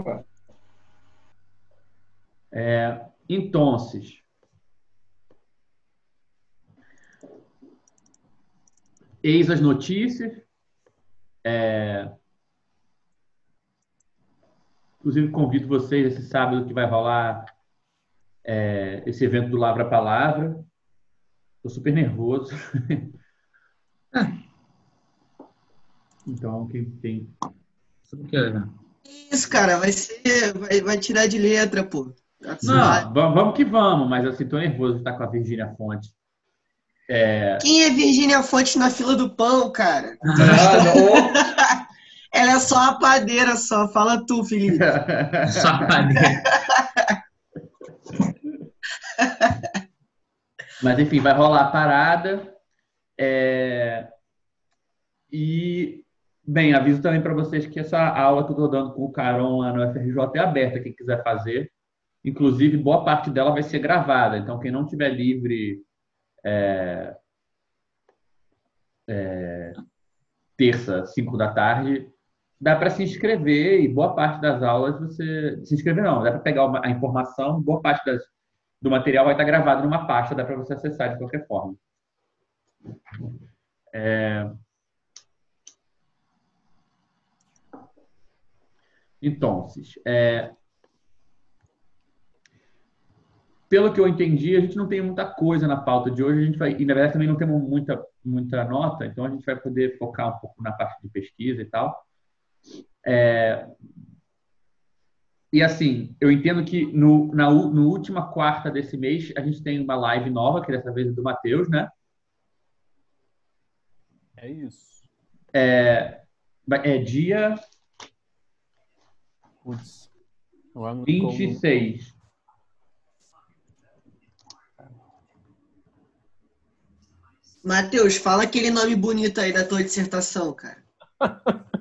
embora. É, então, eis as notícias. É, inclusive, convido vocês esse sábado que vai rolar é, esse evento do Lavra Palavra. Estou super nervoso. então, quem tem. Isso, cara, vai ser. Vai, vai tirar de letra, pô. Não, vamos que vamos, mas assim, tô nervoso de estar com a Virgínia Fonte. É... Quem é Virgínia Fonte na fila do pão, cara? Ah, Ela é só a padeira, só. Fala tu, Felipe. só a padeira. Mas enfim, vai rolar a parada. É... E, bem, aviso também para vocês que essa aula que eu estou dando com o Caron lá no FRJ é aberta, quem quiser fazer. Inclusive, boa parte dela vai ser gravada. Então, quem não tiver livre é, é, terça, 5 da tarde, dá para se inscrever e boa parte das aulas você. Se inscrever não, dá para pegar a informação, boa parte das, do material vai estar gravado numa pasta, dá para você acessar de qualquer forma. É... Então, é, pelo que eu entendi, a gente não tem muita coisa na pauta de hoje. A gente vai, e na verdade também não temos muita, muita nota, então a gente vai poder focar um pouco na parte de pesquisa e tal. É, e assim, eu entendo que no, na no última quarta desse mês a gente tem uma live nova, que dessa vez é do Matheus, né? É isso. É, é dia. Putz. 26. Matheus, fala aquele nome bonito aí da tua dissertação, cara.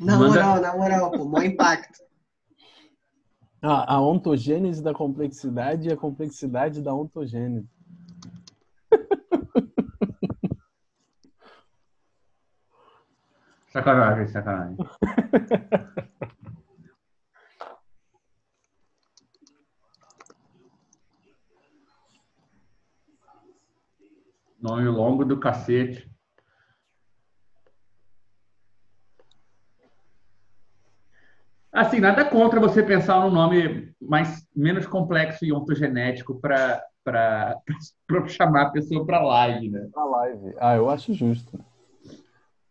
Na Manda- moral, na moral, pô, maior impacto. Ah, a ontogênese da complexidade e a complexidade da ontogênese. Sacanagem, sacanagem. Nome longo do cacete. Assim, nada contra você pensar num nome mais, menos complexo e ontogenético para chamar a pessoa para live, né? A live. Ah, eu acho justo.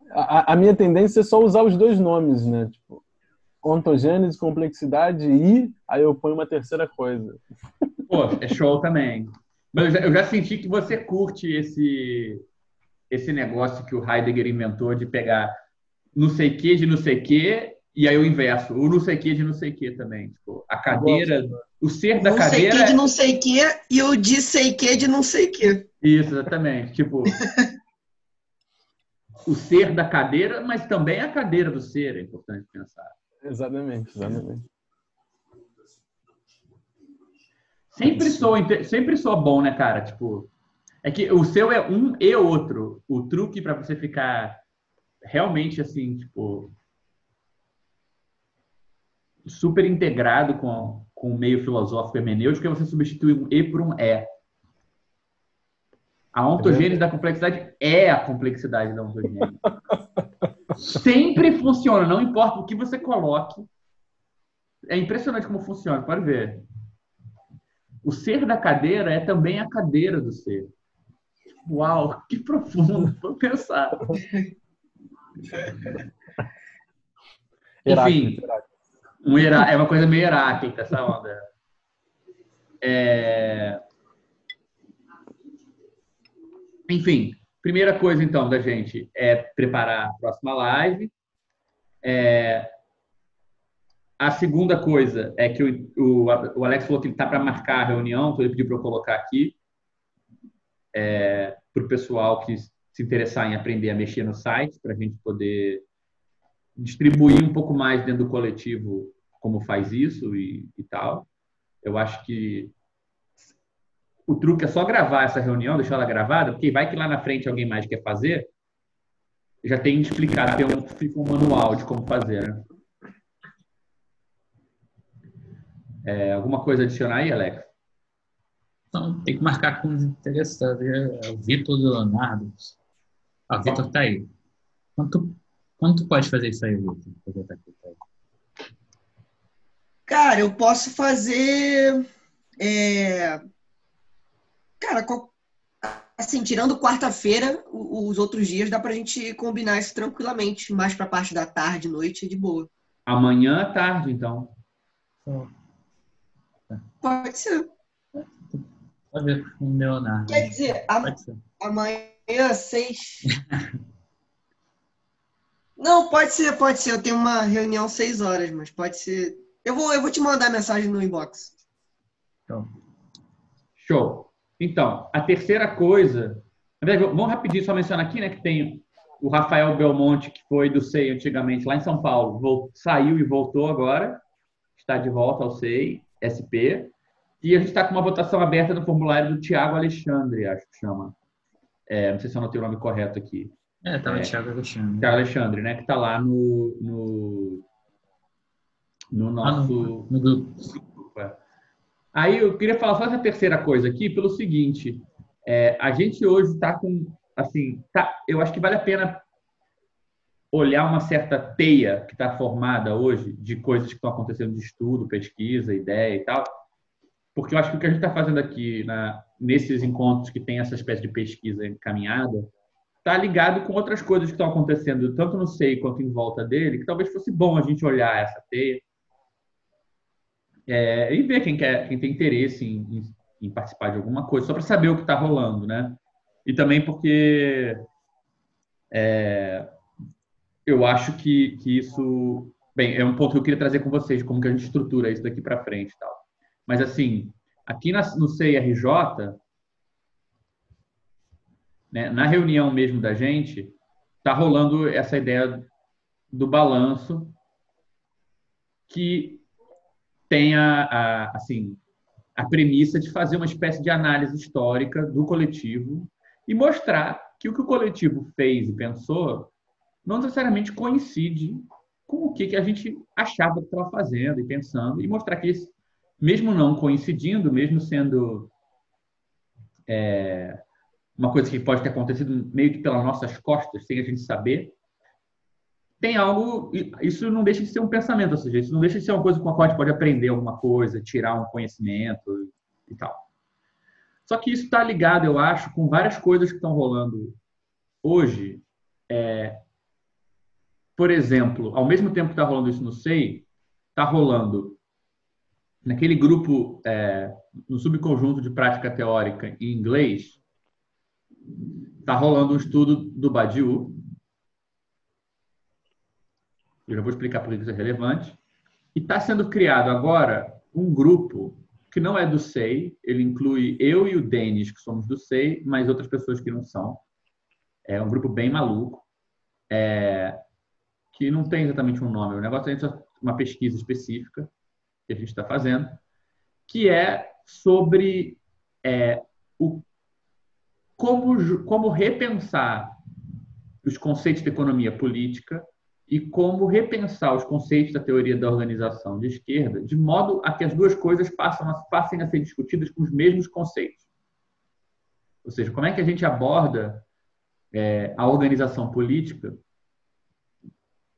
A, a- a minha tendência é só usar os dois nomes, né? Tipo, ontogênese, complexidade e aí eu ponho uma terceira coisa. Pô, é show também. Mas eu já, eu já senti que você curte esse, esse negócio que o Heidegger inventou de pegar não sei que de não sei que e aí o inverso, o não sei que de não sei que também. Tipo, a cadeira, o ser da Não sei cadeira. que de não sei que e o de sei que de não sei que. Isso, exatamente. Tipo, o ser da cadeira, mas também a cadeira do ser, é importante pensar. Exatamente, exatamente. Sempre sou, sempre sou bom, né, cara? Tipo, é que o seu é um e outro. O truque para você ficar realmente assim, tipo, super integrado com, com o meio filosófico hermenêutico é você substituir um e por um é. A ontogênese da complexidade é a complexidade da ontogênese. Sempre funciona, não importa o que você coloque. É impressionante como funciona, pode ver. O ser da cadeira é também a cadeira do ser. Uau, que profundo, vou pensar. Enfim. Um herá- é uma coisa meio heráclita essa onda. É... Enfim, primeira coisa então da gente é preparar a próxima live. É, A segunda coisa é que o, o, o Alex falou que ele está para marcar a reunião, então ele pediu para eu colocar aqui para o pessoal que se interessar em aprender a mexer no site, para a gente poder distribuir um pouco mais dentro do coletivo como faz isso e, e tal. Eu acho que o truque é só gravar essa reunião, deixar ela gravada, porque vai que lá na frente alguém mais quer fazer, já tem explicado, tem um, fica um manual de como fazer. Né? É, alguma coisa a adicionar aí, Alex? Então, tem que marcar com os interessados. É o Vitor Leonardo. Ah, o Vitor tá aí. Quanto, quanto pode fazer isso aí, Vitor? Tá Cara, eu posso fazer. É... Cara, assim, tirando quarta-feira, os outros dias dá pra gente combinar isso tranquilamente. Mais pra parte da tarde, noite, de boa. Amanhã à tarde, então. Pode ser. Pode ver com o Leonardo. Quer dizer, a... amanhã, seis. Não, pode ser, pode ser. Eu tenho uma reunião seis horas, mas pode ser. Eu vou, eu vou te mandar mensagem no inbox. Então. Show. Então, a terceira coisa. Vamos rapidinho só mencionar aqui, né? Que tem o Rafael Belmonte, que foi do SEI antigamente lá em São Paulo, saiu e voltou agora. Está de volta ao SEI, SP. E a gente está com uma votação aberta no formulário do Tiago Alexandre, acho que chama. É, não sei se eu anotei o nome correto aqui. É, tá o é, Tiago Alexandre. Tiago Alexandre, né? Que está lá no, no, no nosso ah, no, no grupo. É. Aí eu queria falar só essa terceira coisa aqui, pelo seguinte: é, a gente hoje está com, assim, tá, eu acho que vale a pena olhar uma certa teia que está formada hoje de coisas que estão acontecendo de estudo, pesquisa, ideia e tal, porque eu acho que o que a gente está fazendo aqui na, nesses encontros que tem essa espécie de pesquisa encaminhada está ligado com outras coisas que estão acontecendo tanto no SEI quanto em volta dele, que talvez fosse bom a gente olhar essa teia é, e ver quem, quer, quem tem interesse em, em, em participar de alguma coisa, só para saber o que está rolando, né? E também porque é, eu acho que, que isso... Bem, é um ponto que eu queria trazer com vocês, como que a gente estrutura isso daqui para frente e tal. Mas, assim, aqui na, no CIRJ, né, na reunião mesmo da gente, está rolando essa ideia do balanço que tem a, assim, a premissa de fazer uma espécie de análise histórica do coletivo e mostrar que o que o coletivo fez e pensou não necessariamente coincide com o que, a gente achava que estava fazendo e pensando, e mostrar que, mesmo não coincidindo, mesmo sendo é, uma coisa que pode ter acontecido meio que pelas nossas costas, sem a gente saber, tem algo. Isso não deixa de ser um pensamento, ou seja, isso não deixa de ser uma coisa com a qual a gente pode aprender alguma coisa, tirar um conhecimento e tal. Só que isso está ligado, eu acho, com várias coisas que estão rolando hoje. É, por exemplo, ao mesmo tempo que está rolando isso no SEI, está rolando naquele grupo, é, no subconjunto de prática teórica em inglês, está rolando um estudo do Badiou, eu já vou explicar por que isso é relevante. E está sendo criado agora um grupo que não é do SEI, ele inclui eu e o Denis, que somos do SEI, mas outras pessoas que não são. É um grupo bem maluco, é, que não tem exatamente um nome. O negócio é uma pesquisa específica que a gente está fazendo, que é sobre é, o, como, como repensar os conceitos de economia política e como repensar os conceitos da teoria da organização de esquerda de modo a que as duas coisas passam a, passem a ser discutidas com os mesmos conceitos. Ou seja, como é que a gente aborda é, a organização política,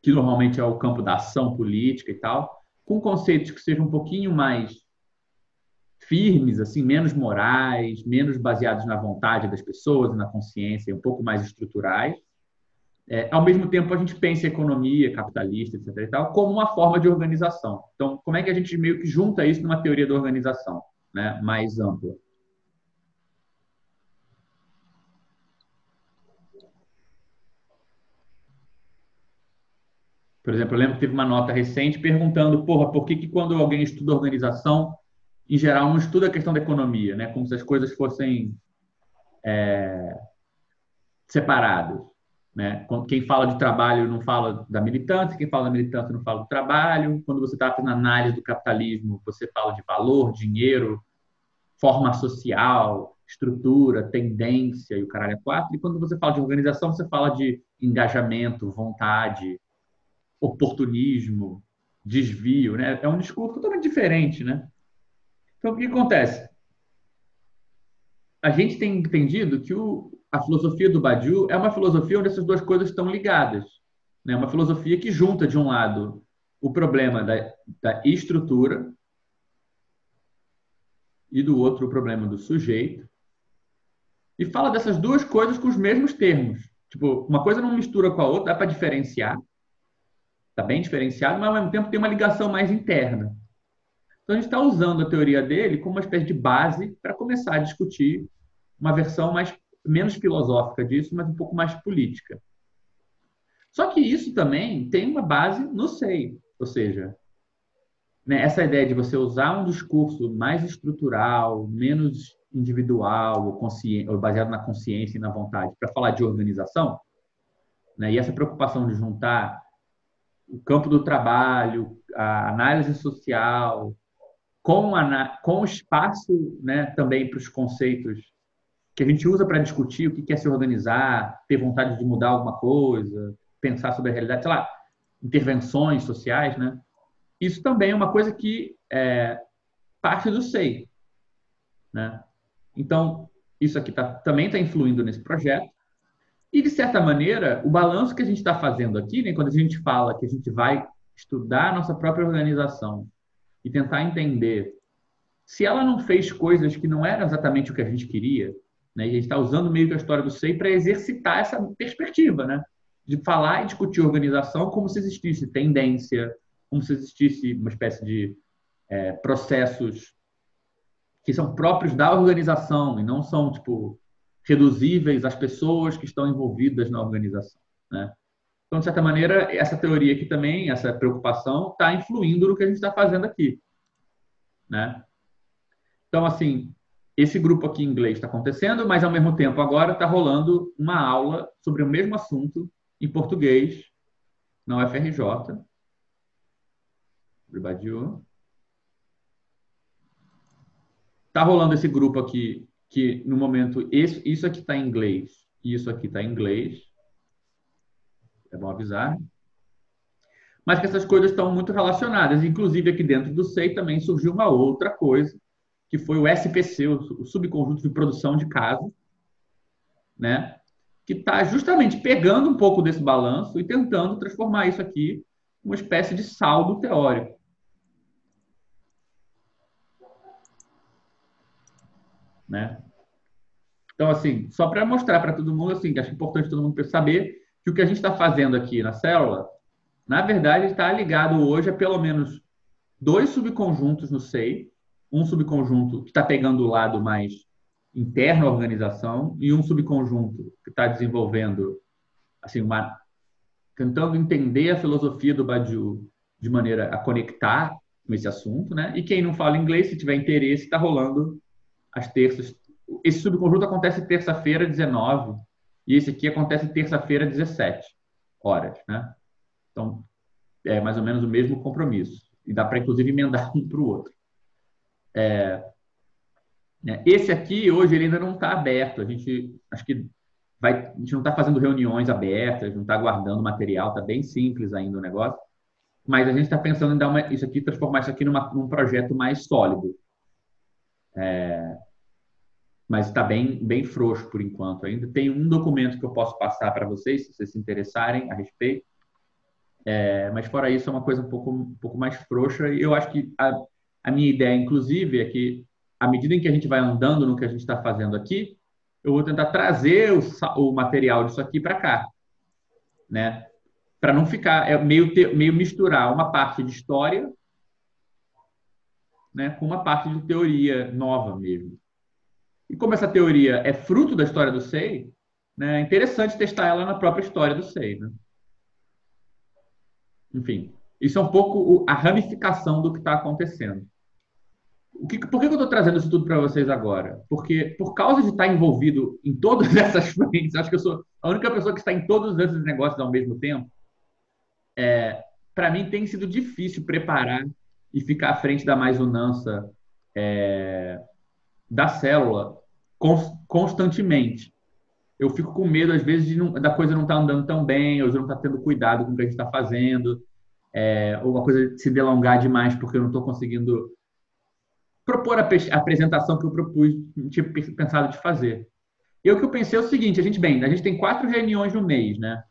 que normalmente é o campo da ação política e tal, com conceitos que sejam um pouquinho mais firmes, assim, menos morais, menos baseados na vontade das pessoas, na consciência, um pouco mais estruturais, é, ao mesmo tempo, a gente pensa economia capitalista, etc. E tal, como uma forma de organização. Então, como é que a gente meio que junta isso numa teoria da organização né, mais ampla? Por exemplo, eu lembro que teve uma nota recente perguntando, porra, por que, que quando alguém estuda organização, em geral, não estuda a questão da economia, né? Como se as coisas fossem é, separadas. Né? Quem fala de trabalho não fala da militância, quem fala da militância não fala do trabalho. Quando você está fazendo análise do capitalismo, você fala de valor, dinheiro, forma social, estrutura, tendência e o caralho é quatro. E quando você fala de organização, você fala de engajamento, vontade, oportunismo, desvio. Né? É um discurso totalmente diferente. Né? Então, o que acontece? A gente tem entendido que o, a filosofia do Badiou é uma filosofia onde essas duas coisas estão ligadas. Né? uma filosofia que junta, de um lado, o problema da, da estrutura e do outro o problema do sujeito e fala dessas duas coisas com os mesmos termos. Tipo, uma coisa não mistura com a outra, dá para diferenciar. Está bem diferenciado, mas ao mesmo tempo tem uma ligação mais interna. Então a gente está usando a teoria dele como uma espécie de base para começar a discutir uma versão mais menos filosófica disso, mas um pouco mais política. Só que isso também tem uma base no SEI, ou seja, né, essa ideia de você usar um discurso mais estrutural, menos individual ou, ou baseado na consciência e na vontade para falar de organização, né, e essa preocupação de juntar o campo do trabalho, a análise social, com, a, com espaço né, também para os conceitos que a gente usa para discutir o que é se organizar, ter vontade de mudar alguma coisa, pensar sobre a realidade, sei lá, intervenções sociais, né? Isso também é uma coisa que é parte do SEI, né? Então, isso aqui tá, também está influindo nesse projeto. E, de certa maneira, o balanço que a gente está fazendo aqui, né, quando a gente fala que a gente vai estudar a nossa própria organização e tentar entender se ela não fez coisas que não eram exatamente o que a gente queria, né, e a gente está usando meio que a história do SEI para exercitar essa perspectiva, né, de falar e discutir organização como se existisse tendência, como se existisse uma espécie de é, processos que são próprios da organização e não são tipo reduzíveis às pessoas que estão envolvidas na organização, né? Então, de certa maneira, essa teoria aqui também, essa preocupação, está influindo no que a gente está fazendo aqui, né? Então, assim, esse grupo aqui em inglês está acontecendo, mas ao mesmo tempo agora está rolando uma aula sobre o mesmo assunto em português na UFRJ. Badiou. Tá rolando esse grupo aqui, que no momento, esse, isso aqui está em inglês isso aqui está em inglês. É bom avisar. Mas que essas coisas estão muito relacionadas. Inclusive, aqui dentro do SEI também surgiu uma outra coisa, que foi o SPC, o Subconjunto de Produção de Casa, né? que está justamente pegando um pouco desse balanço e tentando transformar isso aqui uma espécie de saldo teórico. Né? Então, assim, só para mostrar para todo mundo, assim, que acho importante todo mundo saber que o que a gente está fazendo aqui na célula, na verdade, está ligado hoje a pelo menos dois subconjuntos no SEI, um subconjunto que está pegando o lado mais interno à organização e um subconjunto que está desenvolvendo, assim, uma tentando entender a filosofia do Badiou de maneira a conectar com esse assunto, né? E quem não fala inglês, se tiver interesse, está rolando às terças. Esse subconjunto acontece terça-feira, 19, e esse aqui acontece terça-feira, 17 horas, né? Então, é mais ou menos o mesmo compromisso. E dá para, inclusive, emendar um para o outro. É, né? Esse aqui, hoje, ele ainda não está aberto. A gente, acho que vai, a gente não está fazendo reuniões abertas, não está guardando material, está bem simples ainda o negócio. Mas a gente está pensando em dar uma, isso aqui, transformar isso aqui numa, num projeto mais sólido. É, mas está bem, bem frouxo por enquanto ainda. Tem um documento que eu posso passar para vocês, se vocês se interessarem a respeito. É, mas fora isso, é uma coisa um pouco, um pouco mais frouxa. E eu acho que a, a minha ideia, inclusive, é que à medida em que a gente vai andando no que a gente está fazendo aqui, eu vou tentar trazer o, o material disso aqui para cá, né? Para não ficar é meio ter, meio misturar uma parte de história, né, com uma parte de teoria nova mesmo. E como essa teoria é fruto da história do SEI, né, é interessante testar ela na própria história do SEI. Né? Enfim, isso é um pouco a ramificação do que está acontecendo. Que, por que eu estou trazendo isso tudo para vocês agora? Porque, por causa de estar envolvido em todas essas frentes, acho que eu sou a única pessoa que está em todos esses negócios ao mesmo tempo. É, para mim, tem sido difícil preparar e ficar à frente da mais unança é, da célula constantemente. Eu fico com medo, às vezes, não, da coisa não estar tá andando tão bem, ou de não estar tá tendo cuidado com o que a gente está fazendo, é, ou a coisa se delongar demais porque eu não estou conseguindo propor a, a apresentação que eu propus, tinha pensado de fazer. E o que eu pensei é o seguinte, a gente, bem, a gente tem quatro reuniões no mês, né?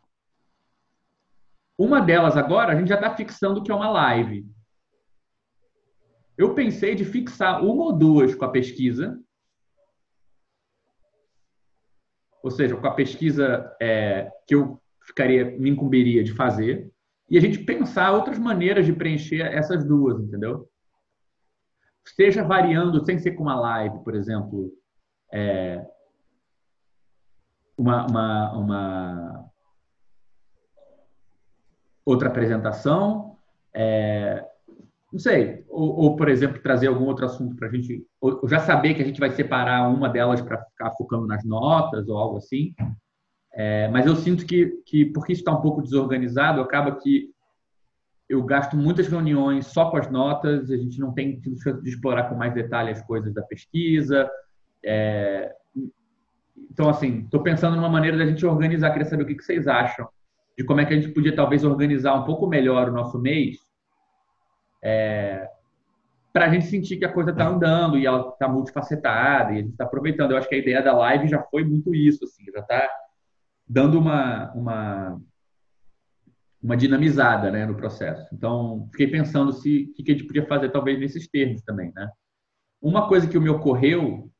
Uma delas agora, a gente já está fixando que é uma live. Eu pensei de fixar uma ou duas com a pesquisa, ou seja, com a pesquisa é, que eu ficaria, me incumbiria de fazer, e a gente pensar outras maneiras de preencher essas duas, entendeu? Seja variando, sem ser com uma live, por exemplo, é, uma, uma, uma outra apresentação, é, não sei, ou, ou, por exemplo, trazer algum outro assunto para a gente, ou, ou, já saber que a gente vai separar uma delas para ficar focando nas notas ou algo assim. É, mas eu sinto que, que porque isso está um pouco desorganizado, acaba que eu gasto muitas reuniões só com as notas, a gente não tem chance de explorar com mais detalhe as coisas da pesquisa. É, então, assim, estou pensando numa maneira da gente organizar, queria saber o que, que vocês acham de como é que a gente podia talvez organizar um pouco melhor o nosso mês é, para a gente sentir que a coisa está andando e ela está multifacetada e a gente está aproveitando. Eu acho que a ideia da live já foi muito isso, assim, já está dando uma, uma, uma dinamizada né, no processo. Então, fiquei pensando se o que a gente podia fazer talvez nesses termos também. Né? Uma coisa que me ocorreu,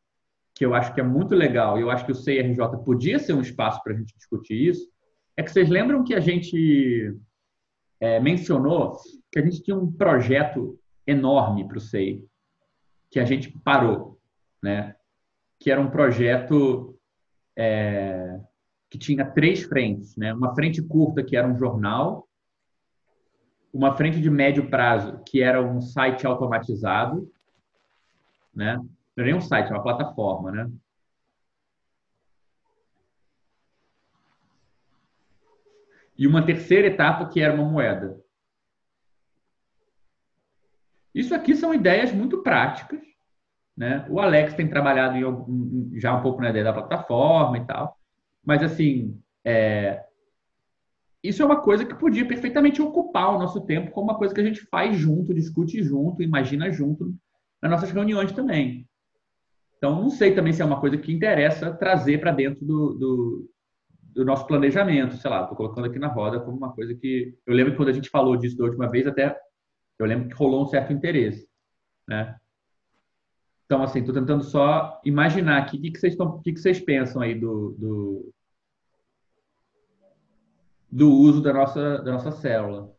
que eu acho que é muito legal, e eu acho que o CRJ podia ser um espaço para a gente discutir isso, é que vocês lembram que a gente é, mencionou que a gente tinha um projeto enorme para o SEI, que a gente parou, né? que era um projeto é, que tinha três frentes, né? Uma frente curta que era um jornal, uma frente de médio prazo que era um site automatizado, né? Não é nem um site, é uma plataforma, né? E uma terceira etapa que era uma moeda. Isso aqui são ideias muito práticas, né? O Alex tem trabalhado já um pouco na ideia da plataforma e tal. Mas, assim, é... isso é uma coisa que podia perfeitamente ocupar o nosso tempo como uma coisa que a gente faz junto, discute junto, imagina junto nas nossas reuniões também. Então, não sei também se é uma coisa que interessa trazer para dentro do, do, do, nosso planejamento. Sei lá, estou colocando aqui na roda como uma coisa que. Eu lembro que quando a gente falou disso da última vez, até eu lembro que rolou um certo interesse. Né? Então, assim, estou tentando só imaginar aqui o que, que, vocês, estão, que, que vocês pensam aí do, do, do uso da nossa, da nossa célula.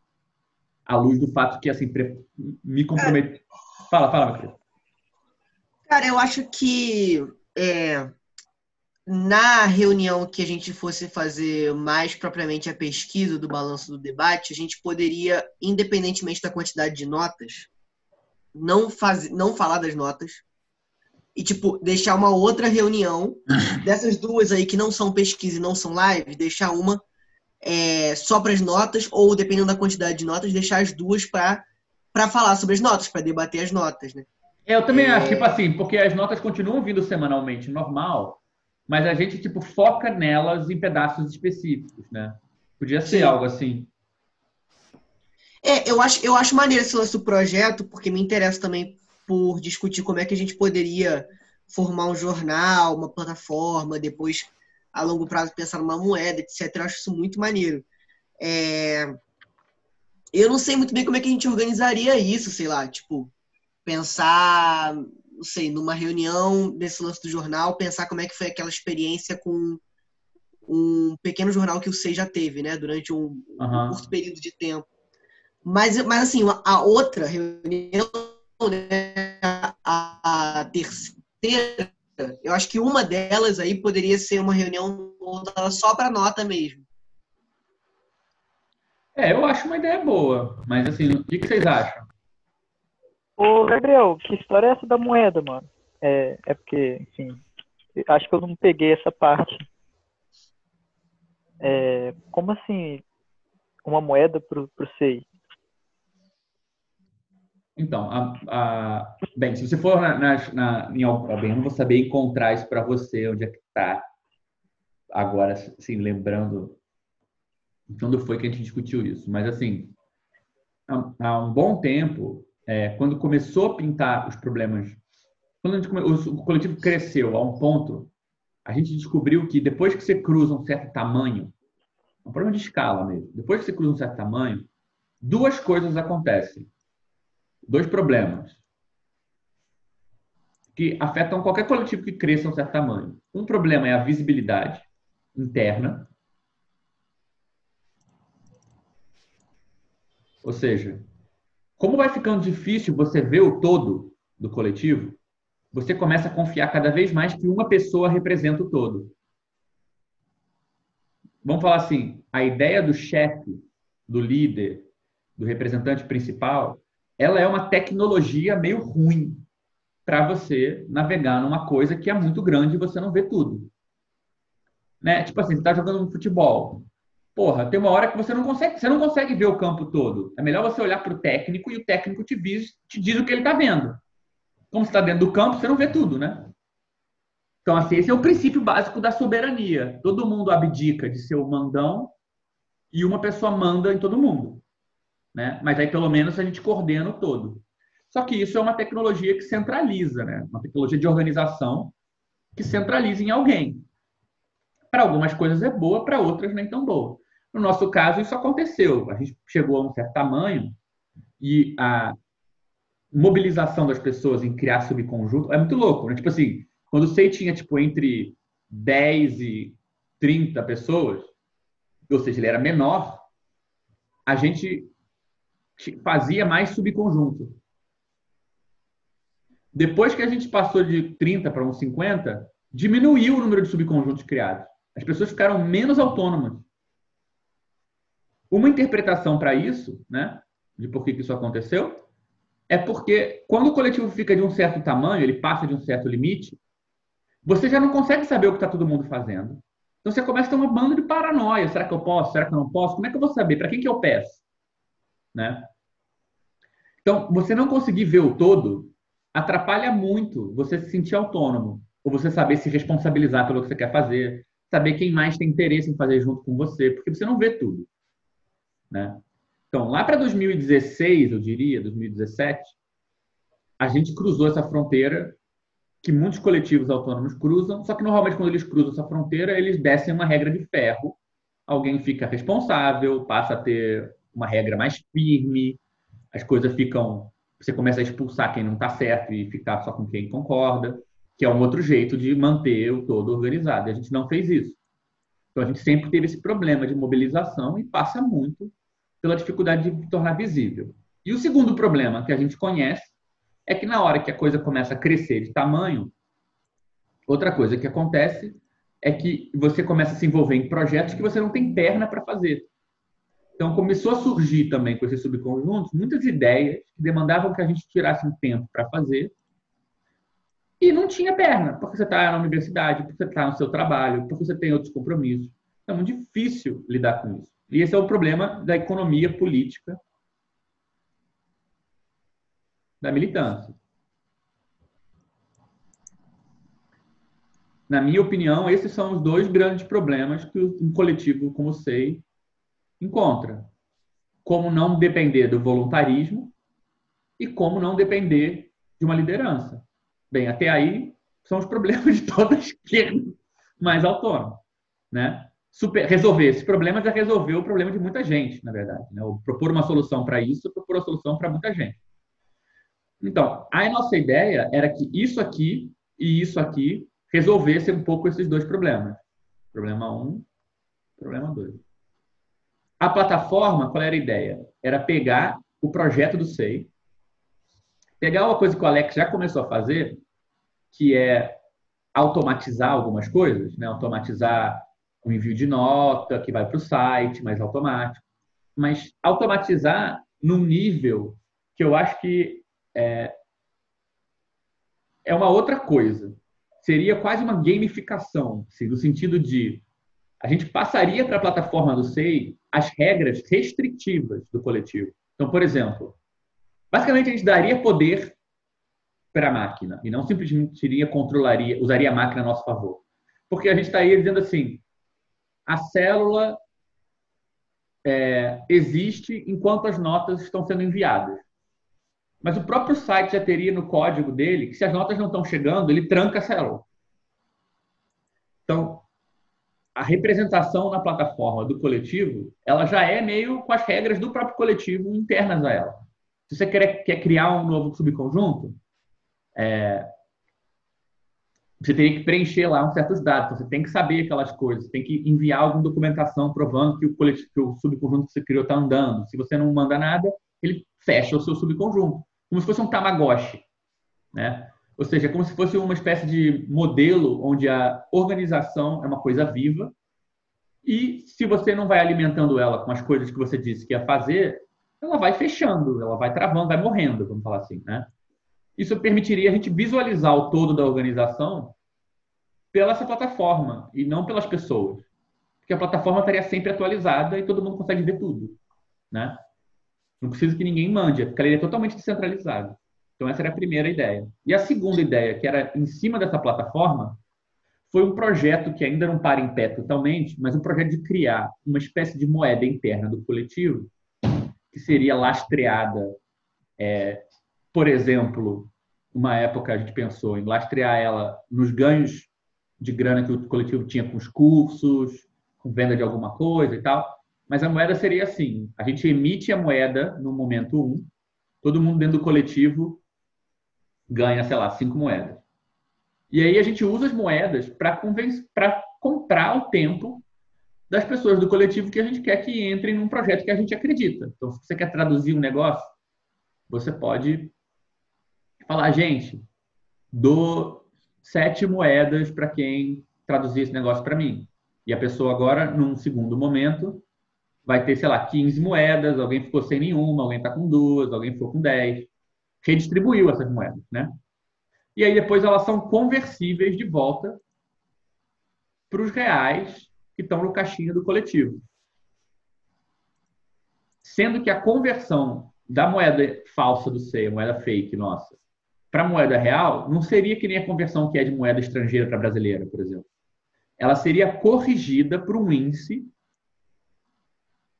À luz do fato que, assim, me compromete. Fala, fala, meu filho. Cara, eu acho que é, na reunião que a gente fosse fazer mais propriamente a pesquisa do balanço do debate, a gente poderia, independentemente da quantidade de notas, não, faz, não falar das notas, e, tipo, deixar uma outra reunião dessas duas aí que não são pesquisa e não são live, deixar uma é, só para as notas, ou dependendo da quantidade de notas, deixar as duas para falar sobre as notas, para debater as notas, né? É, eu também é... acho, tipo assim, porque as notas continuam vindo semanalmente, normal, mas a gente, tipo, foca nelas em pedaços específicos, né? Podia ser Sim. algo assim. É, eu acho, eu acho maneiro esse lance do projeto, porque me interessa também por discutir como é que a gente poderia formar um jornal, uma plataforma, depois a longo prazo pensar numa moeda, etc. Eu acho isso muito maneiro. É... Eu não sei muito bem como é que a gente organizaria isso, sei lá, tipo, pensar, não sei, numa reunião desse lance do jornal, pensar como é que foi aquela experiência com um pequeno jornal que o SEI já teve, né, durante um, uhum. um curto período de tempo. Mas, mas assim, a outra reunião né, a, a terceira, eu acho que uma delas aí poderia ser uma reunião só para nota mesmo. É, eu acho uma ideia boa, mas assim, o que, que vocês acham? Ô, Gabriel, que história é essa da moeda, mano? É, é porque, enfim, acho que eu não peguei essa parte. É, como assim, uma moeda pro, pro SEI? Então, a, a, bem, se você for na, na, na, em bem, eu não vou saber encontrar isso para você, onde é que está. Agora, assim, lembrando quando foi que a gente discutiu isso. Mas, assim, há, há um bom tempo, é, quando começou a pintar os problemas quando gente, o coletivo cresceu a um ponto, a gente descobriu que depois que você cruza um certo tamanho, é um problema de escala mesmo, depois que você cruza um certo tamanho, duas coisas acontecem. Dois problemas que afetam qualquer coletivo que cresça um certo tamanho. Um problema é a visibilidade interna, ou seja, como vai ficando difícil você ver o todo do coletivo, você começa a confiar cada vez mais que uma pessoa representa o todo. Vamos falar assim, a ideia do chefe, do líder, do representante principal, ela é uma tecnologia meio ruim para você navegar numa coisa que é muito grande e você não vê tudo. Né? Tipo assim, você está jogando futebol. Porra, tem uma hora que você não consegue, você não consegue ver o campo todo. É melhor você olhar para o técnico e o técnico te diz, te diz o que ele está vendo. Como você está dentro do campo, você não vê tudo, né? Então, assim, esse é o princípio básico da soberania. Todo mundo abdica de ser o mandão e uma pessoa manda em todo mundo. Né? Mas aí, pelo menos, a gente coordena o todo. Só que isso é uma tecnologia que centraliza, né? uma tecnologia de organização que centraliza em alguém. Para algumas coisas é boa, para outras nem tão boa. No nosso caso, isso aconteceu. A gente chegou a um certo tamanho e a mobilização das pessoas em criar subconjunto é muito louco. Né? Tipo assim, quando o SEI tinha tipo, entre 10 e 30 pessoas, ou seja, ele era menor, a gente fazia mais subconjunto. Depois que a gente passou de 30 para uns 50, diminuiu o número de subconjuntos criados. As pessoas ficaram menos autônomas. Uma interpretação para isso, né, de por que isso aconteceu, é porque quando o coletivo fica de um certo tamanho, ele passa de um certo limite, você já não consegue saber o que está todo mundo fazendo. Então você começa a ter uma banda de paranoia. Será que eu posso? Será que eu não posso? Como é que eu vou saber? Para quem que eu peço? Né? Então, você não conseguir ver o todo atrapalha muito você se sentir autônomo, ou você saber se responsabilizar pelo que você quer fazer, saber quem mais tem interesse em fazer junto com você, porque você não vê tudo. Né? Então, lá para 2016, eu diria, 2017, a gente cruzou essa fronteira que muitos coletivos autônomos cruzam, só que normalmente quando eles cruzam essa fronteira, eles descem uma regra de ferro, alguém fica responsável, passa a ter uma regra mais firme, as coisas ficam você começa a expulsar quem não está certo e ficar só com quem concorda, que é um outro jeito de manter o todo organizado. E a gente não fez isso. Então a gente sempre teve esse problema de mobilização e passa muito pela dificuldade de tornar visível. E o segundo problema que a gente conhece é que na hora que a coisa começa a crescer de tamanho, outra coisa que acontece é que você começa a se envolver em projetos que você não tem perna para fazer. Então, começou a surgir também com esses subconjuntos muitas ideias que demandavam que a gente tirasse um tempo para fazer e não tinha perna, porque você está na universidade, porque você está no seu trabalho, porque você tem outros compromissos. Então, é muito difícil lidar com isso. E esse é o problema da economia política da militância. Na minha opinião, esses são os dois grandes problemas que um coletivo como o SEI encontra. Como não depender do voluntarismo e como não depender de uma liderança. Bem, até aí são os problemas de toda a esquerda mais autônoma. Né? Super, resolver esses problemas é resolver o problema de muita gente, na verdade. Né? propor uma solução para isso, propor uma solução para muita gente. Então, a nossa ideia era que isso aqui e isso aqui resolvessem um pouco esses dois problemas. Problema 1, um, problema 2. A plataforma, qual era a ideia? Era pegar o projeto do SEI, pegar uma coisa que o Alex já começou a fazer, que é automatizar algumas coisas, né? automatizar o envio de nota que vai para o site, mais automático, mas automatizar num nível que eu acho que é, é uma outra coisa. Seria quase uma gamificação, assim, no sentido de a gente passaria para a plataforma do SEI as regras restritivas do coletivo. Então, por exemplo, basicamente a gente daria poder para a máquina e não simplesmente iria controlaria, usaria a máquina a nosso favor. Porque a gente estaria dizendo assim, a célula é, existe enquanto as notas estão sendo enviadas. Mas o próprio site já teria no código dele que se as notas não estão chegando, ele tranca a célula. Então, a representação na plataforma do coletivo, ela já é meio com as regras do próprio coletivo internas a ela. Se você quer, quer criar um novo subconjunto, é, você teria que preencher lá uns certos dados. Você tem que saber aquelas coisas, tem que enviar alguma documentação provando que o, coletivo, que o subconjunto que você criou está andando. Se você não manda nada, ele fecha o seu subconjunto, como se fosse um Tamagotchi, né? Ou seja, como se fosse uma espécie de modelo onde a organização é uma coisa viva e se você não vai alimentando ela com as coisas que você disse que ia fazer, ela vai fechando, ela vai travando, vai morrendo, vamos falar assim, né? Isso permitiria a gente visualizar o todo da organização pela essa plataforma e não pelas pessoas. Porque a plataforma estaria sempre atualizada e todo mundo consegue ver tudo, né? Não precisa que ninguém mande, ficaria totalmente descentralizado. Então essa era a primeira ideia. E a segunda ideia, que era em cima dessa plataforma, foi um projeto que ainda não para em pé totalmente, mas um projeto de criar uma espécie de moeda interna do coletivo que seria lastreada é, por exemplo, uma época a gente pensou em lastrear ela nos ganhos de grana que o coletivo tinha com os cursos, com venda de alguma coisa e tal. Mas a moeda seria assim: a gente emite a moeda no momento um, todo mundo dentro do coletivo ganha, sei lá, cinco moedas. E aí a gente usa as moedas para comprar o tempo das pessoas do coletivo que a gente quer que entrem num projeto que a gente acredita. Então, se você quer traduzir um negócio, você pode falar, gente, dou sete moedas para quem traduzir esse negócio para mim. E a pessoa agora, num segundo momento, vai ter, sei lá, 15 moedas, alguém ficou sem nenhuma, alguém está com duas, alguém ficou com 10. Redistribuiu essas moedas, né? E aí depois elas são conversíveis de volta para os reais que estão no caixinha do coletivo. Sendo que a conversão da moeda falsa do a moeda fake nossa, para moeda real, não seria que nem a conversão que é de moeda estrangeira para brasileira, por exemplo. Ela seria corrigida por um índice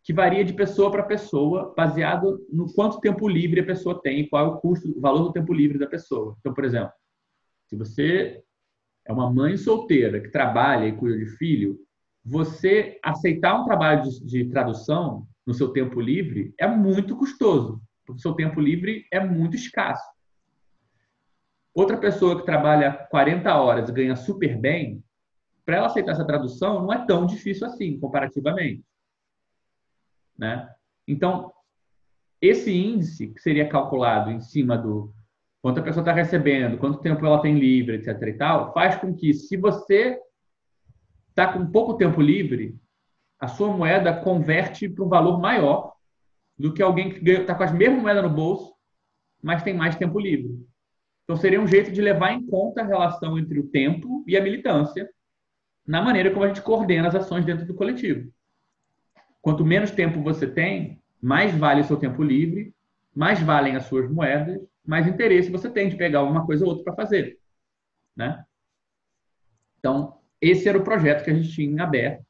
que varia de pessoa para pessoa, baseado no quanto tempo livre a pessoa tem e qual é o custo, o valor do tempo livre da pessoa. Então, por exemplo, se você é uma mãe solteira que trabalha e cuida de filho, você aceitar um trabalho de, de tradução no seu tempo livre é muito custoso, porque o seu tempo livre é muito escasso. Outra pessoa que trabalha 40 horas e ganha super bem, para ela aceitar essa tradução não é tão difícil assim, comparativamente. Né? Então, esse índice que seria calculado em cima do quanto a pessoa está recebendo, quanto tempo ela tem livre, etc. e tal, faz com que, se você está com pouco tempo livre, a sua moeda converte para um valor maior do que alguém que está com as mesmas moedas no bolso, mas tem mais tempo livre. Então, seria um jeito de levar em conta a relação entre o tempo e a militância na maneira como a gente coordena as ações dentro do coletivo. Quanto menos tempo você tem, mais vale o seu tempo livre, mais valem as suas moedas, mais interesse você tem de pegar uma coisa ou outra para fazer. Né? Então, esse era o projeto que a gente tinha em aberto.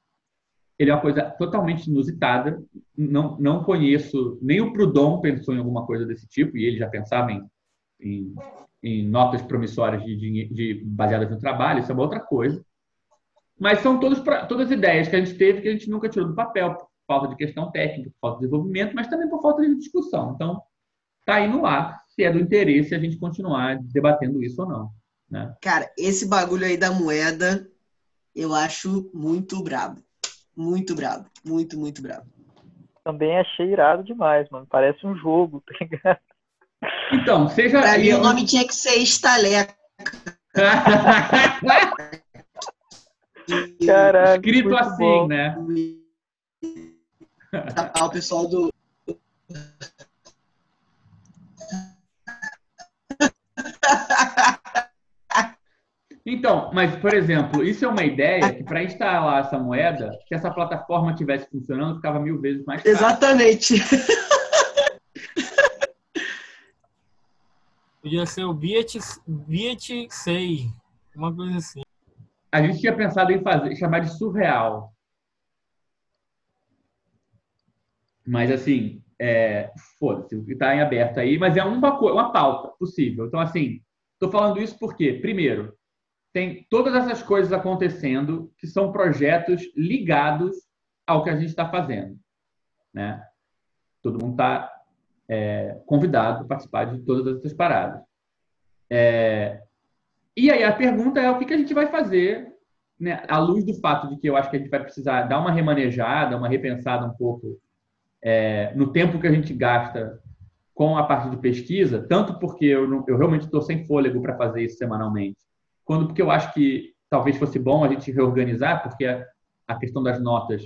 Ele é uma coisa totalmente inusitada. Não, não conheço, nem o Proudhon pensou em alguma coisa desse tipo, e ele já pensava em, em em notas promissórias de, de, de, baseadas no trabalho, isso é uma outra coisa. Mas são todos, todas ideias que a gente teve que a gente nunca tirou do papel, por falta de questão técnica, por falta de desenvolvimento, mas também por falta de discussão. Então, está aí no ar, se é do interesse a gente continuar debatendo isso ou não. Né? Cara, esse bagulho aí da moeda, eu acho muito brabo. Muito brabo. Muito, muito brabo. Também achei irado demais, mano. Parece um jogo, tá ligado? Então, seja. Pra mim, o nome tinha que ser Estaleca. Caraca, Escrito assim, bom. né? O pessoal do. Então, mas, por exemplo, isso é uma ideia que para instalar essa moeda, se essa plataforma tivesse funcionando, ficava mil vezes mais caro. Exatamente. Podia ser o Viet, Viet Sei, uma coisa assim. A gente tinha pensado em fazer, chamar de surreal. Mas assim, é, foda-se, está em aberto aí, mas é uma, uma pauta possível. Então, assim, estou falando isso porque, primeiro, tem todas essas coisas acontecendo que são projetos ligados ao que a gente está fazendo, né? Todo mundo está convidado a participar de todas essas paradas. É, e aí a pergunta é o que, que a gente vai fazer, né, à luz do fato de que eu acho que a gente vai precisar dar uma remanejada, uma repensada um pouco é, no tempo que a gente gasta com a parte de pesquisa, tanto porque eu, não- eu realmente estou sem fôlego para fazer isso semanalmente, quanto porque eu acho que talvez fosse bom a gente reorganizar, porque a, a questão das notas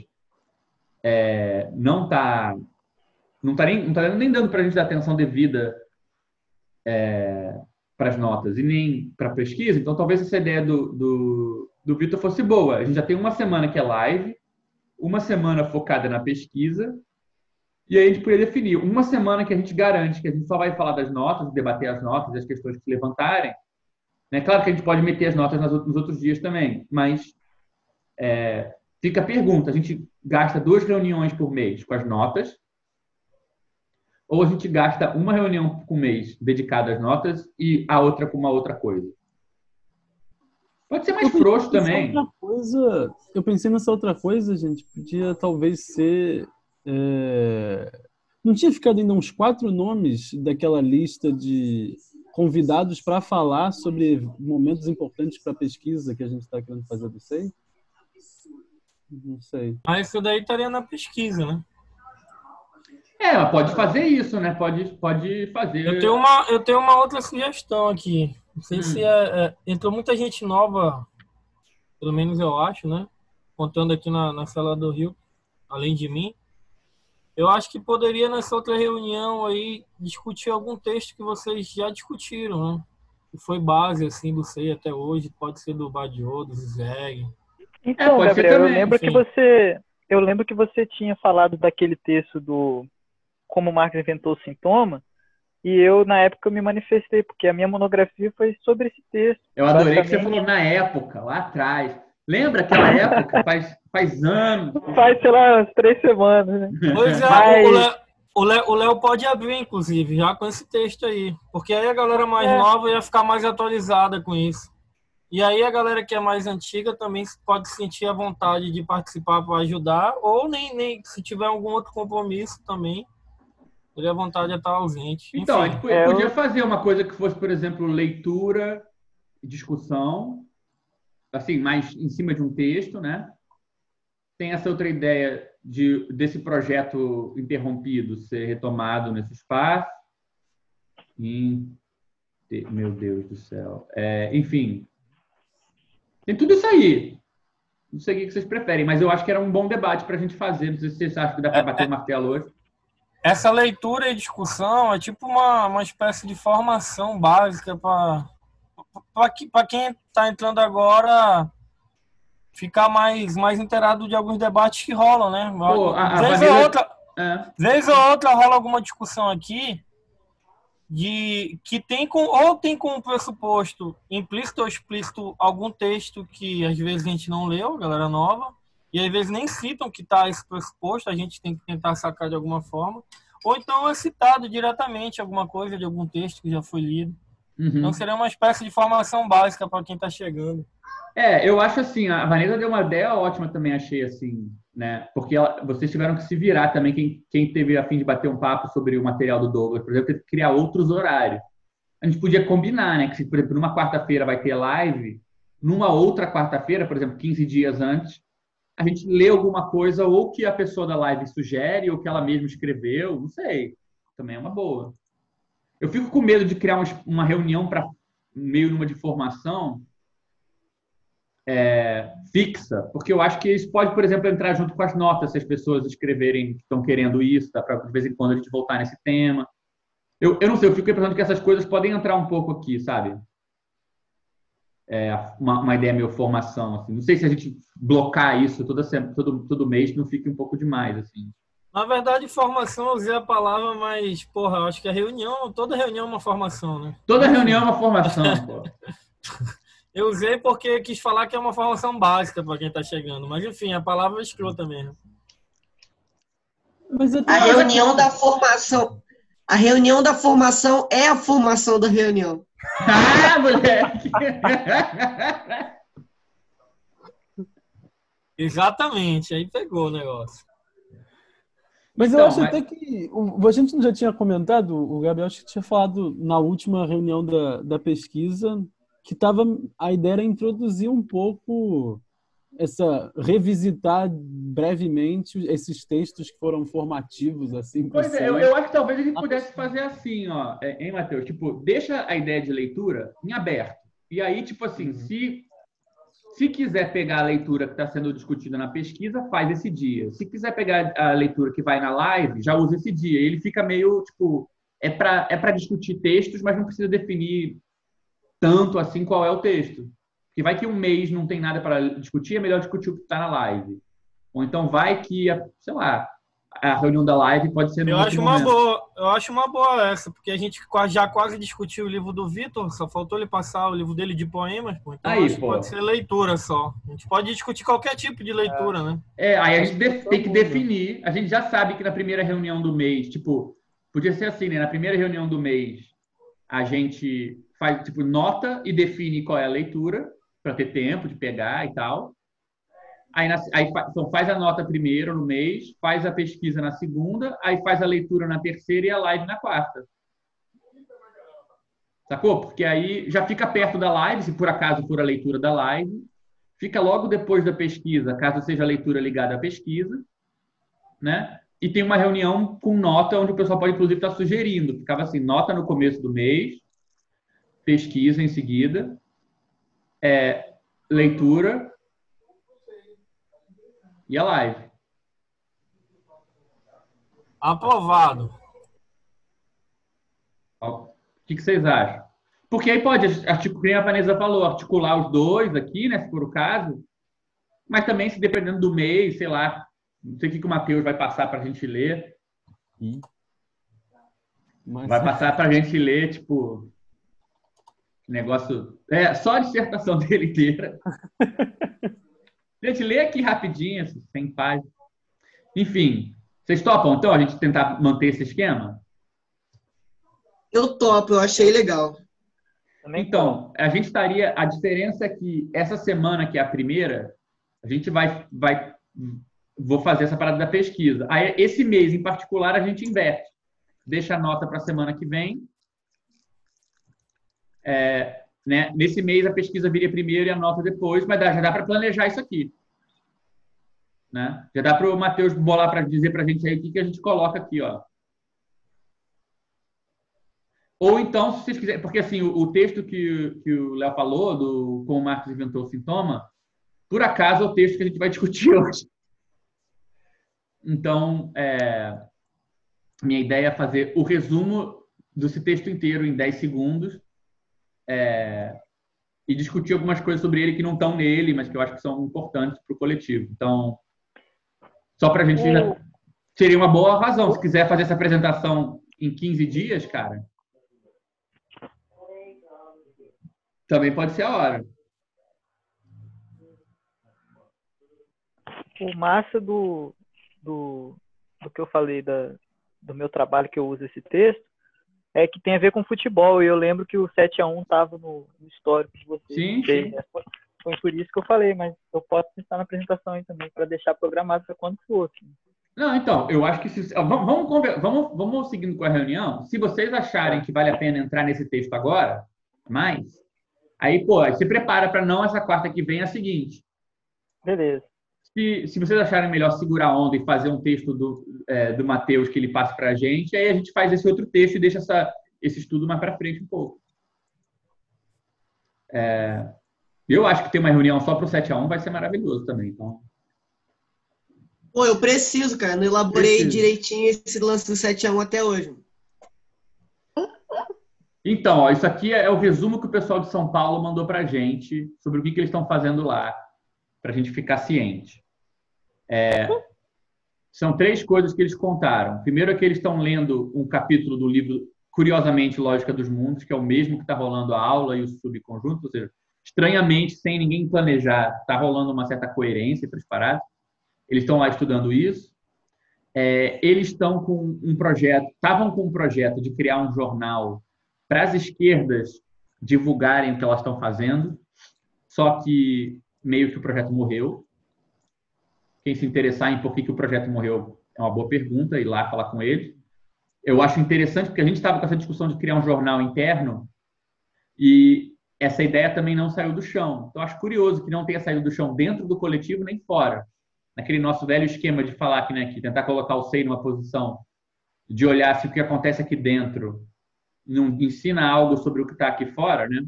é, não está não tá nem, não tá nem dando para a gente dar atenção devida para as notas e nem para a pesquisa. Então, talvez essa ideia do, do, do Vitor fosse boa. A gente já tem uma semana que é live, uma semana focada na pesquisa, e aí a gente poderia definir uma semana que a gente garante que a gente só vai falar das notas, debater as notas as questões que se levantarem. Né? Claro que a gente pode meter as notas nos outros dias também, mas é, fica a pergunta: a gente gasta duas reuniões por mês com as notas, ou a gente gasta uma reunião por mês dedicada às notas e a outra com uma outra coisa? Pode ser mais frouxo também. Outra coisa, eu pensei nessa outra coisa, gente. Podia talvez ser. é, Não tinha ficado ainda uns quatro nomes daquela lista de convidados para falar sobre momentos importantes para a pesquisa que a gente está querendo fazer do SEI? Não sei. Mas isso daí estaria na pesquisa, né? É, pode fazer isso, né? Pode, pode fazer. Eu tenho uma, eu tenho uma outra sugestão aqui. Não sei Hum. se é, é- entrou muita gente nova, pelo menos eu acho, né? Contando aqui na, na sala do Rio, além de mim. Eu acho que poderia nessa outra reunião aí discutir algum texto que vocês já discutiram, né? Que foi base assim do SEI até hoje, pode ser do Badiou, do Zizeg. Então, ser Gabriel, eu lembro que sim. você, eu lembro que você tinha falado daquele texto do como Marx inventou o sintoma, e eu na época me manifestei porque a minha monografia foi sobre esse texto. Eu adorei que você falou na época, lá atrás. Lembra aquela época? Faz, faz anos. Faz, sei lá, umas três semanas, né? Pois é, Mas- o Léo pode abrir, inclusive, já com esse texto aí. Porque aí a galera mais É. nova ia ficar mais atualizada com isso. E aí a galera que é mais antiga também pode sentir a vontade de participar para ajudar, ou nem, nem se tiver algum outro compromisso também, teria vontade de estar ausente. Então, a gente É, eu- podia fazer uma coisa que fosse, por exemplo, leitura e discussão, assim, mais em cima de um texto, né? Tem essa outra ideia de, desse projeto interrompido ser retomado nesse espaço. Meu Deus do céu. É, enfim, tem tudo isso aí. Não sei o que vocês preferem, mas eu acho que era um bom debate para a gente fazer. Não sei se vocês acham que dá para bater o martelo hoje. Essa leitura e discussão é tipo uma, uma espécie de formação básica para para quem está entrando agora ficar mais, mais inteirado de alguns debates que rolam, né? Pô, a- a vez, ou outra, É. vez ou outra rola alguma discussão aqui de que tem com ou tem como pressuposto implícito ou explícito algum texto que às vezes a gente não leu, galera nova, e às vezes nem citam que está esse pressuposto, a gente tem que tentar sacar de alguma forma, ou então é citado diretamente alguma coisa de algum texto que já foi lido. Uhum. Então seria uma espécie de formação básica para quem está chegando. É, eu acho assim, a Vanessa deu uma ideia ótima também, achei assim, né? Porque ela- vocês tiveram que se virar também, quem, quem teve a fim de bater um papo sobre o material do Douglas, por exemplo, teve que criar outros horários. A gente podia combinar, né? Que se, por exemplo, numa quarta-feira vai ter live, numa outra quarta-feira, por exemplo, 15 dias antes, a gente lê alguma coisa ou que a pessoa da live sugere ou que ela mesma escreveu, não sei. Também é uma boa. Eu fico com medo de criar uma, reunião para meio numa de formação é, fixa, porque eu acho que isso pode, por exemplo, entrar junto com as notas, se as pessoas escreverem que estão querendo isso, dá para de vez em quando a gente voltar nesse tema. Eu, eu não sei, eu fico pensando que essas coisas podem entrar um pouco aqui, sabe? É, uma, uma ideia meio formação, assim. Não sei se a gente blocar isso toda todo, todo mês não fique um pouco demais, assim. Na verdade, formação eu usei a palavra, mas, porra, eu acho que a reunião, toda reunião é uma formação, né? Toda reunião é uma formação, pô. Eu usei porque quis falar que é uma formação básica para quem está chegando. Mas, enfim, a palavra é escrota mesmo. Mas eu A reunião da formação. A reunião da formação é a formação da reunião. Ah, moleque! Exatamente, aí pegou o negócio. Mas eu Então, acho mas- até que. o- A gente não já tinha comentado, o Gabriel acho que tinha falado na última reunião da, da pesquisa que tava, a ideia era introduzir um pouco essa. revisitar brevemente esses textos que foram formativos, assim, Pois é, eu, eu acho que talvez a gente pudesse fazer assim, ó, é, hein, Matheus? Tipo, deixa a ideia de leitura em aberto. E aí, tipo assim, se, se quiser pegar a leitura que está sendo discutida na pesquisa, faz esse dia. Se quiser pegar a leitura que vai na live, já usa esse dia. Ele fica meio, tipo, é para é para discutir textos, mas não precisa definir tanto assim qual é o texto. Porque vai que um mês não tem nada para discutir, é melhor discutir o que está na live. Ou então vai que, a- sei lá, a reunião da live pode ser no Eu acho uma momento. boa, eu acho uma boa essa, porque a gente já quase discutiu o livro do Vitor, só faltou ele passar o livro dele de poemas, pô. Então Aí, que pô. pode ser leitura só. A gente pode discutir qualquer tipo de leitura, né? É, aí a gente tem que definir. A gente já sabe que na primeira reunião do mês, tipo, podia ser assim, né? Na primeira reunião do mês, a gente faz, tipo, nota e define qual é a leitura, para ter tempo de pegar e tal. Aí, na- aí então faz a nota primeiro no mês, faz a pesquisa na segunda, aí faz a leitura na terceira e a live na quarta. Sacou? Porque aí já fica perto da live, se por acaso for a leitura da live, fica logo depois da pesquisa, caso seja a leitura ligada à pesquisa, né? E tem uma reunião com nota onde o pessoal pode, inclusive, estar sugerindo. Ficava assim, nota no começo do mês, pesquisa em seguida, é, leitura e a live. Aprovado. O que, que vocês acham? Porque aí pode, como a Vanessa falou, articular os dois aqui, né, se for o caso. Mas também, se dependendo do mês, sei lá, não sei o que, que o Matheus vai passar para a gente ler. Mas, Vai passar para a gente ler, tipo, negócio. É, só a dissertação dele inteira. Gente, lê aqui rapidinho, sem páginas. Enfim, vocês topam, então, a gente tentar manter esse esquema? Eu topo, eu achei legal. Então, a gente estaria. A diferença é que essa semana, que é a primeira, a gente vai. vai vou fazer essa parada da pesquisa. Aí, esse mês em particular, a gente inverte. Deixa a nota para a semana que vem. É, né? Nesse mês, a pesquisa viria primeiro e a nota depois, mas dá- já dá para planejar isso aqui. Né? Já dá para o Matheus bolar para dizer para a gente aí o que, que a gente coloca aqui. Ó. Ou então, se vocês quiserem, porque assim, o, o texto que, que o Léo falou, do Como Marx inventou o sintoma, por acaso é o texto que a gente vai discutir hoje. Então, é, minha ideia é fazer o resumo desse texto inteiro em 10 segundos é, e discutir algumas coisas sobre ele que não estão nele, mas que eu acho que são importantes para o coletivo. Então, só para a gente. O- Seria uma boa razão. Se quiser fazer essa apresentação em 15 dias, cara, também pode ser a hora. o massa do, do, do que eu falei da, do meu trabalho que eu uso esse texto é que tem a ver com futebol. E eu lembro que o 7x1 estava no, no histórico de vocês. Sim, sim. né? Foi, foi por isso que eu falei, mas eu posso pensar na apresentação aí também, para deixar programado para quando for. assim. Não, então, eu acho que se, vamos, vamos, vamos, vamos seguindo com a reunião. Se vocês acharem que vale a pena entrar nesse texto agora, mais, aí, pô, se prepara para não essa quarta que vem, é a seguinte. Beleza. Se, se vocês acharem melhor segurar a onda e fazer um texto do, é, do Matheus que ele passe para a gente, aí a gente faz esse outro texto e deixa essa, esse estudo mais para frente um pouco. É, eu acho que ter uma reunião só para o 7 a 1 vai ser maravilhoso também. Então, Pô, eu preciso, cara. Não elaborei Preciso. direitinho esse lance do 7x1 até hoje. Então, ó, isso aqui é o resumo que o pessoal de São Paulo mandou para a gente sobre o que, que eles estão fazendo lá, para a gente ficar ciente. É, são três coisas que eles contaram. Primeiro é que eles estão lendo um capítulo do livro, curiosamente, Lógica dos Mundos, que é o mesmo que está rolando a aula e o subconjunto, ou seja, estranhamente, sem ninguém planejar, está rolando uma certa coerência entre as paradas. Eles estão lá estudando isso. É, eles estão com um projeto, estavam com um projeto de criar um jornal para as esquerdas divulgarem o que elas estão fazendo, só que meio que o projeto morreu. Quem se interessar em por que, que o projeto morreu é uma boa pergunta, ir lá falar com eles. Eu acho interessante porque a gente estava com essa discussão de criar um jornal interno e essa ideia também não saiu do chão. Então, acho curioso que não tenha saído do chão dentro do coletivo nem fora. Naquele nosso velho esquema de falar que, né, que tentar colocar o SEI numa posição de olhar se o que acontece aqui dentro não ensina algo sobre o que está aqui fora, né?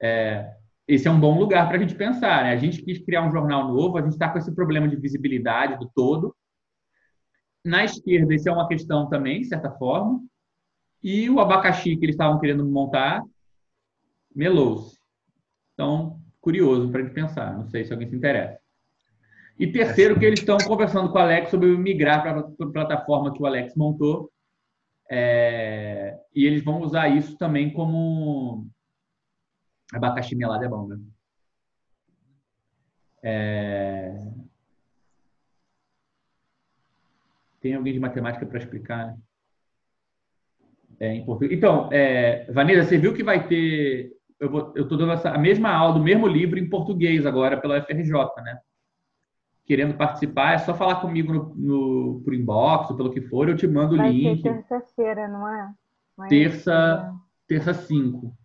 É, esse é um bom lugar para a gente pensar. Né? A gente quis criar um jornal novo, a gente está com esse problema de visibilidade do todo. Na esquerda, isso é uma questão também, de certa forma. E o abacaxi que eles estavam querendo montar melou-se. Então, curioso para a gente pensar. Não sei se alguém se interessa. E terceiro, que eles estão conversando com o Alex sobre migrar para a plataforma que o Alex montou. É, e eles vão usar isso também como. Abacaxi melado é bom, né? É... Tem alguém de matemática para explicar? Né? É, em português. Então, é, Vanessa, você viu que vai ter eu estou dando essa, a mesma aula do mesmo livro em português agora pela FRJ, né? Querendo participar, é só falar comigo no, no por inbox ou pelo que for, eu te mando o link. Vai terça-feira, não é? Mas, terça, é... terça 5.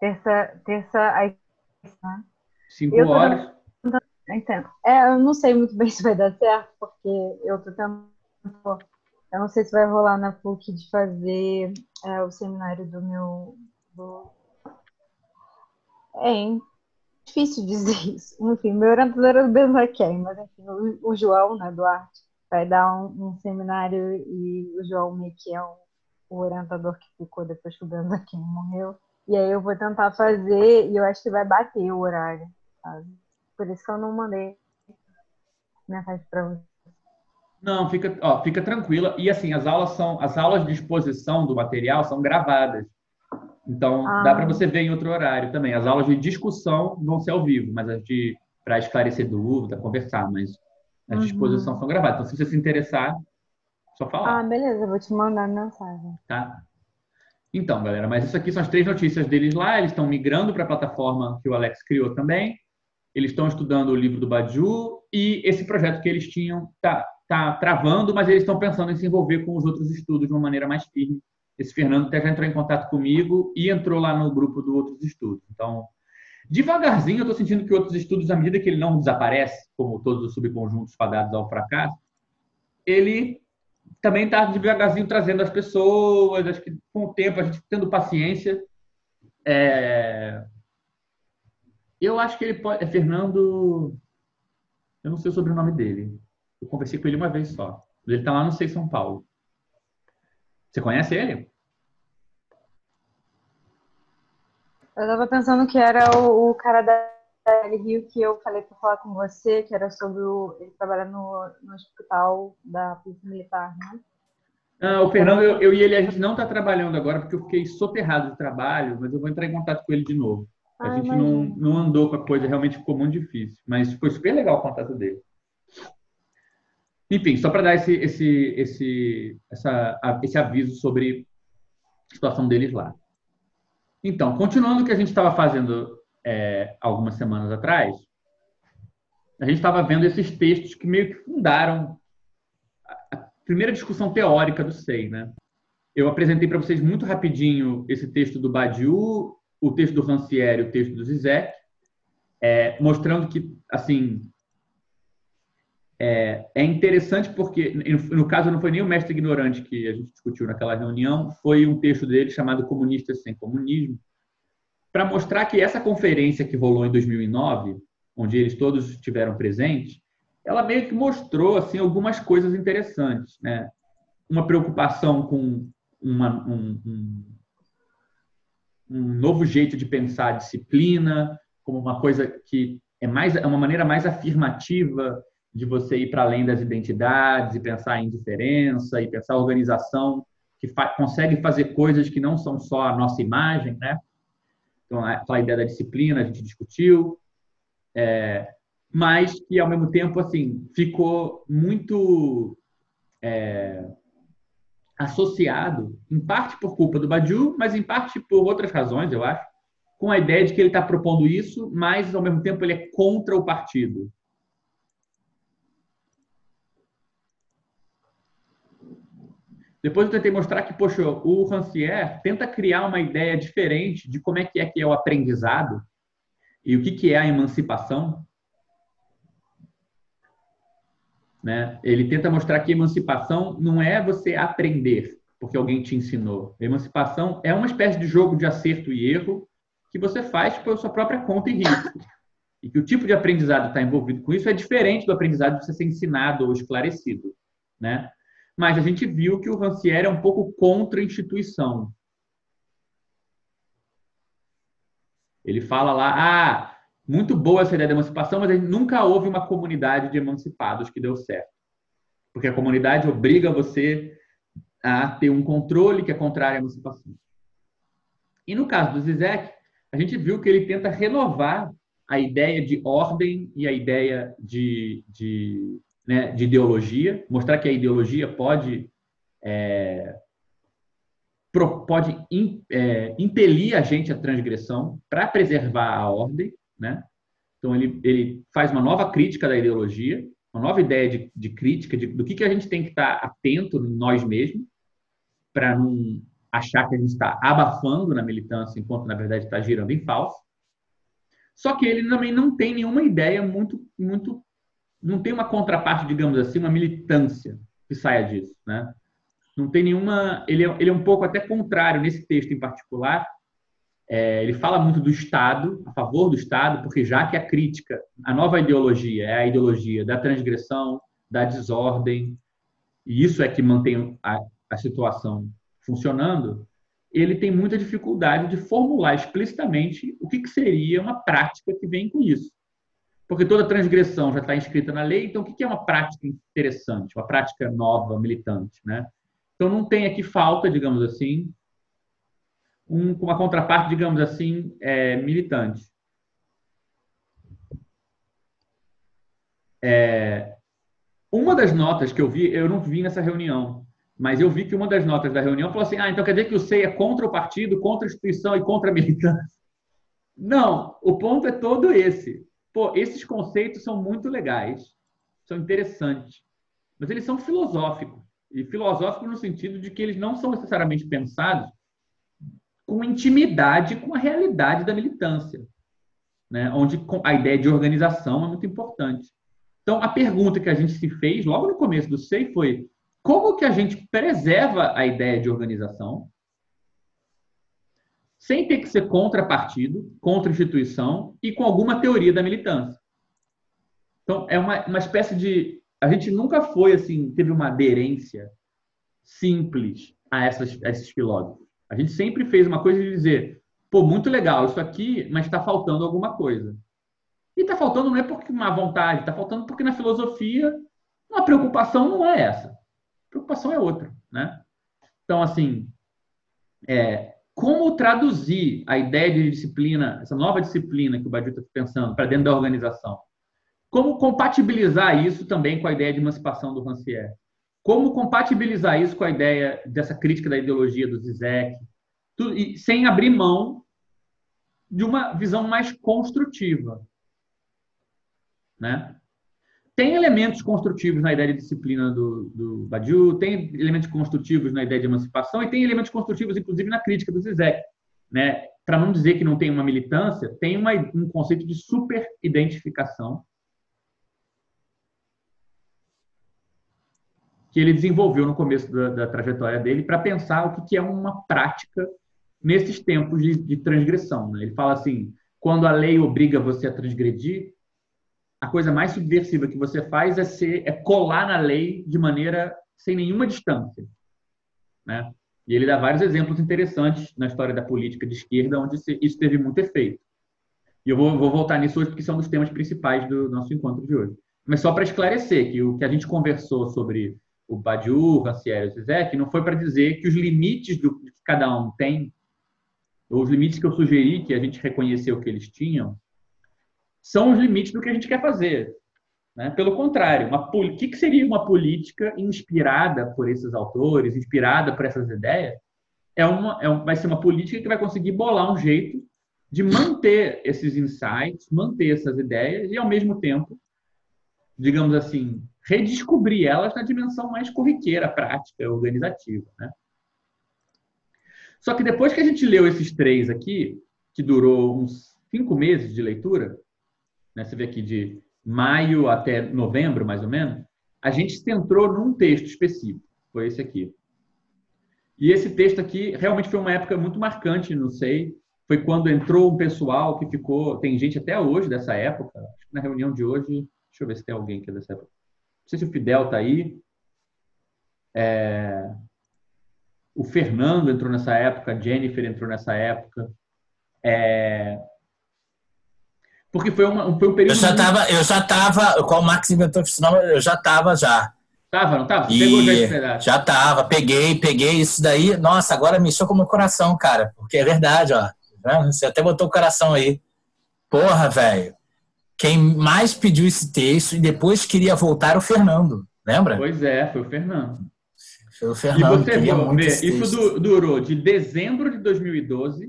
Terça, terça às né? 5 horas. Dando... Entendo. É, eu não sei muito bem se vai dar certo, porque eu tô tentando. Eu não sei se vai rolar na PUC de fazer é, o seminário do meu do é difícil dizer isso. Enfim, meu orientador era do Benzaquém, mas enfim, o, o, João, né, Duarte, vai dar um, um, seminário e o João meio que é um, o orientador que ficou depois que o Benzaquém morreu. E aí eu vou tentar fazer e eu acho que vai bater o horário, sabe? Por isso que eu não mandei mensagem para você. Não, fica, ó, fica tranquila. E assim, as aulas são as aulas de exposição do material são gravadas. Então, ah. dá para você ver em outro horário também. As aulas de discussão vão ser ao vivo, mas as de para esclarecer dúvida, conversar, mas as uhum. de exposição são gravadas. Então, se você se interessar, só falar. Ah, beleza, eu vou te mandar mensagem. Tá? Então, galera, mas isso aqui são as três notícias deles lá. Eles estão migrando para a plataforma que o Alex criou também. Eles estão estudando o livro do Baju e esse projeto que eles tinham tá, tá travando, mas eles estão pensando em se envolver com os outros estudos de uma maneira mais firme esse Fernando até já entrou em contato comigo e entrou lá no grupo do Outros Estudos. Então, devagarzinho, eu estou sentindo que outros estudos, à medida que ele não desaparece, como todos os subconjuntos fadados ao fracasso, ele também está devagarzinho trazendo as pessoas. Acho que com o tempo, a gente tendo paciência. É... Eu acho que ele pode. É Fernando. Eu não sei o sobrenome dele. Eu conversei com ele uma vez só. Ele está lá no Sei São Paulo. Você conhece ele? Eu estava pensando que era o, o cara da Rio que eu falei para falar com você, que era sobre o. Ele trabalha no, no hospital da Polícia Militar, né? Ah, o Fernando, eu, eu, e ele, a gente não está trabalhando agora porque eu fiquei soterrado de trabalho, mas eu vou entrar em contato com ele de novo. A Ai, gente não, não andou com a coisa, realmente ficou muito difícil. Mas foi super legal o contato dele. Enfim, só para dar esse, esse, esse, essa, esse aviso sobre a situação deles lá. Então, continuando o que a gente estava fazendo é, algumas semanas atrás, a gente estava vendo esses textos que meio que fundaram a primeira discussão teórica do SEI. Né? Eu apresentei para vocês muito rapidinho esse texto do Badiou, o texto do Rancière e o texto do Zizek, é, mostrando que, assim, é, é, interessante porque, no caso, não foi nem o mestre ignorante que a gente discutiu naquela reunião, foi um texto dele chamado Comunistas Sem Comunismo, para mostrar que essa conferência que rolou em 2009, onde eles todos estiveram presentes, ela meio que mostrou assim algumas coisas interessantes, né? Uma preocupação com uma, um, um, um novo jeito de pensar a disciplina, como uma coisa que é mais é uma maneira mais afirmativa de você ir para além das identidades e pensar em diferença e pensar organização que fa consegue fazer coisas que não são só a nossa imagem, né? Então, a ideia da disciplina a gente discutiu. É, mas que ao mesmo tempo assim ficou muito é, associado, em parte por culpa do Badiou, mas em parte por outras razões, eu acho, com a ideia de que ele está propondo isso, mas ao mesmo tempo ele é contra o partido. Depois eu tentei mostrar que, poxa, o Rancière tenta criar uma ideia diferente de como é que é que é o aprendizado e o que, que é a emancipação. Né? Ele tenta mostrar que emancipação não é você aprender porque alguém te ensinou. Emancipação é uma espécie de jogo de acerto e erro que você faz por sua própria conta e risco. E que o tipo de aprendizado que está envolvido com isso é diferente do aprendizado de você ser ensinado ou esclarecido. Né? Mas a gente viu que o Rancière é um pouco contra a instituição. Ele fala lá, ah, muito boa essa ideia de emancipação, mas nunca houve uma comunidade de emancipados que deu certo. Porque a comunidade obriga você a ter um controle que é contrário à emancipação. E no caso do Zizek, a gente viu que ele tenta renovar a ideia de ordem e a ideia de, de, né, de ideologia, mostrar que a ideologia pode é, pode é, impelir a gente à transgressão para preservar a ordem, né? Então ele, ele faz uma nova crítica da ideologia, uma nova ideia de, de crítica de, do que, que a gente tem que estar atento em nós mesmos para não achar que a gente está abafando na militância enquanto na verdade está girando em falso. Só que ele também não tem nenhuma ideia muito muito não tem uma contraparte, digamos assim, uma militância que saia disso, né? Não tem nenhuma. Ele é, ele é um pouco até contrário nesse texto em particular. É, ele fala muito do Estado, a favor do Estado, porque já que a crítica, a nova ideologia é a ideologia da transgressão, da desordem, e isso é que mantém a, a situação funcionando, ele tem muita dificuldade de formular explicitamente o que, que seria uma prática que vem com isso. Porque toda transgressão já está inscrita na lei, então o que é uma prática interessante, uma prática nova, militante? Né? Então não tem aqui falta, digamos assim, um, uma contraparte, digamos assim, é, militante. É, uma das notas que eu vi, eu não vi nessa reunião, mas eu vi que uma das notas da reunião falou assim: ah, então quer dizer que o SEI é contra o partido, contra a instituição e contra a militância. Não, o ponto é todo esse. Pô, esses conceitos são muito legais, são interessantes, mas eles são filosóficos. E filosófico no sentido de que eles não são necessariamente pensados com intimidade com a realidade da militância, né? onde a ideia de organização é muito importante. Então, a pergunta que a gente se fez logo no começo do SEI foi como que a gente preserva a ideia de organização sem ter que ser contra partido, contra instituição e com alguma teoria da militância. Então, é uma, uma espécie de a gente nunca foi assim, teve uma aderência simples a, essas, a esses filósofos. A gente sempre fez uma coisa de dizer, pô, muito legal isso aqui, mas está faltando alguma coisa. E está faltando não é porque uma vontade, está faltando porque na filosofia a preocupação não é essa. A preocupação é outra, né? Então, assim, é, como traduzir a ideia de disciplina, essa nova disciplina que o Badiou está pensando, para dentro da organização? Como compatibilizar isso também com a ideia de emancipação do Rancière? Como compatibilizar isso com a ideia dessa crítica da ideologia do Zizek? Tudo, e, sem abrir mão de uma visão mais construtiva. Né? Tem elementos construtivos na ideia de disciplina do, do Badiou, tem elementos construtivos na ideia de emancipação e tem elementos construtivos, inclusive, na crítica do Zizek. Né? Para não dizer que não tem uma militância, tem uma, um conceito de super-identificação que ele desenvolveu no começo da, da trajetória dele para pensar o que, que, é uma prática nesses tempos de, de transgressão. Né? Ele fala assim: quando a lei obriga você a transgredir, a coisa mais subversiva que você faz é, ser, é colar na lei de maneira sem nenhuma distância. Né? E ele dá vários exemplos interessantes na história da política de esquerda onde isso teve muito efeito. E eu vou, vou voltar nisso hoje porque são os temas principais do nosso encontro de hoje. Mas só para esclarecer que o que a gente conversou sobre o Badiou, Rancière e o Zizek, não foi para dizer que os limites do, que cada um tem, ou os limites que eu sugeri, que a gente reconheceu que eles tinham, são os limites do que a gente quer fazer. Né? Pelo contrário, uma, o que, seria uma política inspirada por esses autores, inspirada por essas ideias? É uma, é um, vai ser uma política que vai conseguir bolar um jeito de manter esses insights, manter essas ideias e, ao mesmo tempo, digamos assim, redescobrir elas na dimensão mais corriqueira, prática, organizativa. Né? Só que depois que a gente leu esses três aqui, que durou uns cinco meses de leitura, né? você vê aqui de maio até novembro, mais ou menos, a gente centrou num texto específico, foi esse aqui. E esse texto aqui realmente foi uma época muito marcante, não sei, foi quando entrou um pessoal que ficou, tem gente até hoje dessa época, na reunião de hoje, deixa eu ver se tem alguém que é dessa época. Não sei se o Fidel está aí. É... O Fernando entrou nessa época, a Jennifer entrou nessa época. É... Porque foi, uma, foi um período. Eu já estava, eu já estava, qual o Max inventou esse nome, eu já estava já. Tava, não tava? Pegou já Já tava, peguei, peguei isso daí. Nossa, agora mexeu com o meu coração, cara. Porque é verdade, ó. Tá Você até botou o coração aí. Porra, velho. Quem mais pediu esse texto e depois queria voltar era o Fernando. Lembra? Pois é, foi o Fernando. Foi o Fernando. E você vê, isso durou de dezembro de 2012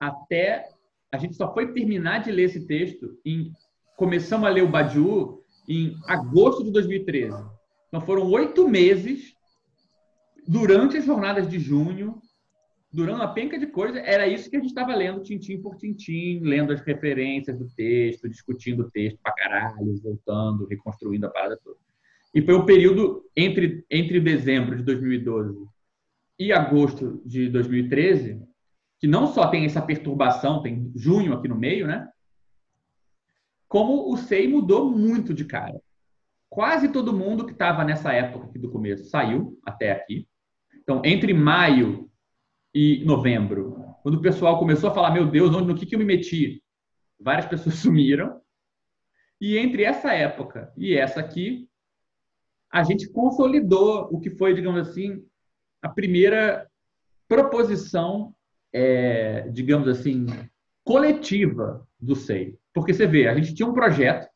até a gente só foi terminar de ler esse texto em começamos a ler o Badiou em agosto de 2013. Então foram oito meses durante as jornadas de junho, durante uma penca de coisa, era isso que a gente estava lendo, tintim por tintim, lendo as referências do texto, discutindo o texto pra caralho, voltando, reconstruindo a parada toda. E foi o período entre, entre dezembro de 2012 e agosto de 2013 que não só tem essa perturbação, tem junho aqui no meio, né? Como o SEI mudou muito de cara. Quase todo mundo que estava nessa época aqui do começo saiu até aqui. Então, entre maio e novembro, quando o pessoal começou a falar, meu Deus, onde, no que, que eu me meti? Várias pessoas sumiram. E entre essa época e essa aqui, a gente consolidou o que foi, digamos assim, a primeira proposição é, digamos assim, coletiva do SEI. Porque você vê, a gente tinha um projeto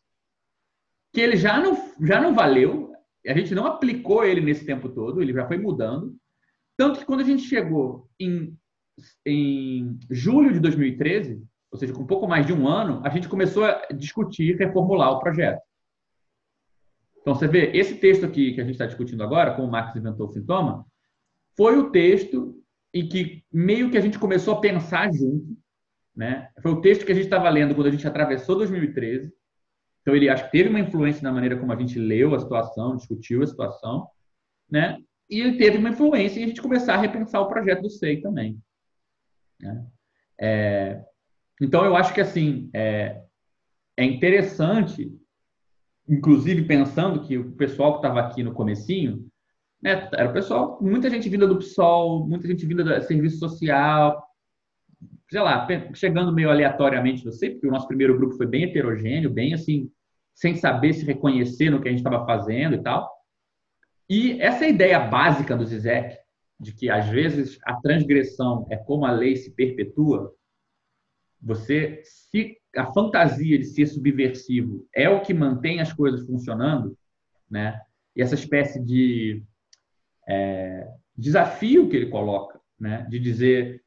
que ele já não, já não valeu, a gente não aplicou ele nesse tempo todo, ele já foi mudando. Tanto que quando a gente chegou em, em julho de 2013, ou seja, com pouco mais de um ano, a gente começou a discutir, reformular o projeto. Então, você vê, esse texto aqui que a gente está discutindo agora, como o Marx inventou o sintoma, foi o texto em que meio que a gente começou a pensar junto, né? Foi o texto que a gente estava lendo quando a gente atravessou 2013. Então ele acho que teve uma influência na maneira como a gente leu a situação, discutiu a situação, né? E ele teve uma influência em a gente começar a repensar o projeto do SEI também. Né? É, então eu acho que assim é, é interessante, inclusive pensando que o pessoal que estava aqui no comecinho né, era o pessoal, muita gente vinda do PSOL, muita gente vinda do serviço social, sei lá, chegando meio aleatoriamente, não sei, porque o nosso primeiro grupo foi bem heterogêneo, bem assim, sem saber se reconhecer no que a gente estava fazendo e tal. E essa ideia básica do Zizek, de que às vezes a transgressão é como a lei se perpetua, você se a fantasia de ser subversivo é o que mantém as coisas funcionando, né? E essa espécie de é, desafio que ele coloca, né? de dizer,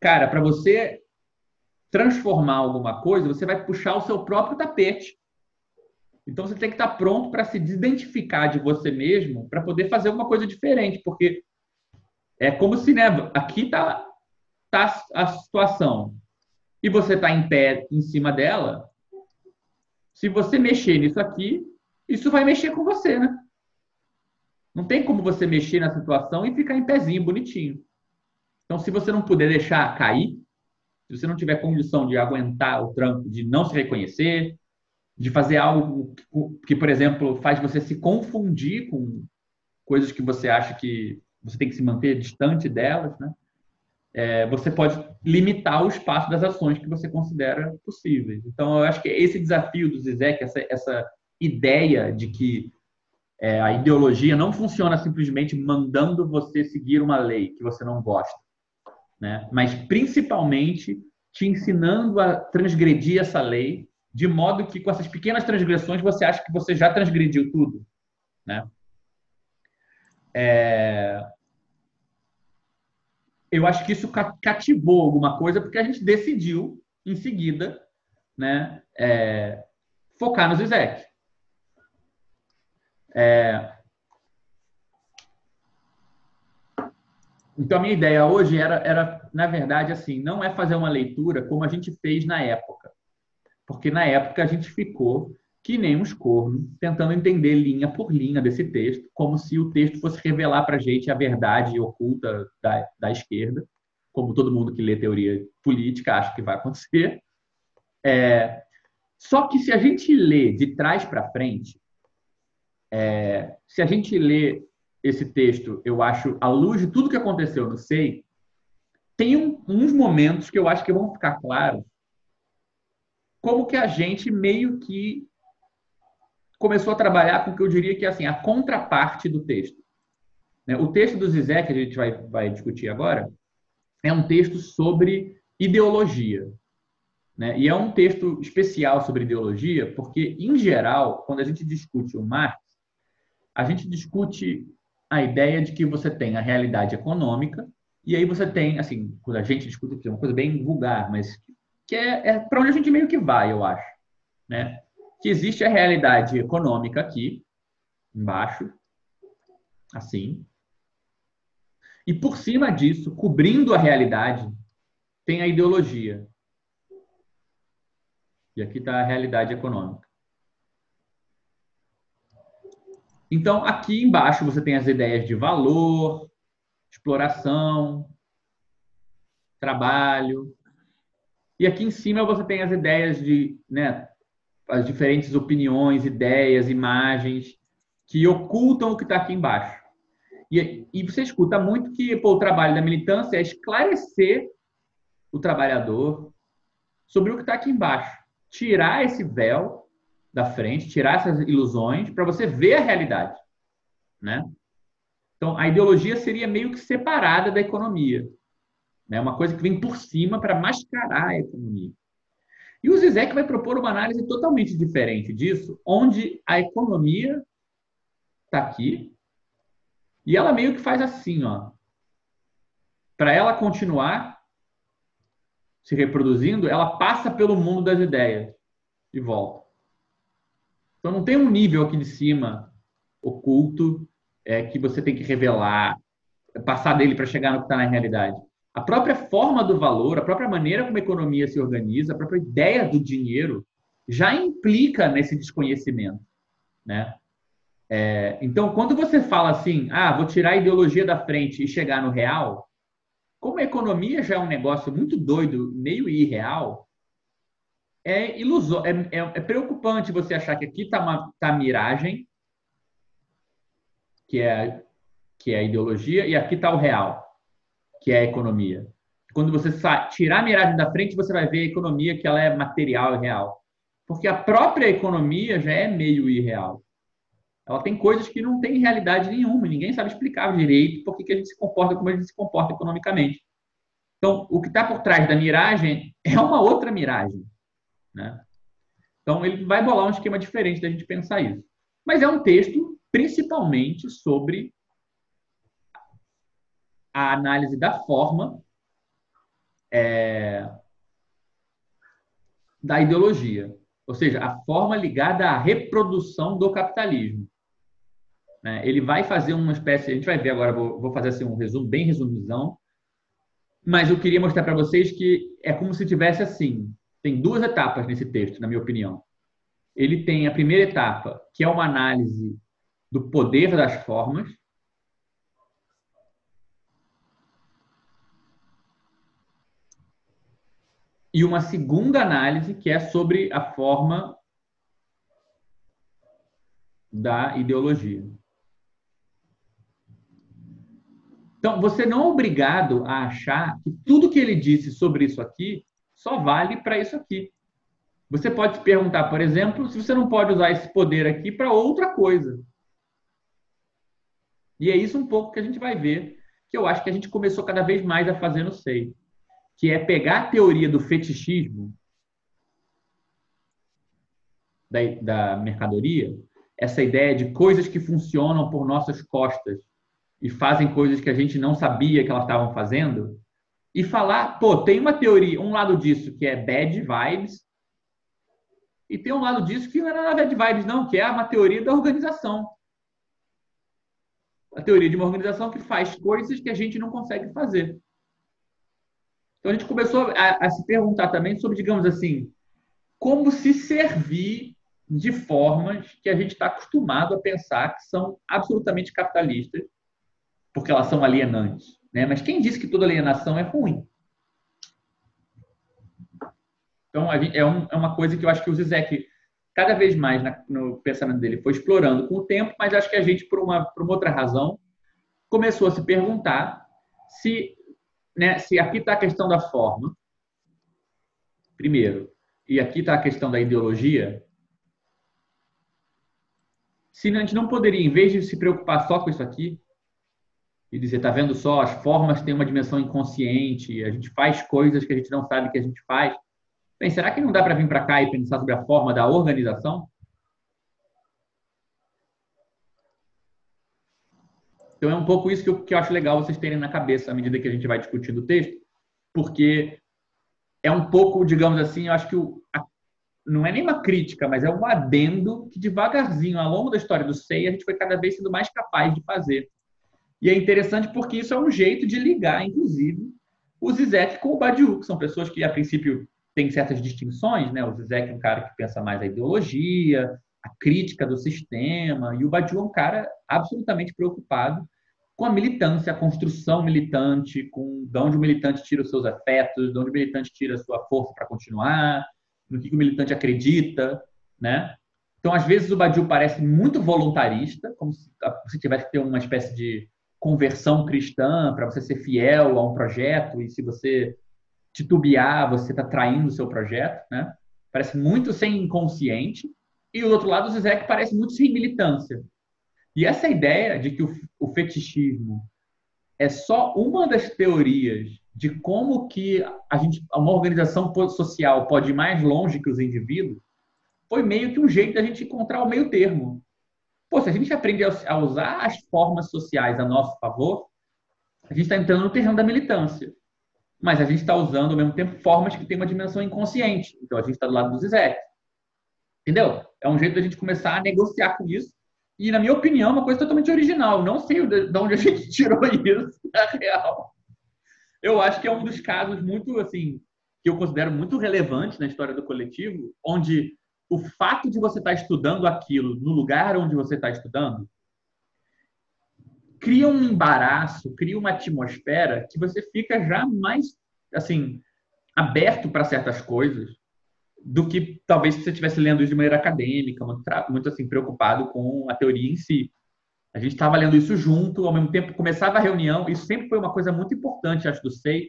cara, para você transformar alguma coisa, você vai puxar o seu próprio tapete. Então você tem que estar pronto para se desidentificar de você mesmo para poder fazer alguma coisa diferente, porque é como se né, aqui está tá a situação e você está em pé em cima dela. Se você mexer nisso aqui, isso vai mexer com você, né? Não tem como você mexer na situação e ficar em pezinho, bonitinho. Então, se você não puder deixar cair, se você não tiver condição de aguentar o tranco, de não se reconhecer, de fazer algo que, por exemplo, faz você se confundir com coisas que você acha que você tem que se manter distante delas, né? É, você pode limitar o espaço das ações que você considera possíveis. Então, eu acho que esse desafio do Zizek, essa, essa ideia de que é, a ideologia não funciona simplesmente mandando você seguir uma lei que você não gosta, né? mas principalmente te ensinando a transgredir essa lei de modo que com essas pequenas transgressões você acha que você já transgrediu tudo, né? É... Eu acho que isso cativou alguma coisa porque a gente decidiu em seguida, né, é... focar no Zizek. É... Então, a minha ideia hoje era, era, na verdade, assim, não é fazer uma leitura como a gente fez na época. Porque na época a gente ficou que nem uns cornos, tentando entender linha por linha desse texto, como se o texto fosse revelar para a gente a verdade oculta da, da esquerda, como todo mundo que lê teoria política acha que vai acontecer. É, só que se a gente lê de trás para frente, é, se a gente lê esse texto, eu acho, à luz de tudo que aconteceu no SEI, tem um, uns momentos que eu acho que vão ficar claros como que a gente meio que começou a trabalhar com o que eu diria que é assim, a contraparte do texto. Né? O texto do Zizek, que a gente vai, vai discutir agora, é um texto sobre ideologia. Né? E é um texto especial sobre ideologia, porque, em geral, quando a gente discute o Marx, a gente discute a ideia de que você tem a realidade econômica, e aí você tem, assim, quando a gente discute, é uma coisa bem vulgar, mas que é, é para onde a gente meio que vai, eu acho. Né? Que existe a realidade econômica aqui, embaixo, assim. E por cima disso, cobrindo a realidade, tem a ideologia. E aqui está a realidade econômica. Então, aqui embaixo você tem as ideias de valor, exploração, trabalho. E aqui em cima você tem as ideias de, né, as diferentes opiniões, ideias, imagens que ocultam o que está aqui embaixo. E, e, você escuta muito que pô, o trabalho da militância é esclarecer o trabalhador sobre o que está aqui embaixo, tirar esse véu da frente, tirar essas ilusões para você ver a realidade, né? Então, a ideologia seria meio que separada da economia, né? Uma coisa que vem por cima para mascarar a economia. E o Zizek vai propor uma análise totalmente diferente disso, onde a economia está aqui e ela meio que faz assim, ó. Para ela continuar se reproduzindo, ela passa pelo mundo das ideias e volta. Então não tem um nível aqui de cima oculto é, que você tem que revelar, passar dele para chegar no que está na realidade. A própria forma do valor, a própria maneira como a economia se organiza, a própria ideia do dinheiro já implica nesse desconhecimento, né? É, então, quando você fala assim, ah, vou tirar a ideologia da frente e chegar no real, como a economia já é um negócio muito doido, meio irreal, é ilusão, é, é, é, preocupante você achar que aqui está uma tá miragem, que é, que é a ideologia, e aqui está o real, que é a economia. Quando você tirar a miragem da frente, você vai ver a economia que ela é material e real. Porque a própria economia já é meio irreal. Ela tem coisas que não tem realidade nenhuma, ninguém sabe explicar direito por que a gente se comporta como a gente se comporta economicamente. Então, o que está por trás da miragem é uma outra miragem. Né? Então, ele vai bolar um esquema diferente da gente pensar isso. Mas é um texto principalmente sobre a análise da forma é, da ideologia, ou seja, a forma ligada à reprodução do capitalismo. Né? Ele vai fazer uma espécie, a gente vai ver agora, vou, vou fazer assim, um resumo, bem resumizão, mas eu queria mostrar para vocês que é como se tivesse assim, tem duas etapas nesse texto, na minha opinião. Ele tem a primeira etapa, que é uma análise do poder das formas, e uma segunda análise que é sobre a forma da ideologia. Então, você não é obrigado a achar que tudo que ele disse sobre isso aqui só vale para isso aqui. Você pode se perguntar, por exemplo, se você não pode usar esse poder aqui para outra coisa. E é isso um pouco que a gente vai ver, que eu acho que a gente começou cada vez mais a fazer no SEI, que é pegar a teoria do fetichismo da, da mercadoria, essa ideia de coisas que funcionam por nossas costas e fazem coisas que a gente não sabia que elas estavam fazendo, e falar, pô, tem uma teoria, um lado disso que é bad vibes, e tem um lado disso que não é bad vibes, não, que é uma teoria da organização. A teoria de uma organização que faz coisas que a gente não consegue fazer. Então a gente começou a, a se perguntar também sobre, digamos assim, como se servir de formas que a gente está acostumado a pensar que são absolutamente capitalistas, porque elas são alienantes. Né? Mas quem disse que toda alienação é ruim? Então, é, é, uma coisa que eu acho que o Zizek, cada vez mais no pensamento dele, foi explorando com o tempo, mas acho que a gente, por uma, por uma outra razão, começou a se perguntar se, né, se aqui está a questão da forma, primeiro, e aqui está a questão da ideologia, se a gente não poderia, em vez de se preocupar só com isso aqui, e dizer, tá vendo só, as formas têm uma dimensão inconsciente, a gente faz coisas que a gente não sabe que a gente faz. Bem, será que não dá para vir para cá e pensar sobre a forma da organização? Então é um pouco isso que eu, que eu acho legal vocês terem na cabeça à medida que a gente vai discutindo o texto, porque é um pouco, digamos assim, eu acho que o, a, não é nem uma crítica, mas é um adendo que devagarzinho, ao longo da história do SEI, a gente foi cada vez sendo mais capaz de fazer. E é interessante porque isso é um jeito de ligar, inclusive, o Zizek com o Badiou, que são pessoas que, a princípio, têm certas distinções. Né? O Zizek é um cara que pensa mais a ideologia, a crítica do sistema, e o Badiou é um cara absolutamente preocupado com a militância, a construção militante, com de onde o militante tira os seus afetos, de onde o militante tira a sua força para continuar, no que o militante acredita, né? Então, às vezes, o Badiou parece muito voluntarista, como se você tivesse que ter uma espécie de conversão cristã, para você ser fiel a um projeto, e se você titubear, você está traindo o seu projeto, né? Parece muito sem inconsciente. E o outro lado, o Zizek parece muito sem militância. E essa ideia de que o, o fetichismo é só uma das teorias de como que a gente, uma organização social pode ir mais longe que os indivíduos, foi meio que um jeito da gente encontrar o meio termo. Pô, se a gente aprende a usar as formas sociais a nosso favor, a gente está entrando no terreno da militância. Mas a gente está usando, ao mesmo tempo, formas que têm uma dimensão inconsciente. Então, a gente está do lado do Zizek. Entendeu? É um jeito da gente começar a negociar com isso. E, na minha opinião, é uma coisa totalmente original. Não sei de onde a gente tirou isso, na real. Eu acho que é um dos casos muito, assim, que eu considero muito relevante na história do coletivo, onde o fato de você estar estudando aquilo no lugar onde você está estudando cria um embaraço, cria uma atmosfera que você fica já mais assim aberto para certas coisas do que talvez se você estivesse lendo isso de maneira acadêmica, muito, muito assim preocupado com a teoria em si. A gente estava lendo isso junto, ao mesmo tempo começava a reunião. Isso sempre foi uma coisa muito importante, acho, do SEI.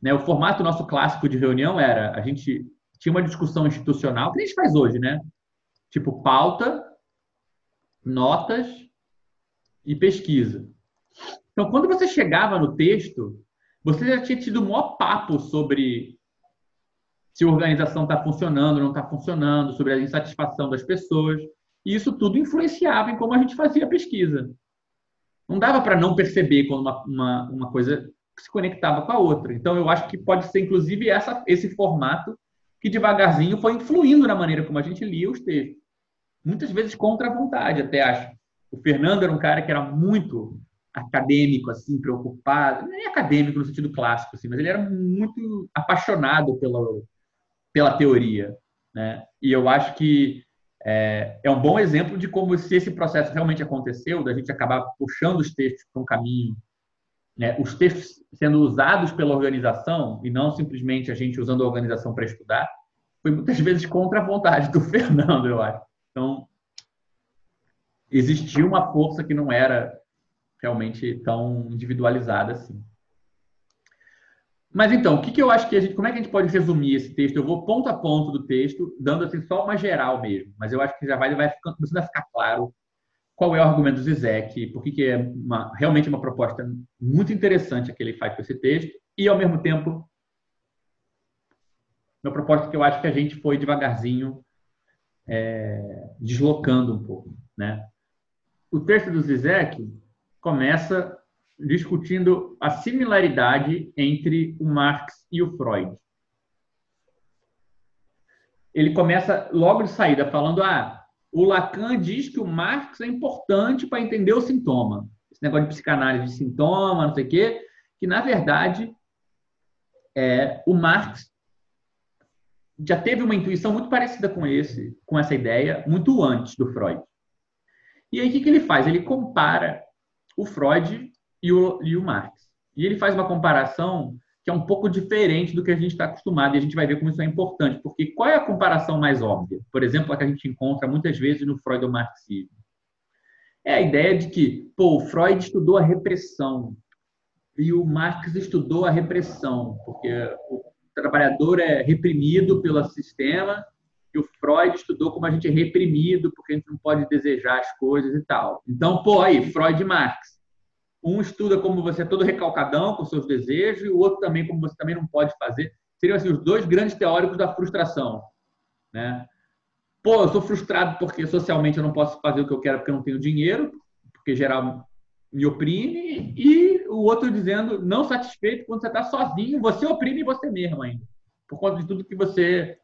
Né? O formato nosso clássico de reunião era a gente tinha uma discussão institucional, que a gente faz hoje, né? Tipo, pauta, notas e pesquisa. Então, quando você chegava no texto, você já tinha tido um maior papo sobre se a organização está funcionando, não está funcionando, sobre a insatisfação das pessoas. E isso tudo influenciava em como a gente fazia a pesquisa. Não dava para não perceber quando uma, uma, uma coisa se conectava com a outra. Então, eu acho que pode ser, inclusive, essa, esse formato que devagarzinho foi influindo na maneira como a gente lia os textos. Muitas vezes contra a vontade, até acho. O Fernando era um cara que era muito acadêmico, assim, preocupado, nem acadêmico no sentido clássico, assim, mas ele era muito apaixonado pela, pela teoria, né? E eu acho que é, é um bom exemplo de como se esse processo realmente aconteceu, da gente acabar puxando os textos para um caminho né, os textos sendo usados pela organização e não simplesmente a gente usando a organização para estudar, foi muitas vezes contra a vontade do Fernando, eu acho. Então, existia uma força que não era realmente tão individualizada assim. Mas então, o que, que eu acho que a gente, como é que a gente pode resumir esse texto? Eu vou ponto a ponto do texto, dando assim só uma geral mesmo, mas eu acho que já vai, vai ficando, começando a ficar claro qual é o argumento do Zizek, por que é uma, realmente uma proposta muito interessante que ele faz com esse texto, e, ao mesmo tempo, uma proposta que eu acho que a gente foi devagarzinho é, deslocando um pouco, né? O texto do Zizek começa discutindo a similaridade entre o Marx e o Freud. Ele começa logo de saída falando: ah, o Lacan diz que o Marx é importante para entender o sintoma. Esse negócio de psicanálise de sintoma, não sei o quê, que na verdade é, o Marx já teve uma intuição muito parecida com esse, com essa ideia, muito antes do Freud. E aí o que, que ele faz? Ele compara o Freud e o, e o Marx. E ele faz uma comparação que é um pouco diferente do que a gente está acostumado, e a gente vai ver como isso é importante, porque qual é a comparação mais óbvia? Por exemplo, a que a gente encontra muitas vezes no Freud ou marxismo. É a ideia de que, pô, o Freud estudou a repressão e o Marx estudou a repressão, porque trabalhador é reprimido pelo sistema e o Freud estudou como a gente é reprimido, porque a gente não pode desejar as coisas e tal. Então, pô, aí, Freud e Marx. Um estuda como você é todo recalcadão com seus desejos e o outro também como você também não pode fazer. Seriam assim, os dois grandes teóricos da frustração. Né? Pô, eu sou frustrado porque socialmente eu não posso fazer o que eu quero porque eu não tenho dinheiro, porque geral me oprime, e o outro dizendo, não satisfeito quando você está sozinho, você oprime você mesmo ainda. Por conta de tudo que você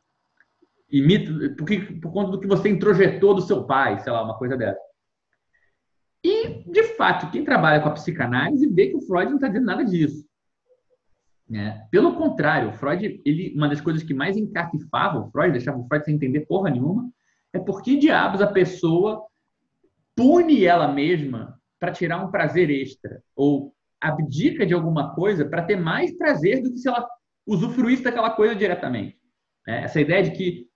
imita, por, por conta do que você introjetou do seu pai, sei lá, uma coisa dessa. E, de fato, quem trabalha com a psicanálise vê que o Freud não está dizendo nada disso. Né? Pelo contrário, o Freud, ele, uma das coisas que mais encafifava o Freud, deixava o Freud sem entender porra nenhuma, é por que diabos a pessoa pune ela mesma para tirar um prazer extra, ou abdica de alguma coisa para ter mais prazer do que se ela usufruísse daquela coisa diretamente. Né? Essa ideia de que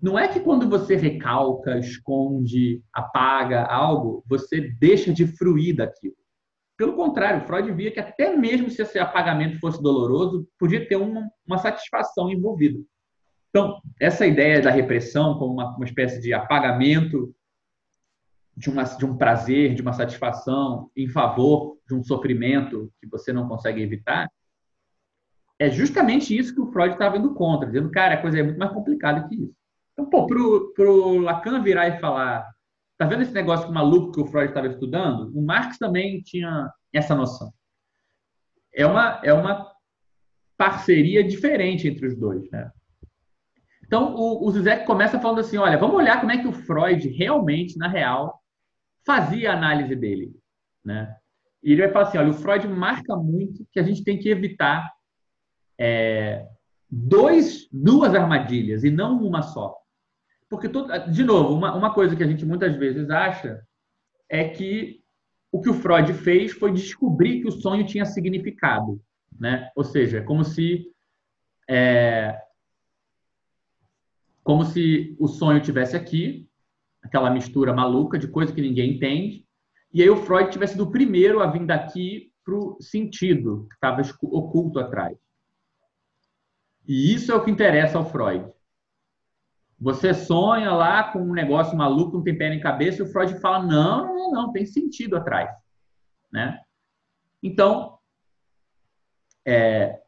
não é que quando você recalca, esconde, apaga algo, você deixa de fruir daquilo. Pelo contrário, Freud via que até mesmo se esse apagamento fosse doloroso, podia ter uma, uma satisfação envolvida. Então, essa ideia da repressão como uma, uma espécie de apagamento de, uma, de um prazer, de uma satisfação em favor de um sofrimento que você não consegue evitar, é justamente isso que o Freud estava indo contra, dizendo, cara, a coisa é muito mais complicada que isso. Então, pô, pro, pro Lacan virar e falar, tá vendo esse negócio maluco que o Freud estava estudando? O Marx também tinha essa noção. É uma, é uma parceria diferente entre os dois, né? Então, o, o Zizek começa falando assim, olha, vamos olhar como é que o Freud realmente, na real, fazia a análise dele, né? E ele vai falar assim, olha, o Freud marca muito que a gente tem que evitar é, dois, duas armadilhas e não uma só. Porque, de novo, uma, uma coisa que a gente muitas vezes acha é que o que o Freud fez foi descobrir que o sonho tinha significado. Né? Ou seja, como se é, como se o sonho tivesse aqui, aquela mistura maluca de coisa que ninguém entende, e aí o Freud tivesse sido o primeiro a vir daqui para o sentido que estava oculto atrás. E isso é o que interessa ao Freud. Você sonha lá com um negócio maluco, não tem pé nem cabeça, e o Freud fala: não, não, não, tem sentido atrás. Né? Então, é,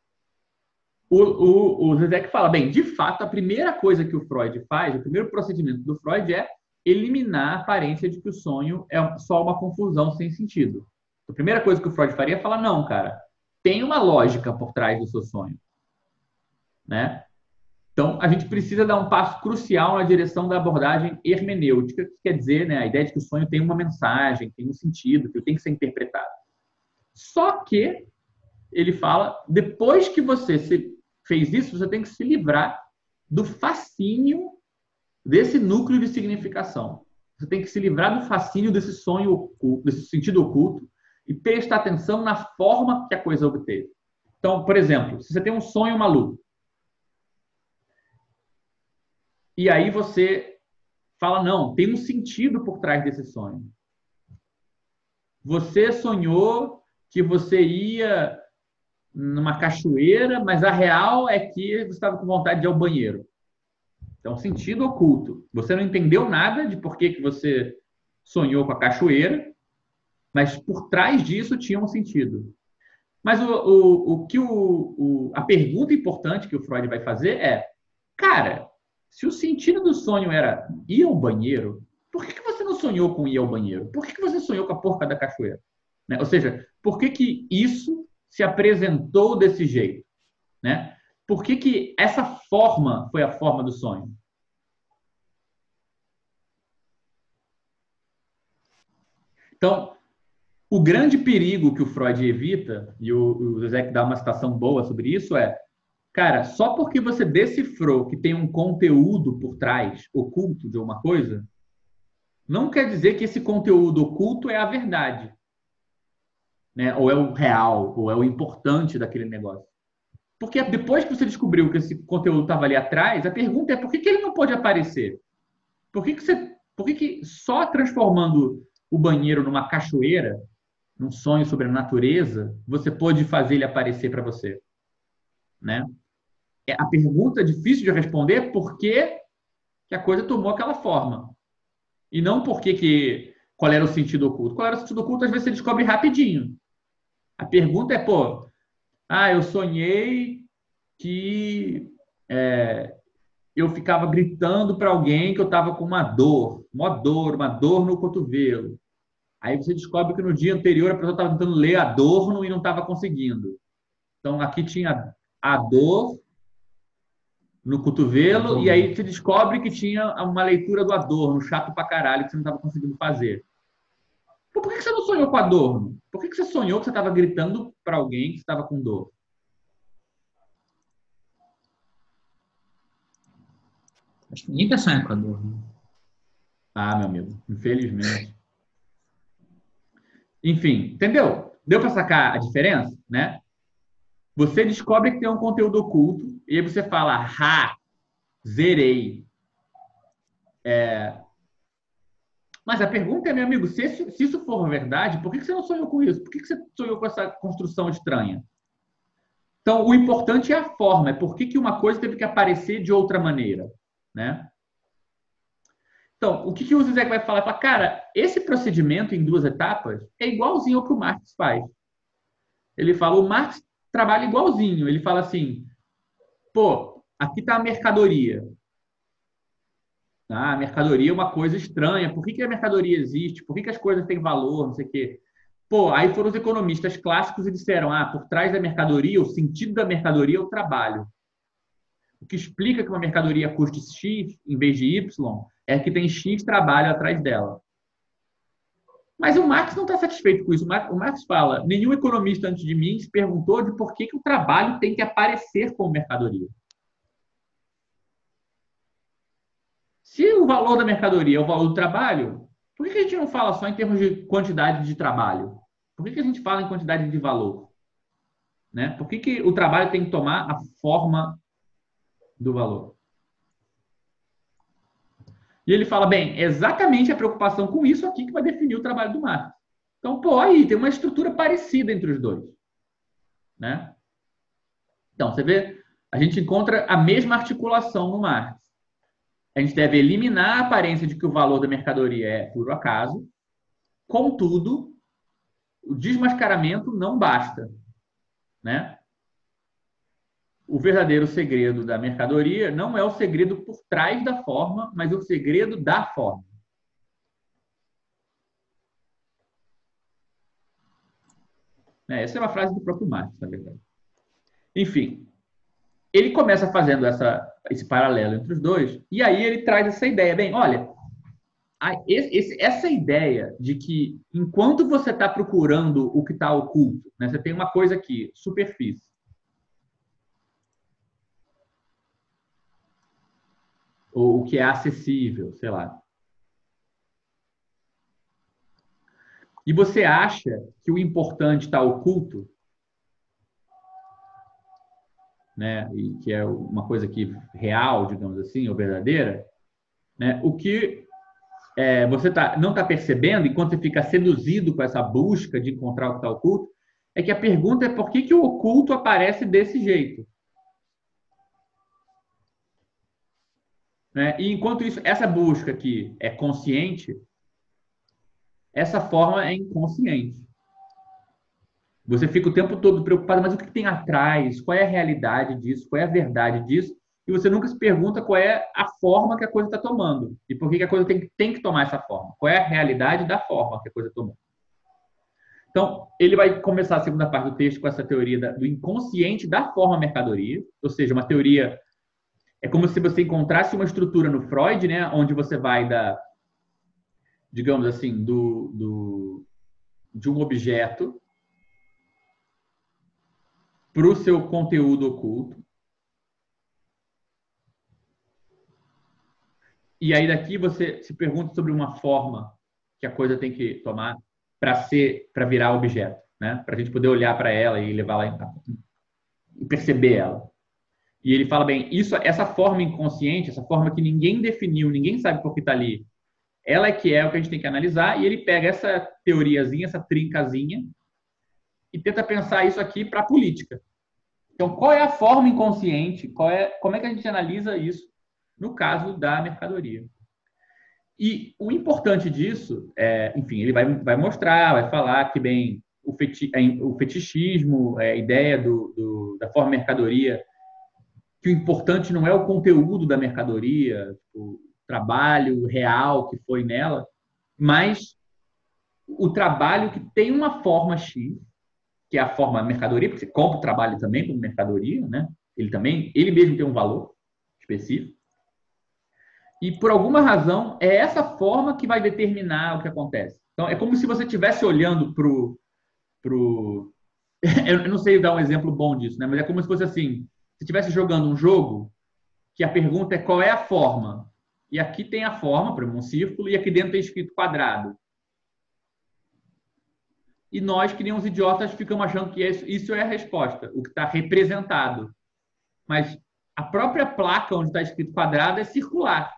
o, o, o fala: bem, de fato, a primeira coisa que o Freud faz, o primeiro procedimento do Freud é eliminar a aparência de que o sonho é só uma confusão sem sentido. A primeira coisa que o Freud faria é falar: não, cara, tem uma lógica por trás do seu sonho. Né? Então, a gente precisa dar um passo crucial na direção da abordagem hermenêutica, que quer dizer né, a ideia de que o sonho tem uma mensagem, tem um sentido, que tem que ser interpretado. Só que, ele fala, depois que você fez isso, você tem que se livrar do fascínio desse núcleo de significação. Você tem que se livrar do fascínio desse sonho oculto, desse sentido oculto, e prestar atenção na forma que a coisa obteve. Então, por exemplo, se você tem um sonho maluco, E aí você fala: não, tem um sentido por trás desse sonho. Você sonhou que você ia numa cachoeira, mas a real é que você estava com vontade de ir ao banheiro. Então, sentido oculto. Você não entendeu nada de por que, que você sonhou com a cachoeira, mas por trás disso tinha um sentido. Mas o, o, o que o, o, a pergunta importante que o Freud vai fazer é, cara, Se o sentido do sonho era ir ao banheiro, por que, que você não sonhou com ir ao banheiro? Por que, que você sonhou com a porca da cachoeira? Né? Ou seja, por que, que isso se apresentou desse jeito? Né? Por que, que essa forma foi a forma do sonho? Então, o grande perigo que o Freud evita, e o, o dá uma citação boa sobre isso, é Cara, só porque você decifrou que tem um conteúdo por trás, oculto de alguma coisa, não quer dizer que esse conteúdo oculto é a verdade. Né? Ou é o real, ou é o importante daquele negócio. Porque depois que você descobriu que esse conteúdo estava ali atrás, a pergunta é por que, que ele não pode aparecer? Por que, que, você, por que, que só transformando o banheiro numa cachoeira, num sonho sobre a natureza, você pode fazer ele aparecer para você? Né? É, a pergunta é difícil de responder por que, a coisa tomou aquela forma. E não por que, que qual era o sentido oculto. Qual era o sentido oculto, às vezes você descobre rapidinho. A pergunta é, pô, ah, eu sonhei que é, eu ficava gritando para alguém que eu estava com uma dor, uma dor, uma dor no cotovelo. Aí você descobre que no dia anterior a pessoa estava tentando ler adorno e não estava conseguindo. Então aqui tinha a dor no cotovelo, e aí você descobre que tinha uma leitura do Adorno, chato pra caralho, que você não estava conseguindo fazer. Pô, por que você não sonhou com Adorno? Por que você sonhou que você estava gritando para alguém que estava com dor? Acho que ninguém quer sonhar com Adorno. Ah, meu amigo, infelizmente. Enfim, entendeu? Deu para sacar a diferença, né? Você descobre que tem um conteúdo oculto e aí você fala, ha, zerei. É... Mas a pergunta é, meu amigo, se isso, se isso for verdade, por que você não sonhou com isso? Por que você sonhou com essa construção estranha? Então, o importante é a forma, é por que, que uma coisa teve que aparecer de outra maneira, né? Então, o que, que o Zizek vai falar? Fala, cara, esse procedimento em duas etapas é igualzinho ao que o Marx faz. Ele fala, o Marx trabalha igualzinho. Ele fala assim: pô, aqui está a mercadoria. Ah, a mercadoria é uma coisa estranha. Por que, que a mercadoria existe? Por que, que as coisas têm valor? Não sei o quê. Pô, aí foram os economistas clássicos e disseram: ah, por trás da mercadoria, o sentido da mercadoria é o trabalho. O que explica que uma mercadoria custe X em vez de Y é que tem X trabalho atrás dela. Mas o Marx não está satisfeito com isso. O Marx, fala: nenhum economista antes de mim se perguntou de por que, que o trabalho tem que aparecer como mercadoria. Se o valor da mercadoria é o valor do trabalho, por que, a gente não fala só em termos de quantidade de trabalho? Por que, a gente fala em quantidade de valor? Né? Por que, que o trabalho tem que tomar a forma do valor? E ele fala, bem, exatamente a preocupação com isso aqui que vai definir o trabalho do Marx. Então, pô, aí tem uma estrutura parecida entre os dois. Né? Então, você vê, a gente encontra a mesma articulação no Marx. A gente deve eliminar a aparência de que o valor da mercadoria é puro acaso. Contudo, o desmascaramento não basta. Né? o verdadeiro segredo da mercadoria não é o segredo por trás da forma, mas o segredo da forma. É, essa é uma frase do próprio Marx, na verdade. Enfim, ele começa fazendo essa, esse paralelo entre os dois, e aí ele traz essa ideia. Bem, olha, essa ideia de que enquanto você está procurando o que está oculto, né, você tem uma coisa aqui, superfície, ou o que é acessível, sei lá. E você acha que o importante está oculto, né? E que é uma coisa que real, digamos assim, ou verdadeira, né? O que é, você tá, não está percebendo enquanto você fica seduzido com essa busca de encontrar o que está oculto, é que a pergunta é por que, que o oculto aparece desse jeito? Né? E enquanto isso, essa busca aqui é consciente, essa forma é inconsciente. Você fica o tempo todo preocupado, mas o que tem atrás? Qual é a realidade disso? Qual é a verdade disso? e você nunca se pergunta qual é a forma que a coisa está tomando e por que, a coisa tem, tem que tomar essa forma. Qual é a realidade da forma que a coisa tomou. Então, ele vai começar a segunda parte do texto com essa teoria do inconsciente da forma mercadoria, ou seja, uma teoria. É como se você encontrasse uma estrutura no Freud, né, onde você vai da, digamos assim, do, do de um objeto para o seu conteúdo oculto. E aí daqui você se pergunta sobre uma forma que a coisa tem que tomar para ser, para virar objeto, né? Para a gente poder olhar para ela e levar lá e perceber ela. E ele fala bem, isso, essa forma inconsciente, essa forma que ninguém definiu, ninguém sabe por que está ali, ela é que é o que a gente tem que analisar. E ele pega essa teoriazinha, essa trincazinha, e tenta pensar isso aqui para a política. Então, qual é a forma inconsciente? Qual é, como é que a gente analisa isso no caso da mercadoria? E o importante disso, é, enfim, ele vai, vai mostrar, vai falar que bem o, feti, é, o fetichismo, é, a ideia do, do, da forma mercadoria, que o importante não é o conteúdo da mercadoria, o trabalho real que foi nela, mas o trabalho que tem uma forma X, que é a forma mercadoria, porque você compra o trabalho também como mercadoria, né? Ele também, ele mesmo tem um valor específico. E por alguma razão, é essa forma que vai determinar o que acontece. Então, é como se você estivesse olhando para o. Pro... Eu não sei dar um exemplo bom disso, né? mas é como se fosse assim: se estivesse jogando um jogo, que a pergunta é qual é a forma. E aqui tem a forma, exemplo, um círculo, e aqui dentro tem escrito quadrado. E nós, que nem uns idiotas, ficamos achando que isso é a resposta, o que está representado. Mas a própria placa onde está escrito quadrado é circular.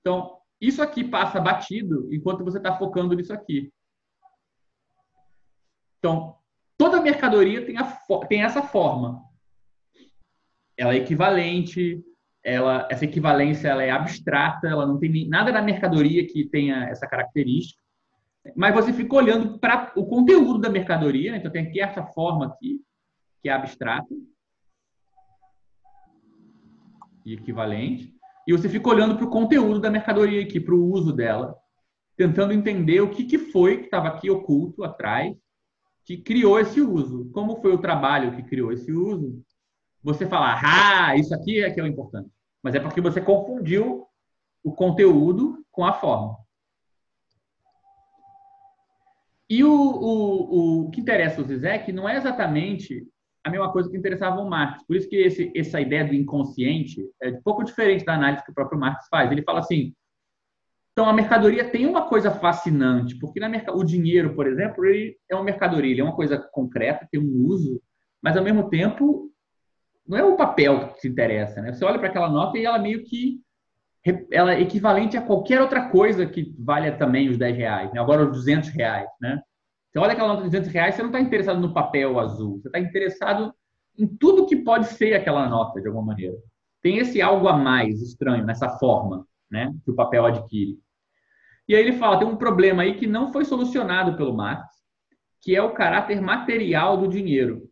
Então, isso aqui passa batido enquanto você está focando nisso aqui. Então, toda mercadoria tem, a, tem essa forma. Ela é equivalente, ela, essa equivalência ela é abstrata, ela não tem nada na mercadoria que tenha essa característica. Mas você fica olhando para o conteúdo da mercadoria, né? então tem aqui essa forma aqui, que é abstrata e equivalente e você fica olhando para o conteúdo da mercadoria aqui, para o uso dela, tentando entender o que, que foi que estava aqui oculto atrás, que criou esse uso. Como foi o trabalho que criou esse uso? Você fala, ah, isso aqui é que é o importante. Mas é porque você confundiu o conteúdo com a forma. E o, o, o que interessa o Zizek não é exatamente a mesma coisa que interessava o Marx. Por isso que esse, essa ideia do inconsciente é um pouco diferente da análise que o próprio Marx faz. Ele fala assim, então a mercadoria tem uma coisa fascinante, porque na o dinheiro, por exemplo, ele é uma mercadoria, ele é uma coisa concreta, tem um uso, mas ao mesmo tempo não é o papel que te interessa, né? Você olha para aquela nota e ela meio que ela é equivalente a qualquer outra coisa que valha também os 10 reais, né? agora os 200 reais, né? Você olha aquela nota de 200 reais, você não está interessado no papel azul, você está interessado em tudo que pode ser aquela nota, de alguma maneira. Tem esse algo a mais estranho nessa forma né, que o papel adquire. E aí ele fala, tem um problema aí que não foi solucionado pelo Marx, que é o caráter material do dinheiro.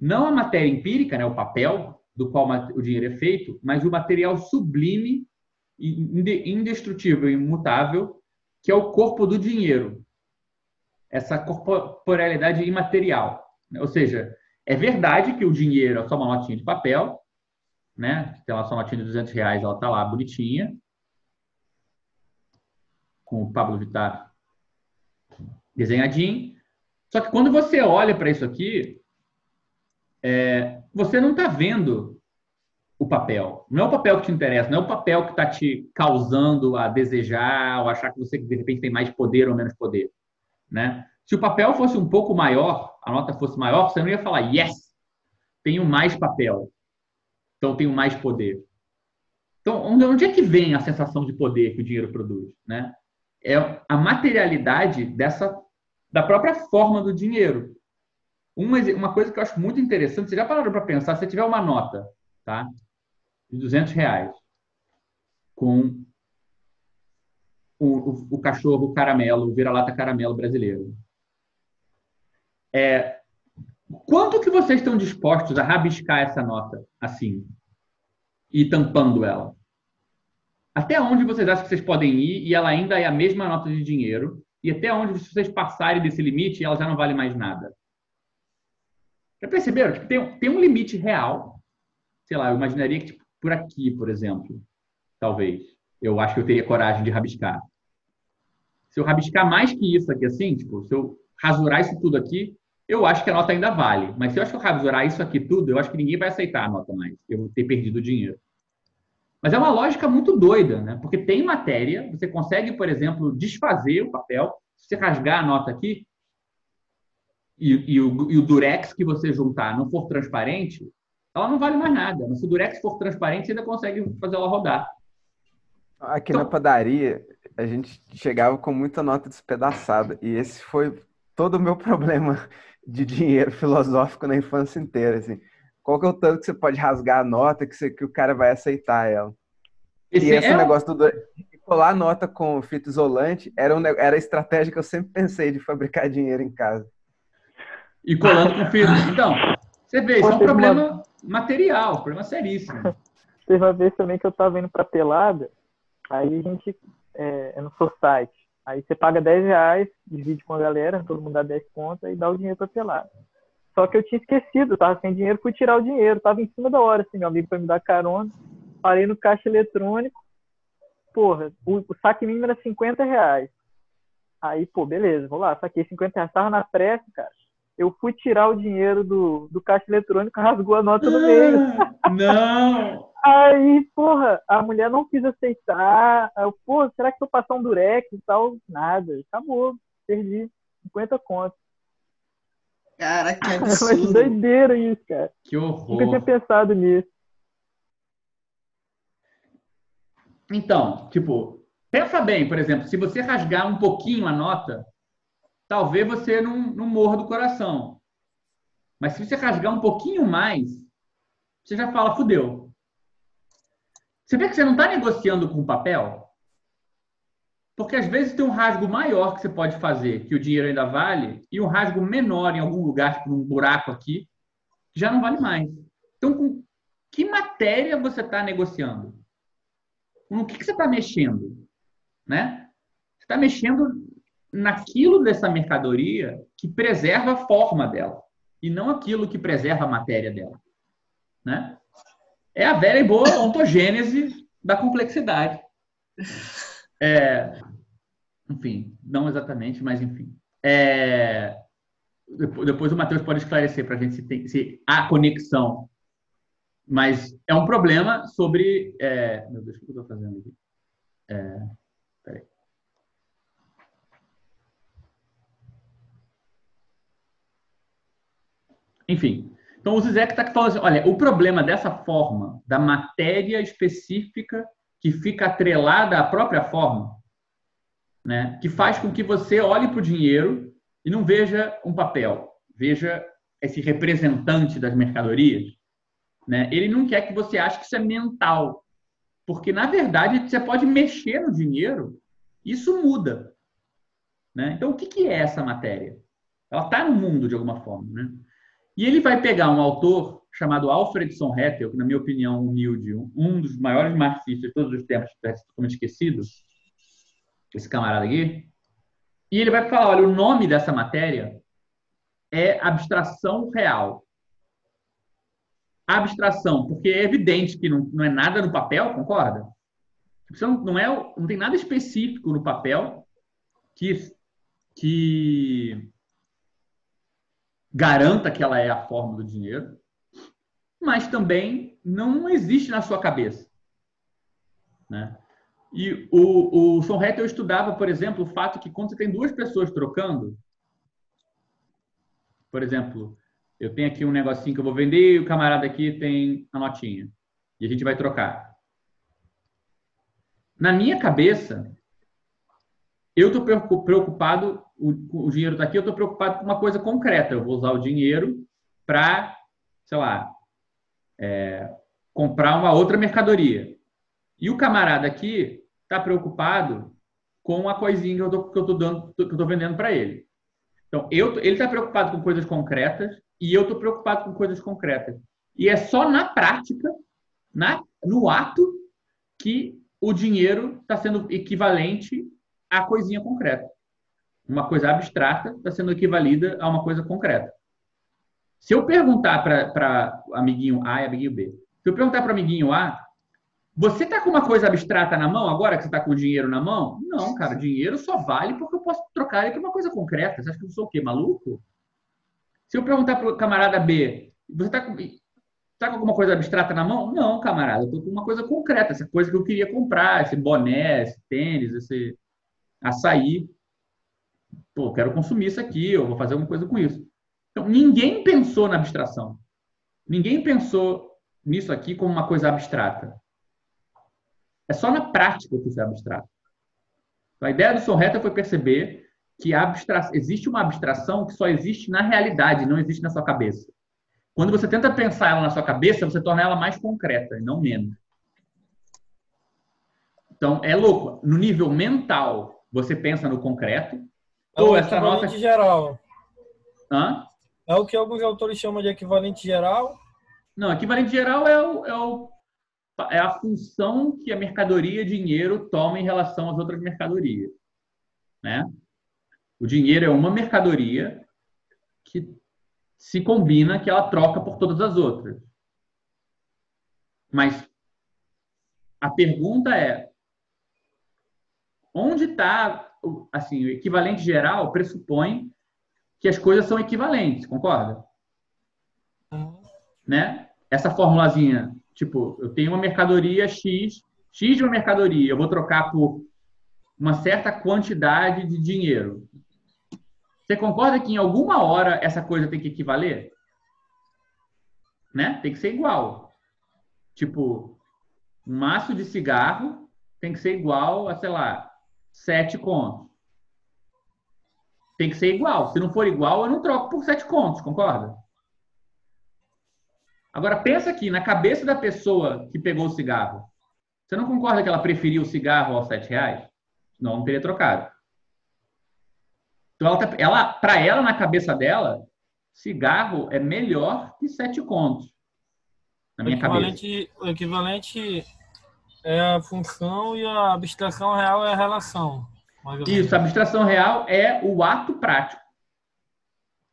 Não a matéria empírica, né, o papel do qual o dinheiro é feito, mas o material sublime, indestrutível imutável, que é o corpo do dinheiro, essa corporealidade imaterial. Ou seja, é verdade que o dinheiro é só uma notinha de papel, né? Tem lá só uma notinha de 200 reais, ela tá lá bonitinha, com o Pablo Vittar desenhadinho. Só que quando você olha para isso aqui, é, você não está vendo o papel. Não é o papel que te interessa, não é o papel que está te causando a desejar ou achar que você de repente tem mais poder ou menos poder. Né? Se o papel fosse um pouco maior, a nota fosse maior, você não ia falar, yes, tenho mais papel, então tenho mais poder. Então, onde é que vem a sensação de poder que o dinheiro produz? Né? É a materialidade dessa, da própria forma do dinheiro. Uma, uma coisa que eu acho muito interessante, você já pararam para pensar, se você tiver uma nota tá, de 200 reais com o, o, cachorro caramelo, o vira-lata caramelo brasileiro. É, quanto que vocês estão dispostos a rabiscar essa nota assim? e tampando ela? Até onde vocês acham que vocês podem ir e ela ainda é a mesma nota de dinheiro? E até onde, se vocês passarem desse limite, ela já não vale mais nada? Já perceberam? Tipo, tem, tem um limite real. Sei lá, eu imaginaria que tipo, por aqui, por exemplo, talvez, eu acho que eu teria coragem de rabiscar. Se eu rabiscar mais que isso aqui, assim, tipo, se eu rasurar isso tudo aqui, eu acho que a nota ainda vale. Mas se eu acho que eu rasurar isso aqui tudo, eu acho que ninguém vai aceitar a nota mais. Eu vou ter perdido o dinheiro. Mas é uma lógica muito doida, né? Porque tem matéria, você consegue, por exemplo, desfazer o papel. Se você rasgar a nota aqui e, e, o, e o durex que você juntar não for transparente, ela não vale mais nada. Mas se o durex for transparente, você ainda consegue fazer ela rodar. Aqui então, na padaria, a gente chegava com muita nota despedaçada. E esse foi todo o meu problema de dinheiro filosófico na infância inteira. Assim. Qual que é o tanto que você pode rasgar a nota que, você, que o cara vai aceitar ela? Esse e esse é negócio do colar a nota com fita isolante era, um, era a estratégia que eu sempre pensei de fabricar dinheiro em casa. E colando com fita. Então, você vê, isso é um problema uma... material, problema seríssimo. Teve uma vez também que eu tava indo pra pelada, aí a gente é, é no site. Aí você paga 10 reais, divide com a galera, todo mundo dá 10 contas e dá o dinheiro pra pelada. Só que eu tinha esquecido, tava sem dinheiro, fui tirar o dinheiro, tava em cima da hora, assim, meu amigo foi me dar carona, parei no caixa eletrônico, porra, o, o saque mínimo era 50 reais. Aí, pô, beleza, vou lá, saquei 50 reais, tava na pressa, cara. Eu fui tirar o dinheiro do, do caixa eletrônico, rasgou a nota no meio. Não! Aí, porra, a mulher não quis aceitar. Eu, pô, será que eu passar um durex e tal? Nada. Acabou. Perdi 50 contos. Cara, que absurdo. Mas doideira isso, cara. Que horror. Nunca tinha pensado nisso. Então, tipo, pensa bem, por exemplo, se você rasgar um pouquinho a nota, talvez você não, não morra do coração. Mas se você rasgar um pouquinho mais, você já fala, fudeu. Você vê que você não está negociando com o papel? Porque às vezes tem um rasgo maior que você pode fazer, que o dinheiro ainda vale, e um rasgo menor em algum lugar, tipo um buraco aqui, que já não vale mais. Então, com que matéria você está negociando? No que, que você está mexendo? Né? Você está mexendo naquilo dessa mercadoria que preserva a forma dela, e não aquilo que preserva a matéria dela. Né? É a velha e boa ontogênese da complexidade. É, enfim, não exatamente, mas enfim. É, depois o Matheus pode esclarecer para a gente se, tem, se há conexão. Mas é um problema sobre. É, meu Deus, o que eu estou fazendo aqui? É, Enfim, então o Zizek está falando assim, olha, o problema dessa forma, da matéria específica que fica atrelada à própria forma, né, que faz com que você olhe para o dinheiro e não veja um papel, veja esse representante das mercadorias. Né? Ele não quer que você ache que isso é mental, porque na verdade você pode mexer no dinheiro, isso muda. Né? Então o que, é essa matéria? Ela está no mundo de alguma forma. Né? E ele vai pegar um autor chamado Alfred Sonhettel, que, na minha opinião, humilde, um dos maiores marxistas de todos os tempos, totalmente esquecido, esse camarada aqui, e ele vai falar: olha, o nome dessa matéria é abstração real. Abstração, porque é evidente que não, não é nada no papel, concorda? Você não, não, é, não tem nada específico no papel que, que garanta que ela é a forma do dinheiro, mas também não existe na sua cabeça. Né? E o, o Son Hatter estudava, por exemplo, o fato que quando você tem duas pessoas trocando, por exemplo, eu tenho aqui um negocinho que eu vou vender e o camarada aqui tem a notinha. E a gente vai trocar. Na minha cabeça, eu estou preocupado, o, o dinheiro está aqui, eu estou preocupado com uma coisa concreta. Eu vou usar o dinheiro para, sei lá, é, comprar uma outra mercadoria. E o camarada aqui está preocupado com a coisinha que eu estou vendendo para ele. Então, eu, ele está preocupado com coisas concretas e eu estou preocupado com coisas concretas. E é só na prática, na no ato que o dinheiro está sendo equivalente à coisinha concreta. Uma coisa abstrata está sendo equivalida a uma coisa concreta. Se eu perguntar para amiguinho A e amiguinho B, se eu perguntar para amiguinho A, você está com uma coisa abstrata na mão agora que você está com o dinheiro na mão? Não, cara, dinheiro só vale porque eu posso trocar ele por uma coisa concreta. Você acha que eu sou o quê, maluco? Se eu perguntar para o camarada B, você está com, tá com alguma coisa abstrata na mão? Não, camarada, eu estou com uma coisa concreta, essa coisa que eu queria comprar, esse boné, esse tênis, esse açaí. Pô, quero consumir isso aqui, eu vou fazer alguma coisa com isso. Então, ninguém pensou na abstração. Ninguém pensou nisso aqui como uma coisa abstrata. É só na prática que isso é abstrato. Então, a ideia do Sorreta foi perceber que abstra... existe uma abstração que só existe na realidade, não existe na sua cabeça. Quando você tenta pensar ela na sua cabeça, você torna ela mais concreta, e não menos. Então, é louco. No nível mental, você pensa no concreto. É ou essa nota geral. Hã? É o que alguns autores chamam de equivalente geral. Não, equivalente geral é, o, é, o, é a função que a mercadoria dinheiro toma em relação às outras mercadorias. Né? O dinheiro é uma mercadoria que se combina que ela troca por todas as outras. Mas a pergunta é: onde está assim, o equivalente geral pressupõe que as coisas são equivalentes, concorda? Né? Essa formulazinha, tipo, eu tenho uma mercadoria X, X de uma mercadoria, eu vou trocar por uma certa quantidade de dinheiro. Você concorda que em alguma hora essa coisa tem que equivaler? Né? Tem que ser igual. Tipo, um maço de cigarro tem que ser igual a, sei lá, sete contos. Tem que ser igual. Se não for igual, eu não troco por sete contos, concorda? Agora, pensa aqui, na cabeça da pessoa que pegou o cigarro. Você não concorda que ela preferiu o cigarro aos sete reais? Não, não teria trocado. Então, ela, tá, ela para ela, na cabeça dela, cigarro é melhor que sete contos. Na minha o equivalente, cabeça. O equivalente é a função e a abstração real é a relação. Isso, a abstração real é o ato prático.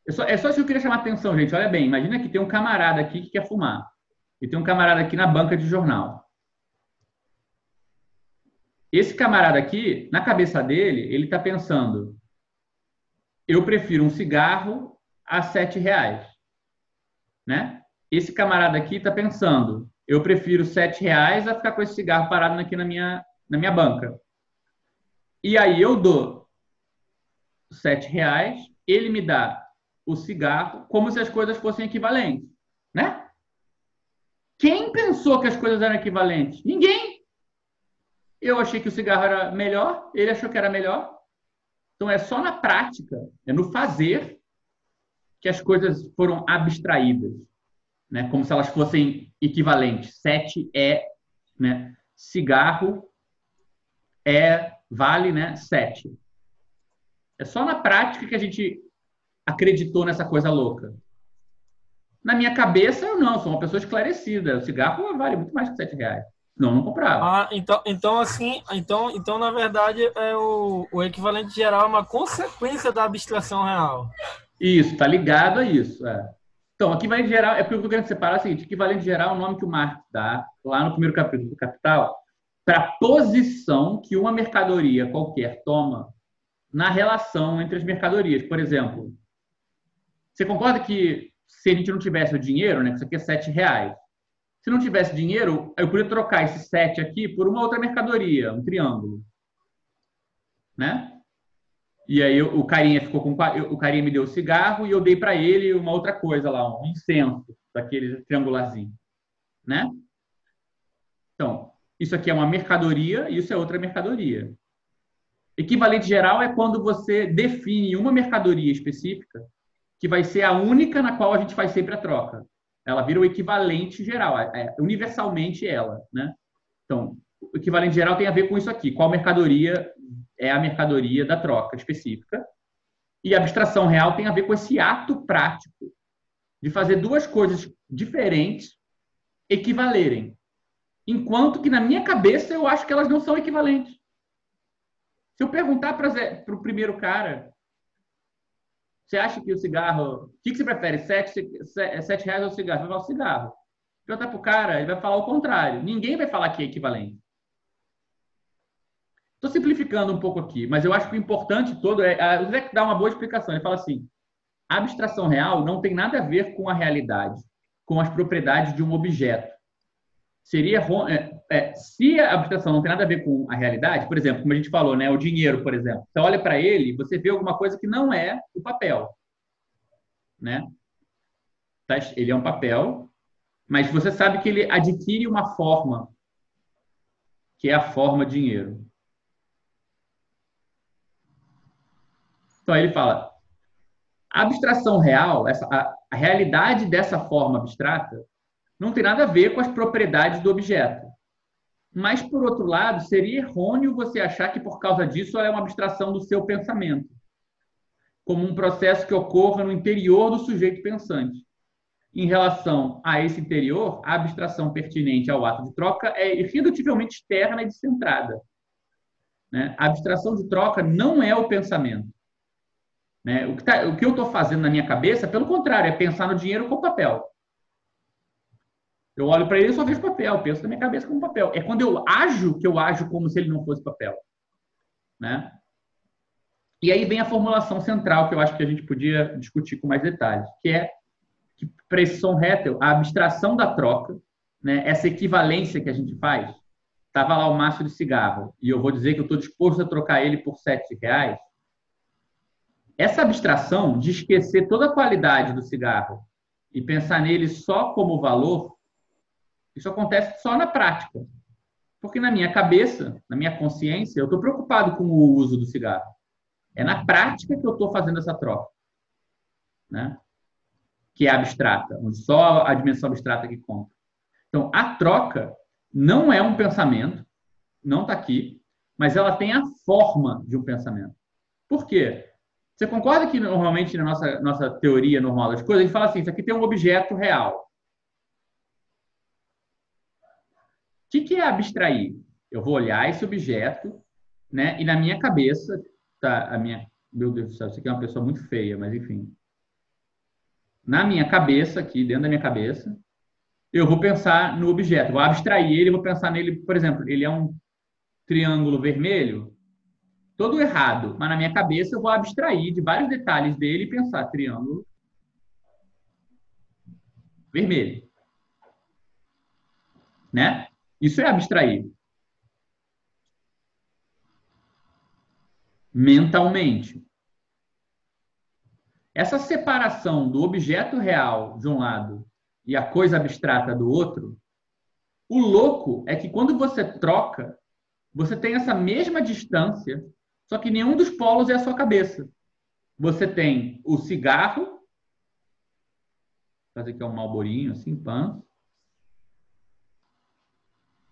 É só, é só isso que eu queria chamar a atenção, gente. Olha bem, imagina que tem um camarada aqui que quer fumar. E tem um camarada aqui na banca de jornal. Esse camarada aqui, na cabeça dele, ele está pensando: eu prefiro um cigarro a sete reais. Né? Esse camarada aqui está pensando, eu prefiro sete reais a ficar com esse cigarro parado aqui na minha, na minha banca. E aí eu dou sete reais, ele me dá o cigarro, como se as coisas fossem equivalentes, né? Quem pensou que as coisas eram equivalentes? Ninguém. Eu achei que o cigarro era melhor, ele achou que era melhor. Então, é só na prática, é no fazer, que as coisas foram abstraídas, né? como se elas fossem equivalentes. Sete é né? cigarro, é vale né? sete. É só na prática que a gente acreditou nessa coisa louca. Na minha cabeça, eu não, sou uma pessoa esclarecida. O cigarro vale muito mais que sete reais. Não, não comprava. Ah, então, então assim, então, então na verdade é o, o equivalente geral é uma consequência da abstração real. Isso, tá ligado a isso. É. Então, equivalente geral é porque eu tô querendo separar é o seguinte: equivalente geral é o nome que o Marx dá lá no primeiro capítulo do Capital para a posição que uma mercadoria qualquer toma na relação entre as mercadorias. Por exemplo, você concorda que se a gente não tivesse o dinheiro, né, que isso aqui é sete reais, se não tivesse dinheiro, eu podia trocar esse 7 aqui por uma outra mercadoria, um triângulo. Né? E aí o carinha ficou com o carinha me deu o cigarro e eu dei para ele uma outra coisa lá, um incenso daquele triangularzinho, né? Então, isso aqui é uma mercadoria e isso é outra mercadoria. Equivalente geral é quando você define uma mercadoria específica que vai ser a única na qual a gente faz sempre a troca. Ela vira o equivalente geral, é, é, universalmente ela, né? Então, o equivalente geral tem a ver com isso aqui. Qual mercadoria é a mercadoria da troca específica? E a abstração real tem a ver com esse ato prático de fazer duas coisas diferentes equivalerem. enquanto que na minha cabeça eu acho que elas não são equivalentes. Se eu perguntar para o primeiro cara, você acha que o cigarro. O que, que você prefere? Sete, sete reais ou cigarro? Vai falar cigarro. Perguntar para o cara, ele vai falar o contrário. Ninguém vai falar que é equivalente. Estou simplificando um pouco aqui, mas eu acho que o importante todo é. O Zé dá uma boa explicação. Ele fala assim: a abstração real não tem nada a ver com a realidade, com as propriedades de um objeto. Seria é, é, se a abstração não tem nada a ver com a realidade, por exemplo, como a gente falou, né, o dinheiro, por exemplo. Você olha para ele, você vê alguma coisa que não é o papel, né? Tá, ele é um papel, mas você sabe que ele adquire uma forma, que é a forma dinheiro. Então ele fala, a abstração real, essa, a, a realidade dessa forma abstrata, não tem nada a ver com as propriedades do objeto. Mas, por outro lado, seria errôneo você achar que, por causa disso, ela é uma abstração do seu pensamento, como um processo que ocorra no interior do sujeito pensante. Em relação a esse interior, a abstração pertinente ao ato de troca é irredutivelmente externa e descentrada. Né? A abstração de troca não é o pensamento. Né? O, que tá, o que eu estou fazendo na minha cabeça, pelo contrário, é pensar no dinheiro com papel. Eu olho para ele e só vejo papel, penso na minha cabeça como papel. É quando eu ajo que eu ajo como se ele não fosse papel. Né? E aí vem a formulação central que eu acho que a gente podia discutir com mais detalhes, que é que Son Rettel, a abstração da troca, né, essa equivalência que a gente faz, estava lá o maço de cigarro e eu vou dizer que eu estou disposto a trocar ele por sete reais, essa abstração de esquecer toda a qualidade do cigarro e pensar nele só como valor, isso acontece só na prática. Porque na minha cabeça, na minha consciência, eu estou preocupado com o uso do cigarro. É na prática que eu estou fazendo essa troca. Né? Que é abstrata, onde só a dimensão abstrata que conta. Então, a troca não é um pensamento, não está aqui, mas ela tem a forma de um pensamento. Por quê? Você concorda que normalmente na nossa, nossa teoria normal das coisas, a gente fala assim, isso aqui tem um objeto real. O que, que é abstrair? Eu vou olhar esse objeto, né? E na minha cabeça, tá, a minha, meu Deus do céu, isso aqui é uma pessoa muito feia, mas enfim. Na minha cabeça, aqui dentro da minha cabeça, eu vou pensar no objeto, vou abstrair ele, vou pensar nele, por exemplo, ele é um triângulo vermelho, todo errado, mas na minha cabeça eu vou abstrair de vários detalhes dele e pensar triângulo vermelho. Né? Isso é abstrair. Mentalmente. Essa separação do objeto real de um lado e a coisa abstrata do outro, o louco é que quando você troca, você tem essa mesma distância só que nenhum dos polos é a sua cabeça. Você tem o cigarro, vou fazer aqui um malborinho, assim, pan.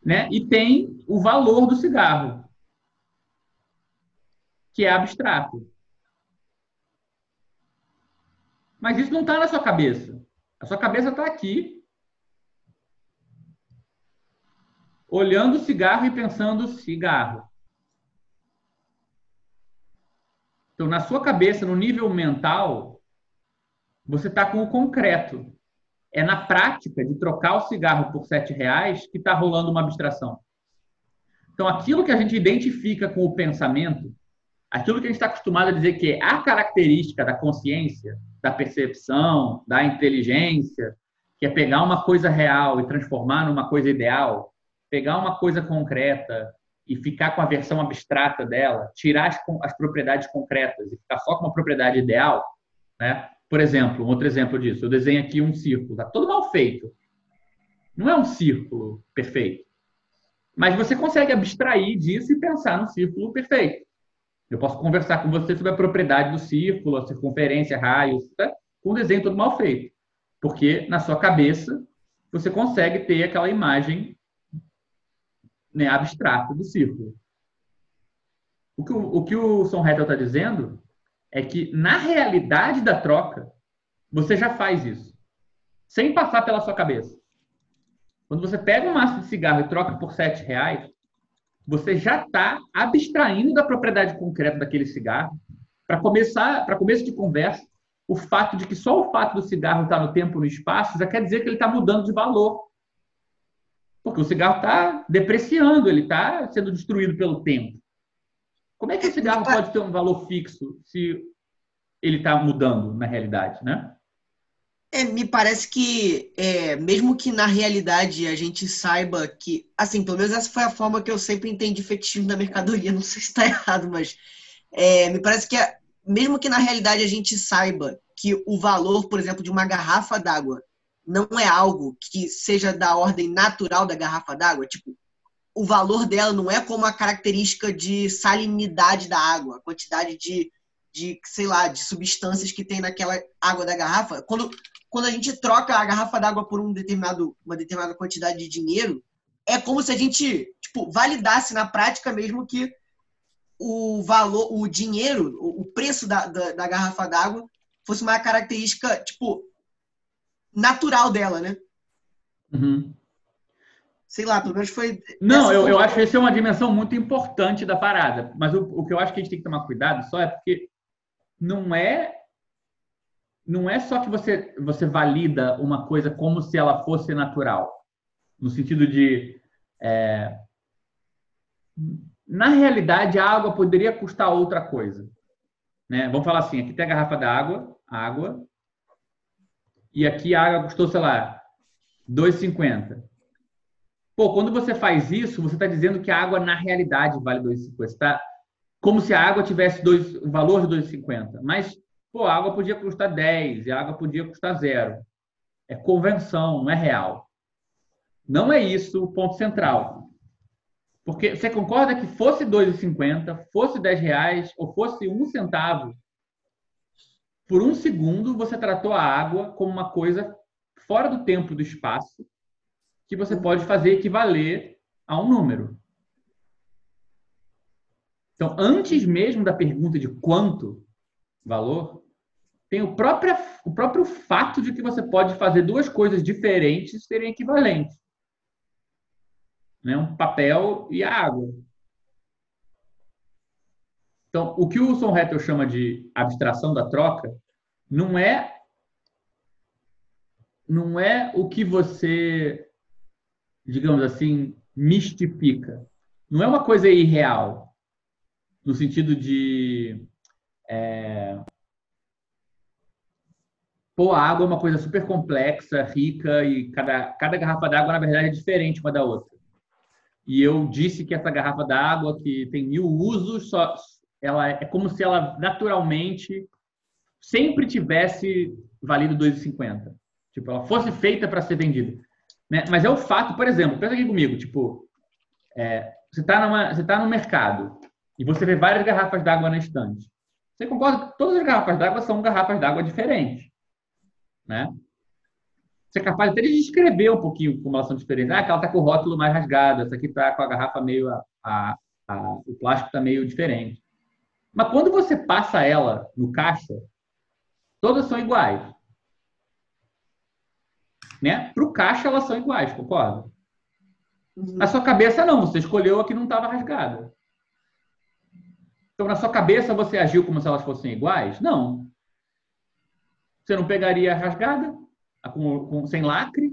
Né? E tem o valor do cigarro, que é abstrato. Mas isso não está na sua cabeça. A sua cabeça está aqui, olhando o cigarro e pensando cigarro. Então, na sua cabeça, no nível mental, você está com o concreto. É na prática de trocar o cigarro por sete reais que está rolando uma abstração. Então, aquilo que a gente identifica com o pensamento, aquilo que a gente está acostumado a dizer que é a característica da consciência, da percepção, da inteligência, que é pegar uma coisa real e transformar numa coisa ideal, pegar uma coisa concreta e ficar com a versão abstrata dela, tirar as, as propriedades concretas e ficar só com uma propriedade ideal, né? Por exemplo, um outro exemplo disso, eu desenho aqui um círculo, tá todo mal feito. Não é um círculo perfeito. Mas você consegue abstrair disso e pensar no círculo perfeito. Eu posso conversar com você sobre a propriedade do círculo, a circunferência, raios, tá? com um desenho todo mal feito. Porque na sua cabeça você consegue ter aquela imagem né, do círculo. O que o, o, que o Son Rettel está dizendo é que, na realidade da troca, você já faz isso, sem passar pela sua cabeça. Quando você pega um maço de cigarro e troca por sete reais, você já está abstraindo da propriedade concreta daquele cigarro para começar, para começo de conversa, o fato de que só o fato do cigarro estar no tempo e no espaço já quer dizer que ele está mudando de valor. Porque o cigarro está depreciando, ele está sendo destruído pelo tempo. Como é que o cigarro pode ter um valor fixo se ele está mudando na realidade, né? É, me parece que, é, mesmo que na realidade a gente saiba que, assim, pelo menos essa foi a forma que eu sempre entendi fetichismo da mercadoria, não sei se está errado, mas é, me parece que, mesmo que na realidade a gente saiba que o valor, por exemplo, de uma garrafa d'água não é algo que seja da ordem natural da garrafa d'água, tipo, o valor dela não é como a característica de salinidade da água, a quantidade de, de, sei lá, de substâncias que tem naquela água da garrafa. Quando, quando a gente troca a garrafa d'água por um determinado, uma determinada quantidade de dinheiro, é como se a gente tipo, validasse na prática mesmo que o valor, o dinheiro, o preço da, da, da garrafa d'água fosse uma característica, tipo, natural dela, né? Uhum. Sei lá, pelo menos foi. Não, eu, eu acho que essa é uma dimensão muito importante da parada. Mas o, o que eu acho que a gente tem que tomar cuidado só é porque não é não é só que você você valida uma coisa como se ela fosse natural, no sentido de é, na realidade a água poderia custar outra coisa, né? Vamos falar assim, aqui tem a garrafa da água, água, e aqui a água custou, sei lá, 2,50. Pô, quando você faz isso, você está dizendo que a água na realidade vale 2,50. Tá? Como se a água tivesse dois, o valor de 2,50. Mas, pô, a água podia custar 10 e a água podia custar zero. É convenção, não é real. Não é isso o ponto central. Porque você concorda que fosse 2,50, fosse 10 reais ou fosse um centavo, por um segundo, você tratou a água como uma coisa fora do tempo e do espaço que você pode fazer equivaler a um número. Então, antes mesmo da pergunta de quanto valor, tem o próprio, o próprio fato de que você pode fazer duas coisas diferentes serem equivalentes. Né? Um papel e a água. Então, o que o Wilson Hattel chama de abstração da troca não é não é o que você, digamos assim, mistifica. Não é uma coisa irreal, no sentido de. É, pô, a água é uma coisa super complexa, rica, e cada, cada garrafa d'água, na verdade, é diferente uma da outra. E eu disse que essa garrafa d'água, que tem mil usos, só, ela é como se ela naturalmente sempre tivesse valido 2,50. Tipo, ela fosse feita para ser vendida. Né? Mas é o fato, por exemplo, pensa aqui comigo, tipo, é, você está tá no mercado e você vê várias garrafas d'água na estante. Você concorda que todas as garrafas d'água são garrafas d'água diferentes, né? Você é capaz até de descrever um pouquinho como elas são diferentes. Ah, aquela está com o rótulo mais rasgado, essa aqui está com a garrafa meio... A, a, a, o plástico está meio diferente. Mas quando você passa ela no caixa, todas são iguais. Né? Para o caixa, elas são iguais, concorda? Uhum. Na sua cabeça, não. Você escolheu a que não estava rasgada. Então, na sua cabeça, você agiu como se elas fossem iguais? Não. Você não pegaria a rasgada, com, com, sem lacre?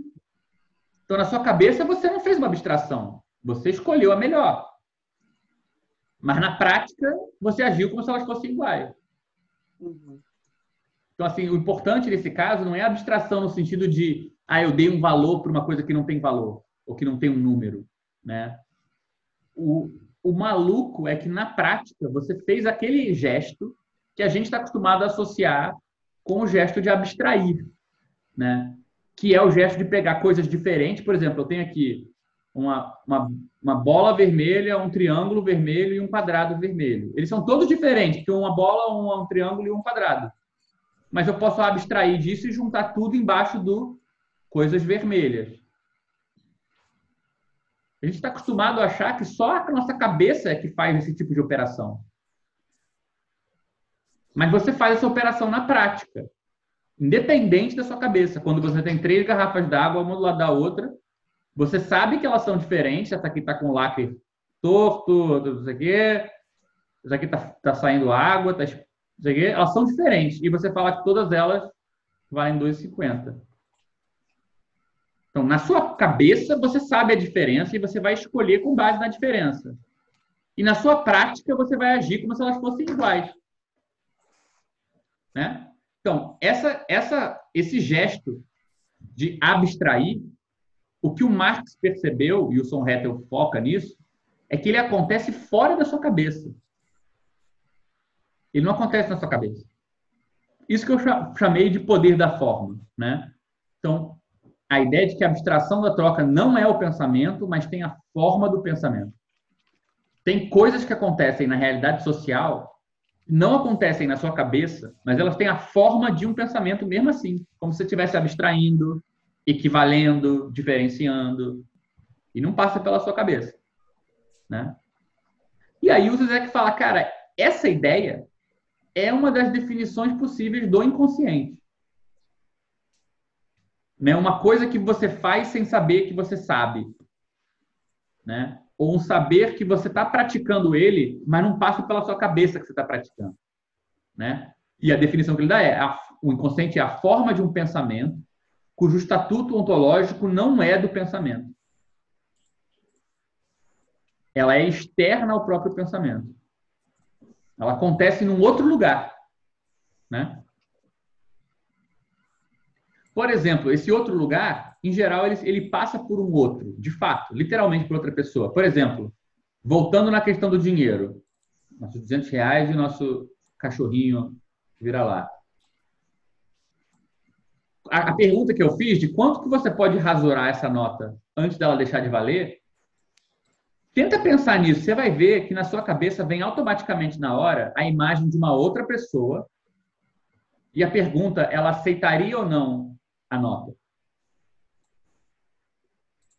Então, na sua cabeça, você não fez uma abstração. Você escolheu a melhor. Mas, na prática, você agiu como se elas fossem iguais. Uhum. Então, assim, o importante nesse caso não é a abstração no sentido de, ah, eu dei um valor para uma coisa que não tem valor, ou que não tem um número, né? O, o maluco é que, na prática, você fez aquele gesto que a gente está acostumado a associar com o gesto de abstrair, né? Que é o gesto de pegar coisas diferentes. Por exemplo, eu tenho aqui uma, uma, uma bola vermelha, um triângulo vermelho e um quadrado vermelho. Eles são todos diferentes, porque uma bola, um, um triângulo e um quadrado mas eu posso abstrair disso e juntar tudo embaixo do coisas vermelhas. A gente está acostumado a achar que só a nossa cabeça é que faz esse tipo de operação. Mas você faz essa operação na prática, independente da sua cabeça. Quando você tem três garrafas d'água, uma do lado da outra, Você sabe que elas são diferentes. Essa aqui está com lacre torto, não sei o quê. Essa aqui está tá saindo água, tá, o quê. Elas são diferentes. E você fala que todas elas valem 2,50. Então, na sua cabeça, você sabe a diferença e você vai escolher com base na diferença. E na sua prática, você vai agir como se elas fossem iguais. Né? Então, essa, essa, esse gesto de abstrair, o que o Marx percebeu, e o Son foca nisso, é que ele acontece fora da sua cabeça. Ele não acontece na sua cabeça. Isso que eu chamei de poder da forma. Né? Então, a ideia de que a abstração da troca não é o pensamento, mas tem a forma do pensamento. Tem coisas que acontecem na realidade social não acontecem na sua cabeça, mas elas têm a forma de um pensamento mesmo assim, como se estivesse abstraindo, equivalendo, diferenciando, e não passa pela sua cabeça, né? E aí o Zizek fala, cara, essa ideia é uma das definições possíveis do inconsciente. Né? Uma coisa que você faz sem saber que você sabe, né? ou um saber que você está praticando ele, mas não passa pela sua cabeça que você está praticando. Né? E a definição que ele dá é: a, o inconsciente é a forma de um pensamento cujo estatuto ontológico não é do pensamento. Ela é externa ao próprio pensamento. Ela acontece num outro lugar. Né? Por exemplo, esse outro lugar, em geral, ele, ele passa por um outro, de fato, literalmente por outra pessoa. Por exemplo, voltando na questão do dinheiro, nossos 200 reais e nosso cachorrinho vira lá. A, a, pergunta que eu fiz de quanto que você pode rasurar essa nota antes dela deixar de valer, tenta pensar nisso. Você vai ver que na sua cabeça vem automaticamente na hora a imagem de uma outra pessoa e a pergunta, ela aceitaria ou não a nota.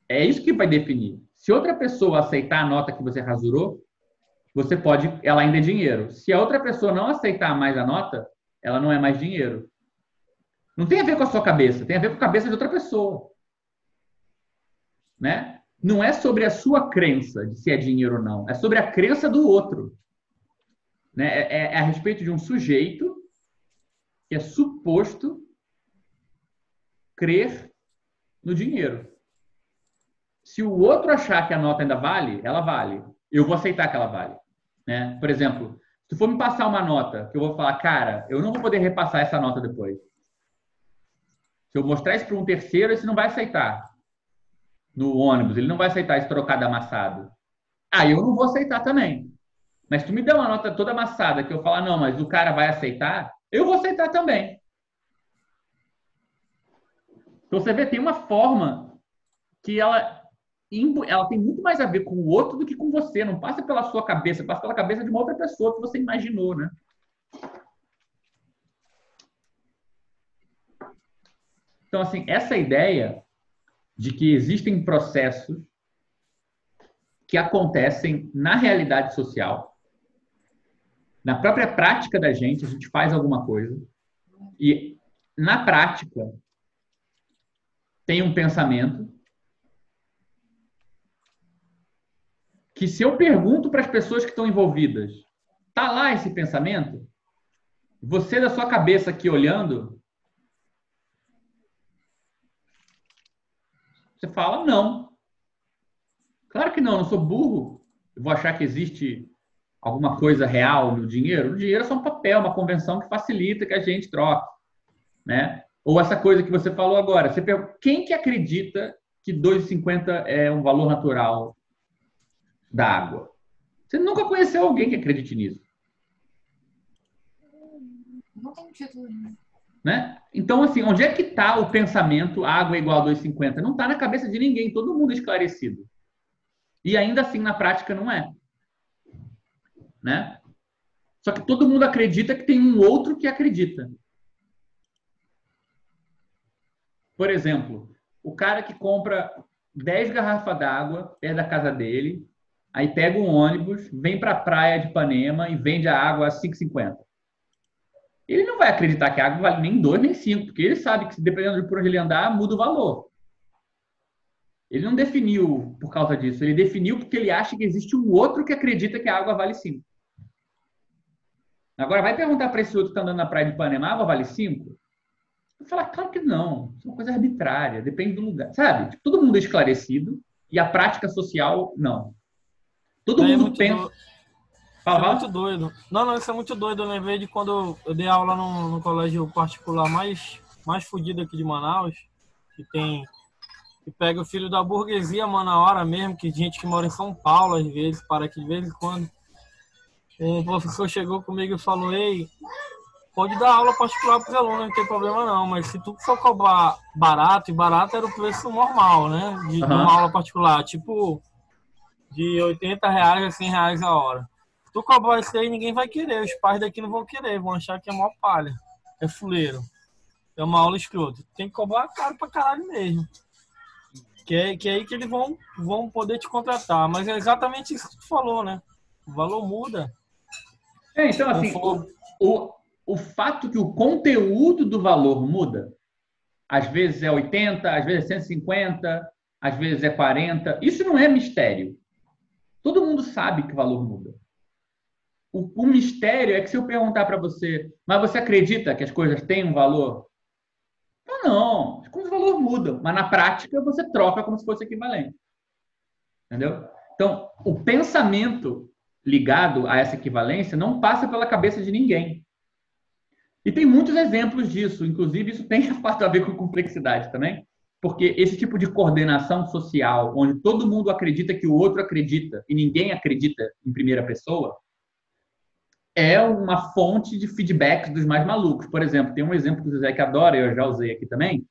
É isso que vai definir. Se outra pessoa aceitar a nota que você rasurou, você pode, ela ainda é dinheiro. Se a outra pessoa não aceitar mais a nota, ela não é mais dinheiro. Não tem a ver com a sua cabeça, tem a ver com a cabeça de outra pessoa. Né? Não é sobre a sua crença de se é dinheiro ou não, é sobre a crença do outro. Né? É, é, é a respeito de um sujeito que é suposto crer no dinheiro. Se o outro achar que a nota ainda vale, ela vale. Eu vou aceitar que ela vale. Né? Por exemplo, se for me passar uma nota, que eu vou falar, cara, eu não vou poder repassar essa nota depois. Se eu mostrar isso para um terceiro, esse não vai aceitar. No ônibus, ele não vai aceitar esse trocado amassado. Ah, eu não vou aceitar também. Mas tu me der uma nota toda amassada que eu falar, não, mas o cara vai aceitar, eu vou aceitar também. Então você vê, tem uma forma que ela, ela tem muito mais a ver com o outro do que com você. Não passa pela sua cabeça, passa pela cabeça de uma outra pessoa que você imaginou, né? Então, assim, essa ideia de que existem processos que acontecem na realidade social, na própria prática da gente, a gente faz alguma coisa, e na prática tem um pensamento que se eu pergunto para as pessoas que estão envolvidas, tá lá esse pensamento? Você da sua cabeça aqui olhando, você fala não. Claro que não, não sou burro. Eu vou achar que existe alguma coisa real no dinheiro. O dinheiro é só um papel, uma convenção que facilita que a gente troque, né? Ou essa coisa que você falou agora, você pergunta, quem que acredita que 2,50 é um valor natural da água? Você nunca conheceu alguém que acredite nisso. Não tem título. Né? Então, assim, onde é que está o pensamento água igual a 2,50? Não está na cabeça de ninguém, todo mundo é esclarecido. E ainda assim, na prática, não é. Né? Só que todo mundo acredita que tem um outro que acredita. Por exemplo, o cara que compra 10 garrafas d'água perto da casa dele, aí pega um ônibus, vem para a praia de Ipanema e vende a água a 5,50. Ele não vai acreditar que a água vale nem 2 nem 5, porque ele sabe que dependendo de por onde ele andar, muda o valor. Ele não definiu por causa disso, ele definiu porque ele acha que existe um outro que acredita que a água vale 5. Agora, vai perguntar para esse outro que está andando na praia de Ipanema, a água vale 5? Eu falar, claro que não. Isso é uma coisa arbitrária, depende do lugar. Sabe? Tipo, todo mundo é esclarecido e a prática social, não. Todo É mundo muito pensa. do- Isso é muito doido. Não, não, isso é muito doido. Eu lembrei de quando eu dei aula no, no colégio particular mais, mais fudido aqui de Manaus, que tem. que pega o filho da burguesia, mano, na hora mesmo, que gente que mora em São Paulo, às vezes, para aqui de vez em quando. Um professor chegou comigo e falou: Ei, pode dar aula particular para os alunos, não tem problema não, mas se tu for cobrar barato, e barato era o preço normal, né? De, de Aham. uma aula particular, tipo de 80 reais a 100 reais a hora. Tu cobrar isso aí, ninguém vai querer. Os pais daqui não vão querer, vão achar que é mó palha. É fuleiro. É uma aula escrota. Tem que cobrar caro pra caralho mesmo. Que é, que é aí que eles vão, vão poder te contratar. Mas é exatamente isso que tu falou, né? O valor muda. É, então, assim, o, o, o fato que o conteúdo do valor muda, às vezes é 80, às vezes é 150, às vezes é 40, isso não é mistério. Todo mundo sabe que o valor muda. O, o mistério é que se eu perguntar para você, mas você acredita que as coisas têm um valor? Não, não. As coisas, o valor muda, mas na prática você troca como se fosse equivalente. Entendeu? Então, o pensamento ligado a essa equivalência não passa pela cabeça de ninguém. E tem muitos exemplos disso, inclusive isso tem a ver com complexidade também, porque esse tipo de coordenação social, onde todo mundo acredita que o outro acredita e ninguém acredita em primeira pessoa, é uma fonte de feedback dos mais malucos. Por exemplo, tem um exemplo que o José que adora, eu já usei aqui também,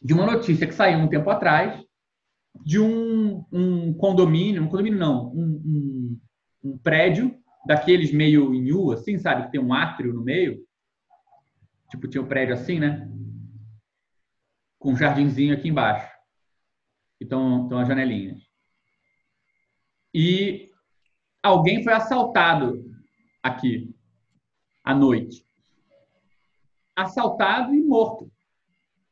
de uma notícia que saiu um tempo atrás de um, um condomínio, um condomínio não, um, um, um prédio daqueles meio em U, assim, sabe? Que tem um átrio no meio. Tipo, tinha um prédio assim, né? Com um jardinzinho aqui embaixo. Então, estão as janelinhas. E alguém foi assaltado aqui à noite. Assaltado e morto.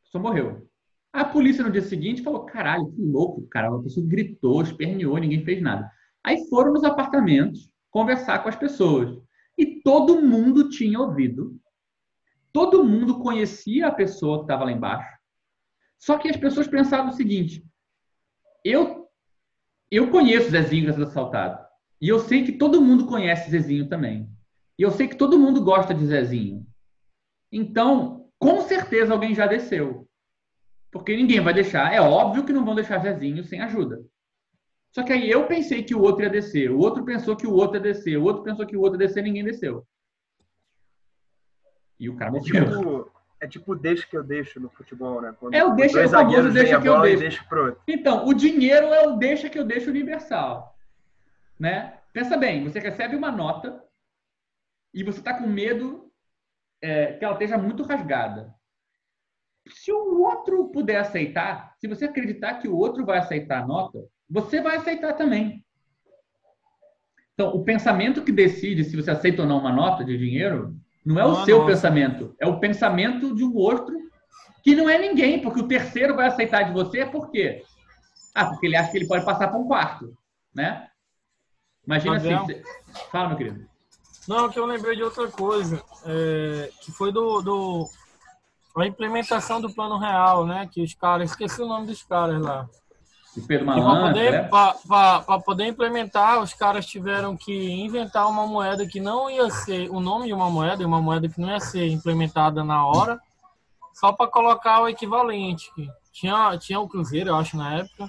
Só morreu. A polícia no dia seguinte falou: caralho, que louco, cara. Uma pessoa gritou, esperneou, ninguém fez nada. Aí foram nos apartamentos conversar com as pessoas. E todo mundo tinha ouvido. Todo mundo conhecia a pessoa que estava lá embaixo. Só que as pessoas pensavam o seguinte: eu, eu conheço o Zezinho que está sendo assaltado. E eu sei que todo mundo conhece Zezinho também. E eu sei que todo mundo gosta de Zezinho. Então, com certeza alguém já desceu. Porque ninguém vai deixar. É óbvio que não vão deixar Zezinho sem ajuda. Só que aí eu pensei que o outro ia descer, o outro pensou que o outro ia descer, o outro pensou que o outro ia descer, ninguém desceu. E o cara É morreu. tipo, é tipo o deixa que eu deixo no futebol, né? Quando É o deixa- dois o famoso deixa que eu deixo. deixa. Então, o dinheiro é o deixa que eu deixo universal. Né? Pensa bem, você recebe uma nota e você está com medo é, que ela esteja muito rasgada. Se o outro puder aceitar, se você acreditar que o outro vai aceitar a nota, você vai aceitar também. Então, o pensamento que decide se você aceita ou não uma nota de dinheiro não é o seu nosso. pensamento, é o pensamento de um outro que não é ninguém, porque o terceiro vai aceitar de você por quê? Ah, porque ele acha que ele pode passar para um quarto, né? Imagina assim, Abel. você- fala, meu querido. Não, que eu lembrei de outra coisa, é, que foi do, do a implementação do plano real, né? Que os caras, esqueci o nome dos caras lá. O Pedro E para Malandro, poder, né? implementar, os caras tiveram que inventar uma moeda que não ia ser o nome de uma moeda, e uma moeda que não ia ser implementada na hora, só para colocar o equivalente. Tinha, tinha o Cruzeiro, eu acho, na época.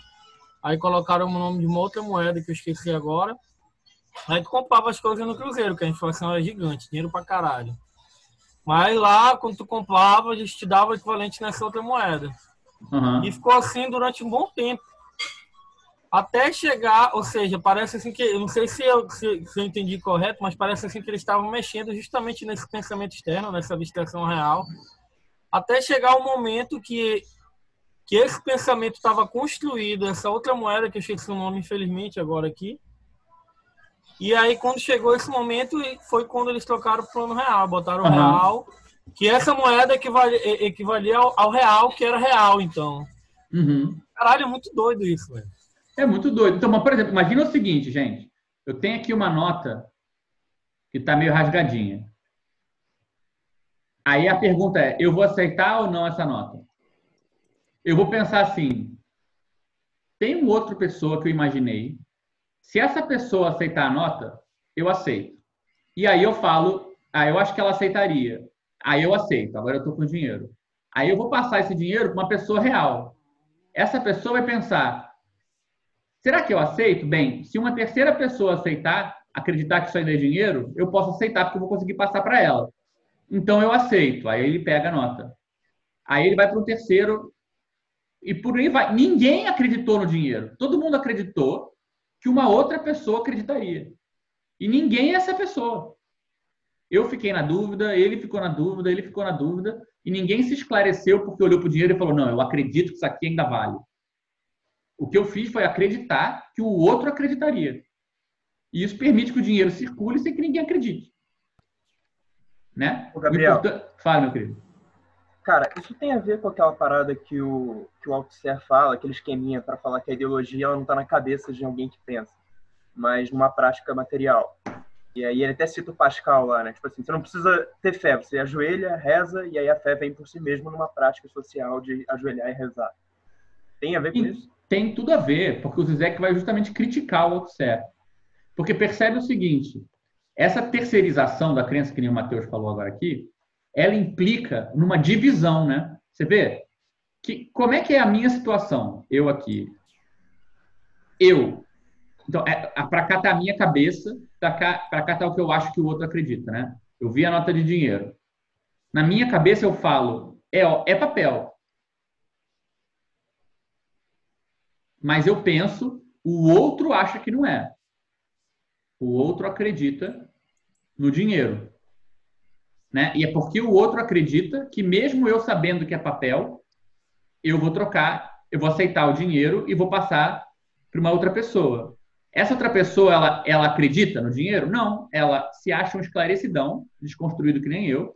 Aí colocaram o nome de uma outra moeda que eu esqueci agora. Aí tu comprava as coisas no Cruzeiro, que a inflação era gigante, dinheiro pra caralho. Mas lá, quando tu comprava, eles te davam o equivalente nessa outra moeda. Aham. E ficou assim durante um bom tempo. Até chegar, ou seja, parece assim que, eu não sei se eu, se, se eu entendi correto, mas parece assim que eles estavam mexendo justamente nesse pensamento externo, nessa abstração real, até chegar o momento que, que esse pensamento estava construído, essa outra moeda, que eu esqueci o nome, infelizmente, agora aqui. E aí, quando chegou esse momento, foi quando eles trocaram o plano real, botaram o Aham. real, que essa moeda equivale- equivalia ao, ao real, que era real, então. Uhum. Caralho, é muito doido isso, velho. É muito doido. Então, mas, por exemplo, imagina o seguinte, gente. Eu tenho aqui uma nota que está meio rasgadinha. Aí a pergunta é: eu vou aceitar ou não essa nota? Eu vou pensar assim: tem outra pessoa que eu imaginei. Se essa pessoa aceitar a nota, eu aceito. E aí eu falo: ah, eu acho que ela aceitaria. Aí eu aceito. Agora eu estou com dinheiro. Aí eu vou passar esse dinheiro para uma pessoa real. Essa pessoa vai pensar: será que eu aceito? Bem, se uma terceira pessoa aceitar, acreditar que isso ainda é dinheiro, eu posso aceitar porque eu vou conseguir passar para ela. Então eu aceito. Aí ele pega a nota. Aí ele vai para o terceiro e por aí vai. Ninguém acreditou no dinheiro. Todo mundo acreditou que uma outra pessoa acreditaria. E ninguém é essa pessoa. Eu fiquei na dúvida, ele ficou na dúvida, ele ficou na dúvida, e ninguém se esclareceu porque olhou para o dinheiro e falou: não, eu acredito que isso aqui ainda vale. O que eu fiz foi acreditar que o outro acreditaria. E isso permite que o dinheiro circule sem que ninguém acredite. Né? Ô, Gabriel. Fala, meu querido. Cara, isso tem a ver com aquela parada que o, que o Althusser fala, aquele esqueminha para falar que a ideologia ela não está na cabeça de alguém que pensa, mas numa prática material. E aí ele até cita o Pascal lá, né? Tipo assim, você não precisa ter fé, você ajoelha, reza, e aí a fé vem por si mesmo numa prática social de ajoelhar e rezar. Tem a ver com Tem- isso? Tem tudo a ver, porque o Zizek vai justamente criticar o Althusser. Porque percebe o seguinte, essa terceirização da crença, que nem o Matheus falou agora aqui, ela implica numa divisão, né? Você vê? Que, como é que é a minha situação? Eu aqui. Eu. Então, é, para cá tá a minha cabeça, para cá, pra cá tá o que eu acho que o outro acredita, né? Eu vi a nota de dinheiro. Na minha cabeça eu falo, é, é papel. Mas eu penso, o outro acha que não é. O outro acredita no dinheiro. Né? E é porque o outro acredita que, mesmo eu sabendo que é papel, eu vou trocar, eu vou aceitar o dinheiro e vou passar para uma outra pessoa. Essa outra pessoa, ela, ela acredita no dinheiro? Não. Ela se acha um esclarecidão, desconstruído que nem eu.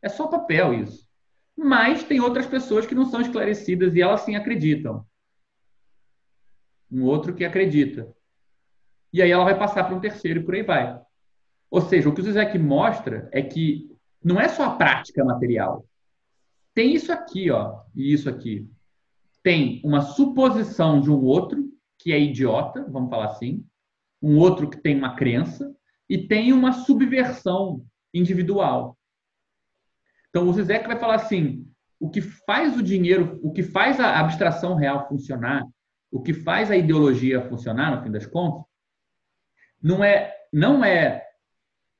É só papel isso. Mas tem outras pessoas que não são esclarecidas e elas sim acreditam. Um outro que acredita. E aí ela vai passar para um terceiro e por aí vai. Ou seja, o que o Zizek mostra é que não é só a prática material. Tem isso aqui, ó, e isso aqui. Tem uma suposição de um outro que é idiota, vamos falar assim, um outro que tem uma crença e tem uma subversão individual. Então o Zizek vai falar assim: o que faz o dinheiro, o que faz a abstração real funcionar, o que faz a ideologia funcionar, no fim das contas, não é, não é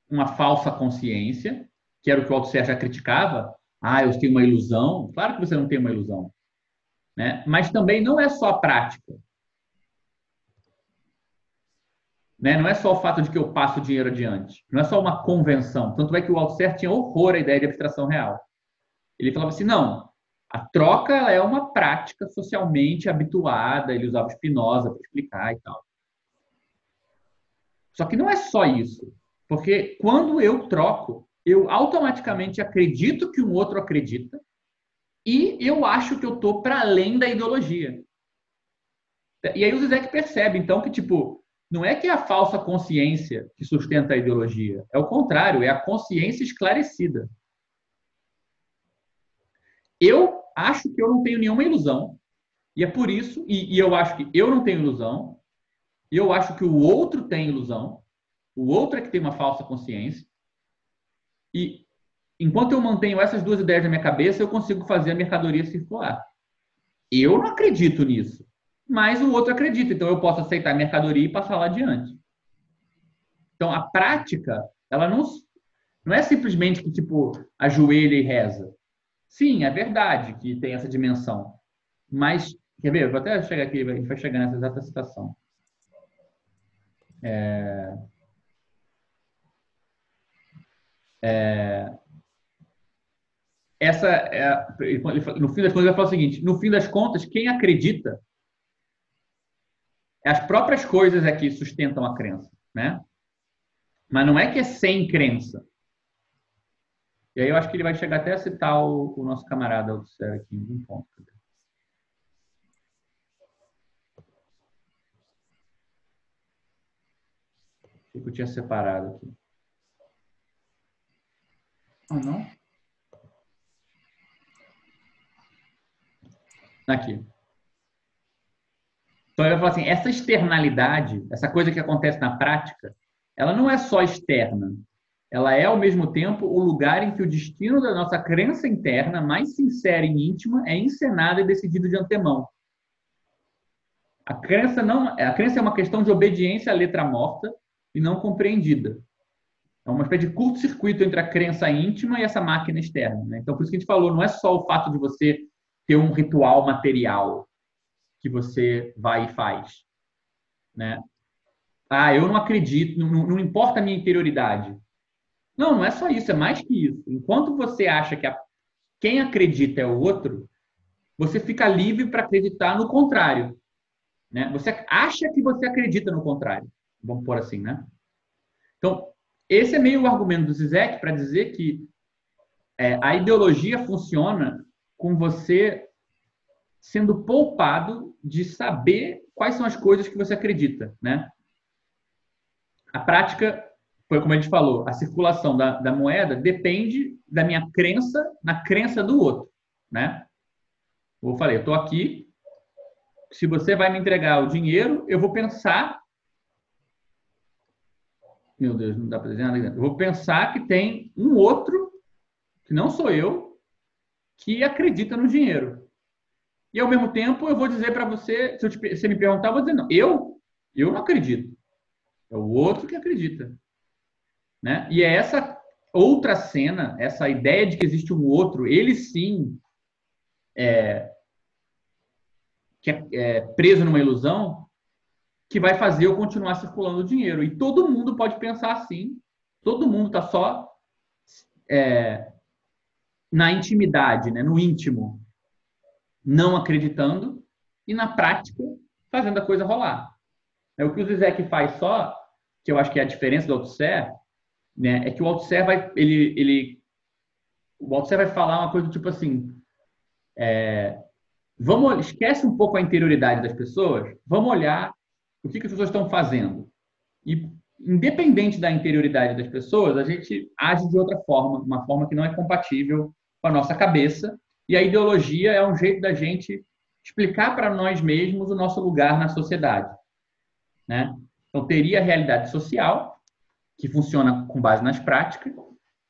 uma falsa consciência, que era o que o Althusser já criticava. Ah, eu tenho uma ilusão. Claro que você não tem uma ilusão. Né? Mas também não é só a prática. Né? Não é só o fato de que eu passo o dinheiro adiante. Não é só uma convenção. Tanto é que o Althusser tinha horror à ideia de abstração real. Ele falava assim, não, a troca é uma prática socialmente habituada. Ele usava Spinoza para explicar e tal. Só que não é só isso. Porque quando eu troco, eu automaticamente acredito que um outro acredita e eu acho que eu estou para além da ideologia. E aí o Zizek percebe, então, que tipo, não é que é a falsa consciência que sustenta a ideologia. É o contrário, é a consciência esclarecida. Eu acho que eu não tenho nenhuma ilusão. E é por isso, e, e eu acho que eu não tenho ilusão, eu acho que o outro tem ilusão, o outro é que tem uma falsa consciência. E enquanto eu mantenho essas duas ideias na minha cabeça, eu consigo fazer a mercadoria circular. Eu não acredito nisso, mas o outro acredita. Então eu posso aceitar a mercadoria e passar lá adiante. Então a prática, ela não, não é simplesmente que tipo ajoelha e reza. Sim, é verdade que tem essa dimensão. Mas, quer ver? Vou até chegar aqui, a gente vai chegar nessa exata citação. É... É, essa é, no fim das contas, ele fala o seguinte: no fim das contas, quem acredita, é as próprias coisas é que sustentam a crença, né? Mas não é que é sem crença. E aí eu acho que ele vai chegar até a citar o, o nosso camarada Althusser aqui em um ponto. que Eu tinha separado aqui. Ah, não? Aqui. Então, eu falo assim, essa externalidade, essa coisa que acontece na prática, ela não é só externa. Ela é, ao mesmo tempo, o lugar em que o destino da nossa crença interna, mais sincera e íntima, é encenado e decidido de antemão. A crença, não, a crença é uma questão de obediência à letra morta e não compreendida. É uma espécie de curto-circuito entre a crença íntima e essa máquina externa. Né? Então, por isso que a gente falou, não é só o fato de você ter um ritual material que você vai e faz. Né? Ah, eu não acredito, não, não importa a minha interioridade. Não, não é só isso, é mais que isso. Enquanto você acha que a, quem acredita é o outro, você fica livre para acreditar no contrário. Né? Você acha que você acredita no contrário. Vamos pôr assim, né? Então, esse é meio o argumento do Zizek para dizer que é, a ideologia funciona com você sendo poupado de saber quais são as coisas que você acredita, né? A prática, foi como a gente falou, a circulação da, da moeda depende da minha crença na crença do outro, né? Eu falei, eu estou aqui, se você vai me entregar o dinheiro, eu vou pensar meu Deus, não dá para dizer nada. Eu vou pensar que tem um outro, que não sou eu, que acredita no dinheiro. E ao mesmo tempo eu vou dizer para você, se te, você me perguntar, eu vou dizer, não, eu, eu não acredito. É o outro que acredita. Né? E é essa outra cena, essa ideia de que existe um outro, ele sim é, que é, é preso numa ilusão, que vai fazer eu continuar circulando o dinheiro. E todo mundo pode pensar assim. Todo mundo está só é, na intimidade, né, no íntimo, não acreditando e na prática fazendo a coisa rolar. É o que o Zizek faz só, que eu acho que é a diferença do Althusser, né, é que o Althusser vai, ele, ele, o Althusser vai falar uma coisa tipo assim, é, vamos, esquece um pouco a interioridade das pessoas, vamos olhar o que, que as pessoas estão fazendo. E, independente da interioridade das pessoas, a gente age de outra forma, uma forma que não é compatível com a nossa cabeça. E a ideologia é um jeito da gente explicar para nós mesmos o nosso lugar na sociedade. Né? Então, teria a realidade social, que funciona com base nas práticas,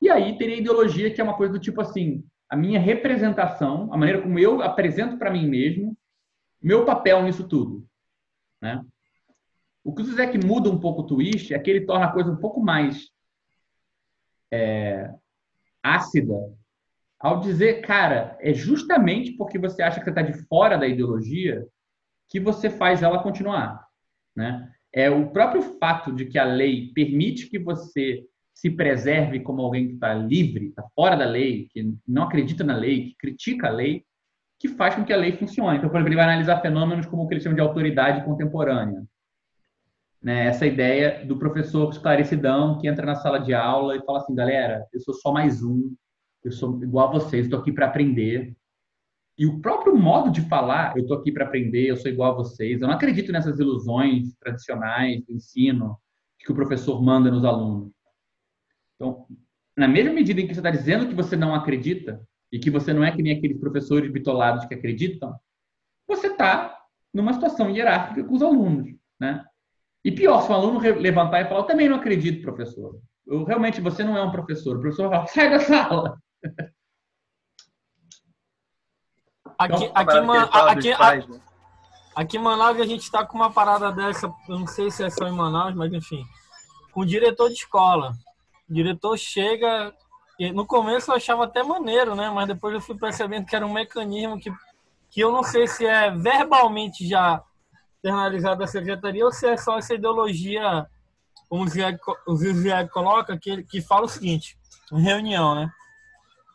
e aí teria a ideologia, que é uma coisa do tipo assim: a minha representação, a maneira como eu apresento para mim mesmo, meu papel nisso tudo. Né? O que o Zizek muda um pouco o twist é que ele torna a coisa um pouco mais é, ácida ao dizer, cara, é justamente porque você acha que você está de fora da ideologia que você faz ela continuar. Né? É o próprio fato de que a lei permite que você se preserve como alguém que está livre, está fora da lei, que não acredita na lei, que critica a lei, que faz com que a lei funcione. Então, por exemplo, ele vai analisar fenômenos como o que eles chamam de autoridade contemporânea né, essa ideia do professor esclarecidão que entra na sala de aula e fala assim, galera, eu sou só mais um, eu sou igual a vocês, estou aqui para aprender. E o próprio modo de falar, eu estou aqui para aprender, eu sou igual a vocês. Eu não acredito nessas ilusões tradicionais do ensino que o professor manda nos alunos. Então, na mesma medida em que você está dizendo que você não acredita e que você não é que nem aqueles professores bitolados que acreditam, você está numa situação hierárquica com os alunos, né? E pior, se um aluno levantar e falar, eu também não acredito, professor. Eu, realmente, você não é um professor. O professor vai falar, sai da sala. Aqui, Então, aqui, man- é fala aqui, né? aqui em Manaus a gente está com uma parada dessa, eu não sei se é só em Manaus, mas enfim, com o diretor de escola. O diretor chega, e no começo eu achava até maneiro, né? Mas depois eu fui percebendo que era um mecanismo que, que eu não sei se é verbalmente já internalizado da secretaria ou se é só essa ideologia, como o Zé, o Zé coloca, que, que fala o seguinte, em reunião, né?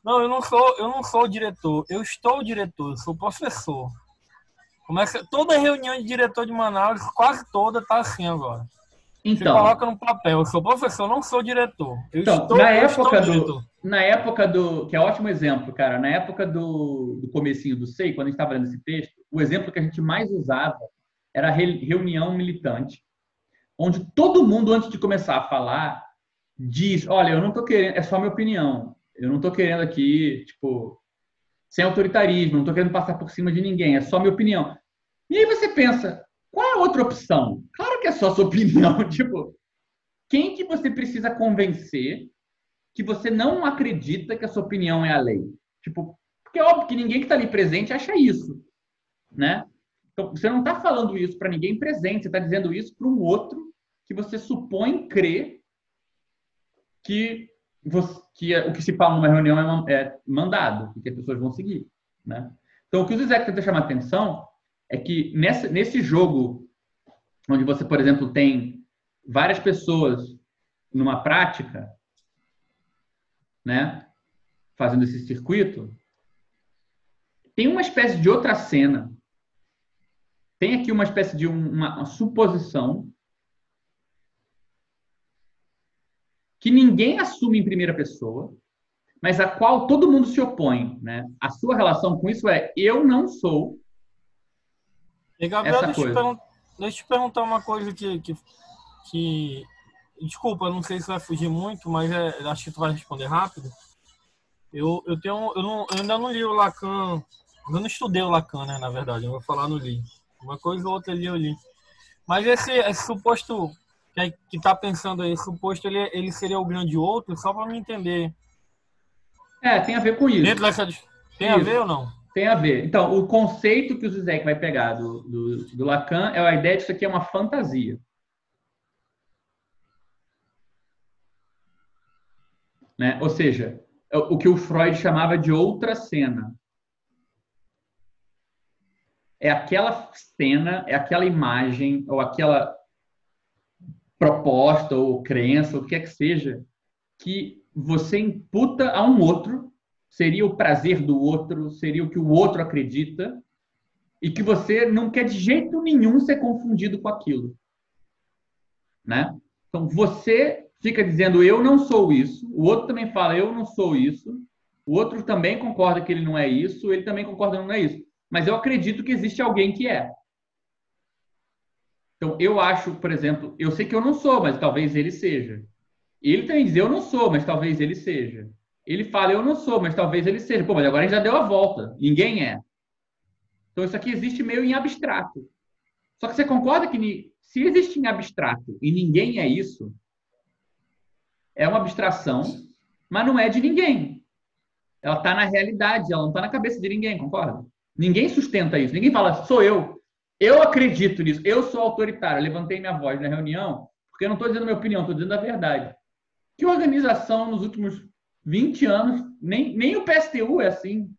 Não, eu não sou, eu não sou o diretor, eu estou o diretor, eu sou professor. Começa, toda reunião de diretor de Manaus, quase toda, tá assim agora. Você Então, coloca no papel, eu sou professor, não sou diretor. Eu Então, estou, na eu estou época diretor. do, na época do, que é ótimo exemplo, cara, na época do, do comecinho do SEI, quando a gente estava lendo esse texto, o exemplo que a gente mais usava era a re- reunião militante, onde todo mundo, antes de começar a falar, diz: olha, eu não estou querendo, é só minha opinião. Eu não estou querendo aqui, tipo, sem autoritarismo, não estou querendo passar por cima de ninguém, é só minha opinião. E aí você pensa, qual é a outra opção? Claro que é só sua opinião. tipo, quem que você precisa convencer que você não acredita que a sua opinião é a lei? Tipo, porque é óbvio que ninguém que está ali presente acha isso, né? Então, você não está falando isso para ninguém presente, você está dizendo isso para um outro que você supõe crer que, você, que é, o que se fala numa reunião é, é mandado e que as pessoas vão seguir, né? Então, o que o Zizek tenta chamar atenção é que nesse, nesse jogo, onde você, por exemplo, tem várias pessoas numa prática, né, fazendo esse circuito, tem uma espécie de outra cena. Tem aqui uma espécie de uma, uma suposição que ninguém assume em primeira pessoa, mas a qual todo mundo se opõe, né? A sua relação com isso é eu não sou e, Gabriel, deixa eu, deixa eu te perguntar uma coisa que, que, que. Desculpa, não sei se vai fugir muito, mas é, acho que tu vai responder rápido. Eu, eu, tenho, eu, não, eu ainda não li o Lacan. Eu não estudei o Lacan, né? Na verdade, eu vou falar no li. Uma coisa ou outra ali eu li. Mas esse, esse suposto que, que tá pensando aí, suposto ele, ele seria o grande outro, só para me entender. É, tem a ver com isso. Dentro dessa, tem isso. a ver ou não? Tem a ver. Então, o conceito que o Zizek vai pegar do, do, do Lacan é a ideia de que isso aqui é uma fantasia. Né? Ou seja, é o que o Freud chamava de outra cena. É aquela cena, é aquela imagem, ou aquela proposta, ou crença, ou o que quer que seja, que você imputa a um outro seria o prazer do outro, seria o que o outro acredita, e que você não quer de jeito nenhum ser confundido com aquilo. Né? Então, você fica dizendo, eu não sou isso, o outro também fala, eu não sou isso, o outro também concorda que ele não é isso, ele também concorda que não é isso. Mas eu acredito que existe alguém que é. Então, eu acho, por exemplo, eu sei que eu não sou, mas talvez ele seja. Ele também diz, eu não sou, mas talvez ele seja. Ele fala, eu não sou, mas talvez ele seja. Pô, mas agora gente já deu a volta. Ninguém é. Então isso aqui existe meio em abstrato. Só que você concorda que se existe em abstrato e ninguém é isso, é uma abstração, mas não é de ninguém. Ela está na realidade, ela não está na cabeça de ninguém, concorda? Ninguém sustenta isso. Ninguém fala, sou eu. Eu acredito nisso. Eu sou autoritário. Eu levantei minha voz na reunião porque eu não estou dizendo minha opinião, estou dizendo a verdade. Que organização nos últimos 20 anos, nem, nem o PSTU é assim.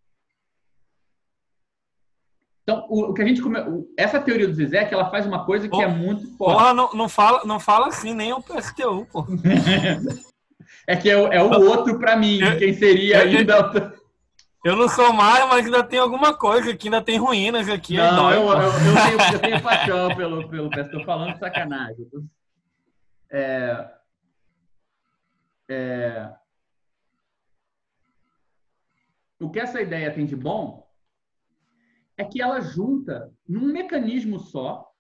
Então, o, o que a gente come... essa teoria do Zizek, ela faz uma coisa que oh, é muito forte. Porra, não, não, fala, não fala assim, nem o PSTU, pô. é que é, é o outro para mim, quem seria ainda. Eu não sou mais, mas ainda tem alguma coisa que ainda tem ruínas aqui. Não, eu, eu, eu, tenho, eu tenho paixão pelo, pelo estou falando de sacanagem. É, é, o que essa ideia tem de bom é que ela junta num mecanismo só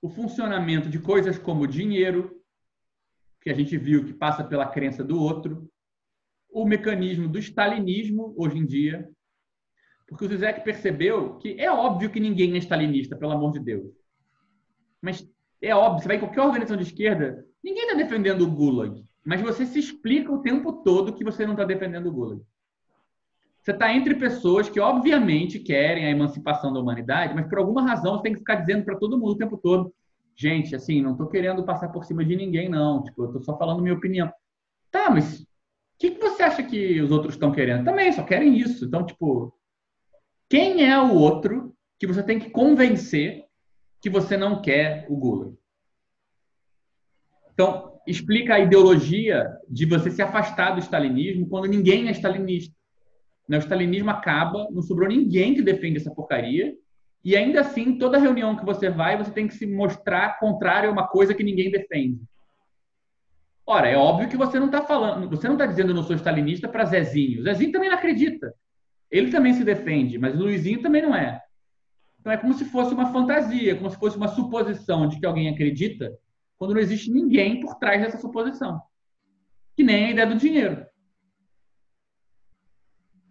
o funcionamento de coisas como dinheiro, que a gente viu que passa pela crença do outro, o mecanismo do stalinismo hoje em dia, porque o Zizek percebeu que é óbvio que ninguém é stalinista, pelo amor de Deus. Mas é óbvio, você vai em qualquer organização de esquerda, ninguém está defendendo o Gulag. Mas você se explica o tempo todo que você não está defendendo o Gulag. Você está entre pessoas que, obviamente, querem a emancipação da humanidade, mas por alguma razão você tem que ficar dizendo para todo mundo o tempo todo: gente, assim, não estou querendo passar por cima de ninguém, não. Tipo, eu estou só falando minha opinião. Tá, mas que, que você acha que os outros estão querendo? Também, só querem isso. Então, tipo, quem é o outro que você tem que convencer que você não quer o Gulag? Então, explica a ideologia de você se afastar do stalinismo quando ninguém é stalinista. Né? O stalinismo acaba, não sobrou ninguém que defende essa porcaria. E ainda assim, toda reunião que você vai, você tem que se mostrar contrário a uma coisa que ninguém defende. Ora, é óbvio que você não está falando, você não está dizendo eu não sou stalinista para Zezinho. Zezinho também não acredita. Ele também se defende, mas o Luizinho também não é. Então é como se fosse uma fantasia, como se fosse uma suposição de que alguém acredita, quando não existe ninguém por trás dessa suposição. Que nem a ideia do dinheiro.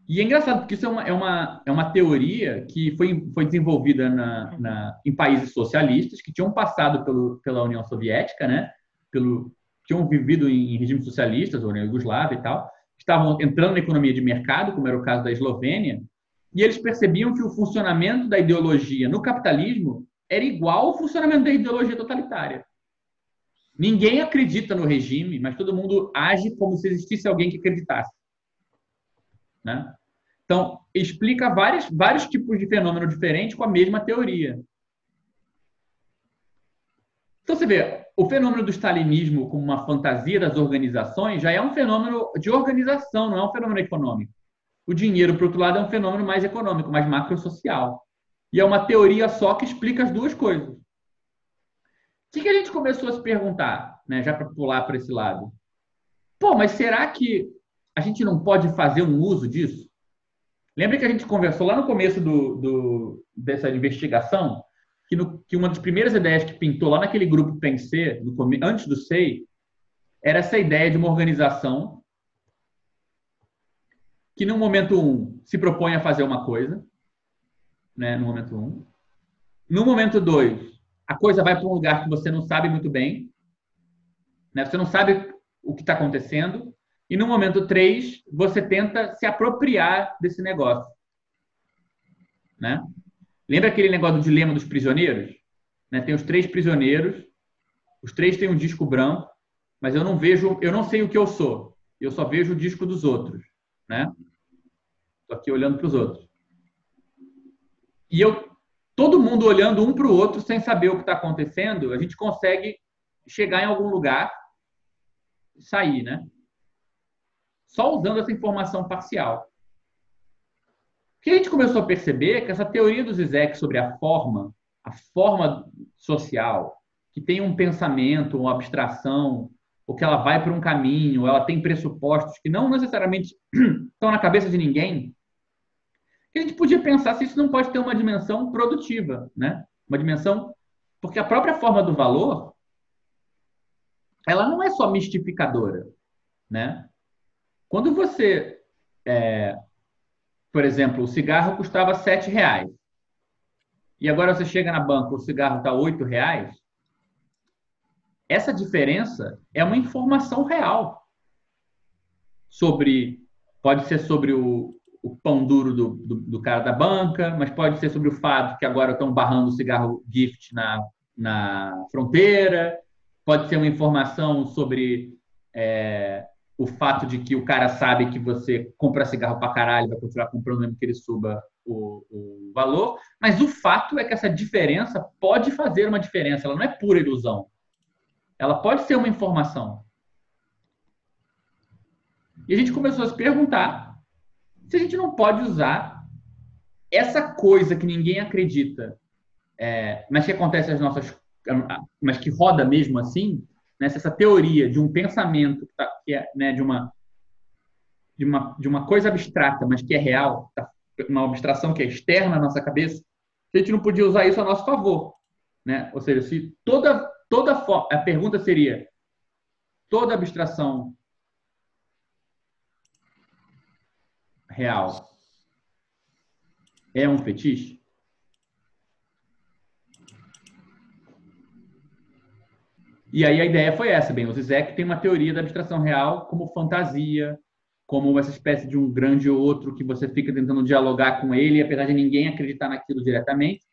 E é engraçado, porque isso é uma, é uma, é uma teoria que foi, foi desenvolvida na, na, em países socialistas que tinham passado pelo, pela União Soviética, né? Pelo, tinham vivido em regimes socialistas, ou na Yugoslávia e tal, estavam entrando na economia de mercado, como era o caso da Eslovênia, e eles percebiam que o funcionamento da ideologia no capitalismo era igual ao funcionamento da ideologia totalitária. Ninguém acredita no regime, mas todo mundo age como se existisse alguém que acreditasse. Né? Então, explica vários, vários tipos de fenômeno diferentes com a mesma teoria. Então, você vê, o fenômeno do stalinismo como uma fantasia das organizações já é um fenômeno de organização, não é um fenômeno econômico. O dinheiro, por outro lado, é um fenômeno mais econômico, mais macrosocial. E é uma teoria só que explica as duas coisas. O que, que a gente começou a se perguntar, né, já para pular para esse lado? Pô, mas será que a gente não pode fazer um uso disso? Lembra que a gente conversou lá no começo do, do dessa investigação que, no, que, uma das primeiras ideias que pintou lá naquele grupo Pensê, no, antes do SEI, era essa ideia de uma organização que no momento um se propõe a fazer uma coisa, né, no momento um. No momento dois, a coisa vai para um lugar que você não sabe muito bem, né, você não sabe o que está acontecendo, e no momento 3, você tenta se apropriar desse negócio. Né? Lembra aquele negócio do dilema dos prisioneiros? Né? Tem os três prisioneiros, os três têm um disco branco, mas eu não vejo, eu não sei o que eu sou. Eu só vejo o disco dos outros, né? Estou aqui olhando para os outros. E eu, todo mundo olhando um para o outro sem saber o que está acontecendo, a gente consegue chegar em algum lugar e sair, né? só usando essa informação parcial. O que a gente começou a perceber é que essa teoria do Zizek sobre a forma, a forma social, que tem um pensamento, uma abstração, ou que ela vai por um caminho, ela tem pressupostos que não necessariamente estão na cabeça de ninguém, que a gente podia pensar se isso não pode ter uma dimensão produtiva, né? Uma dimensão porque a própria forma do valor ela não é só mistificadora, né? Quando você, é, por exemplo, o cigarro custava sete reais. E agora você chega na banca, o cigarro está oito reais, essa diferença é uma informação real sobre, pode ser sobre o, o pão duro do, do, do, cara da banca, mas pode ser sobre o fato que agora estão barrando o cigarro gift na, na fronteira, pode ser uma informação sobre é, o fato de que o cara sabe que você compra cigarro pra caralho, vai continuar comprando mesmo que ele suba o, o, valor, mas o fato é que essa diferença pode fazer uma diferença, ela não é pura ilusão. Ela pode ser uma informação. E a gente começou a se perguntar se a gente não pode usar essa coisa que ninguém acredita, é, mas que acontece nas nossas. mas que roda mesmo assim, né, essa teoria de um pensamento que, tá, que é né, de uma de uma de uma coisa abstrata, mas que é real, tá, uma abstração que é externa à nossa cabeça, se a gente não podia usar isso a nosso favor, né? Ou seja, se toda toda a pergunta seria toda abstração real é um fetiche? E aí a ideia foi essa, bem, o Zizek tem uma teoria da abstração real como fantasia, como essa espécie de um grande outro que você fica tentando dialogar com ele, apesar de ninguém acreditar naquilo diretamente.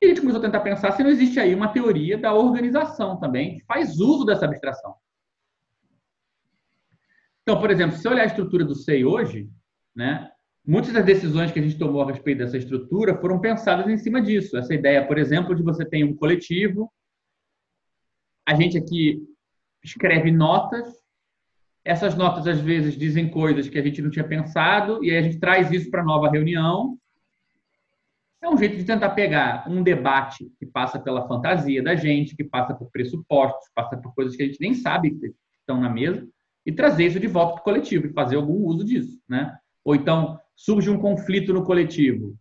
E a gente começou a tentar pensar se não existe aí uma teoria da organização também, que faz uso dessa abstração. Então, por exemplo, se você olhar a estrutura do SEI hoje, né, muitas das decisões que a gente tomou a respeito dessa estrutura foram pensadas em cima disso. Essa ideia, por exemplo, de você ter um coletivo a gente aqui escreve notas. Essas notas, às vezes, dizem coisas que a gente não tinha pensado, e aí a gente traz isso para a nova reunião. É um jeito de tentar pegar um debate que passa pela fantasia da gente, que passa por pressupostos, passa por coisas que a gente nem sabe que estão na mesa, e trazer isso de volta para o coletivo e fazer algum uso disso. Né? Ou então, surge um conflito no coletivo.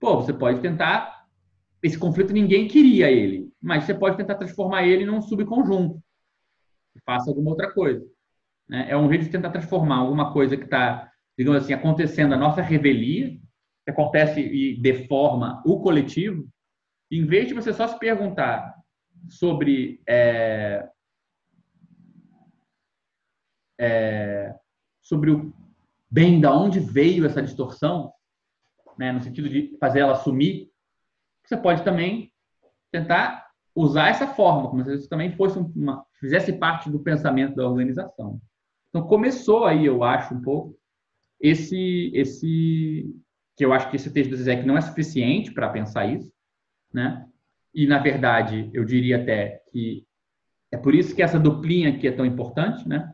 Pô, você pode tentar. Esse conflito ninguém queria ele mas você pode tentar transformar ele num subconjunto. Faça alguma outra coisa. Né? É um jeito de tentar transformar alguma coisa que está, digamos assim, acontecendo a nossa revelia, que acontece e deforma o coletivo, em vez de você só se perguntar sobre é, é, sobre o bem da onde veio essa distorção, né, no sentido de fazer ela sumir, você pode também tentar usar essa forma, como se isso também fosse uma, fizesse parte do pensamento da organização. Então começou aí, eu acho, um pouco esse esse que eu acho que esse texto do Zizek não é suficiente para pensar isso, né? E na verdade, eu diria até que é por isso que essa duplinha aqui é tão importante, né?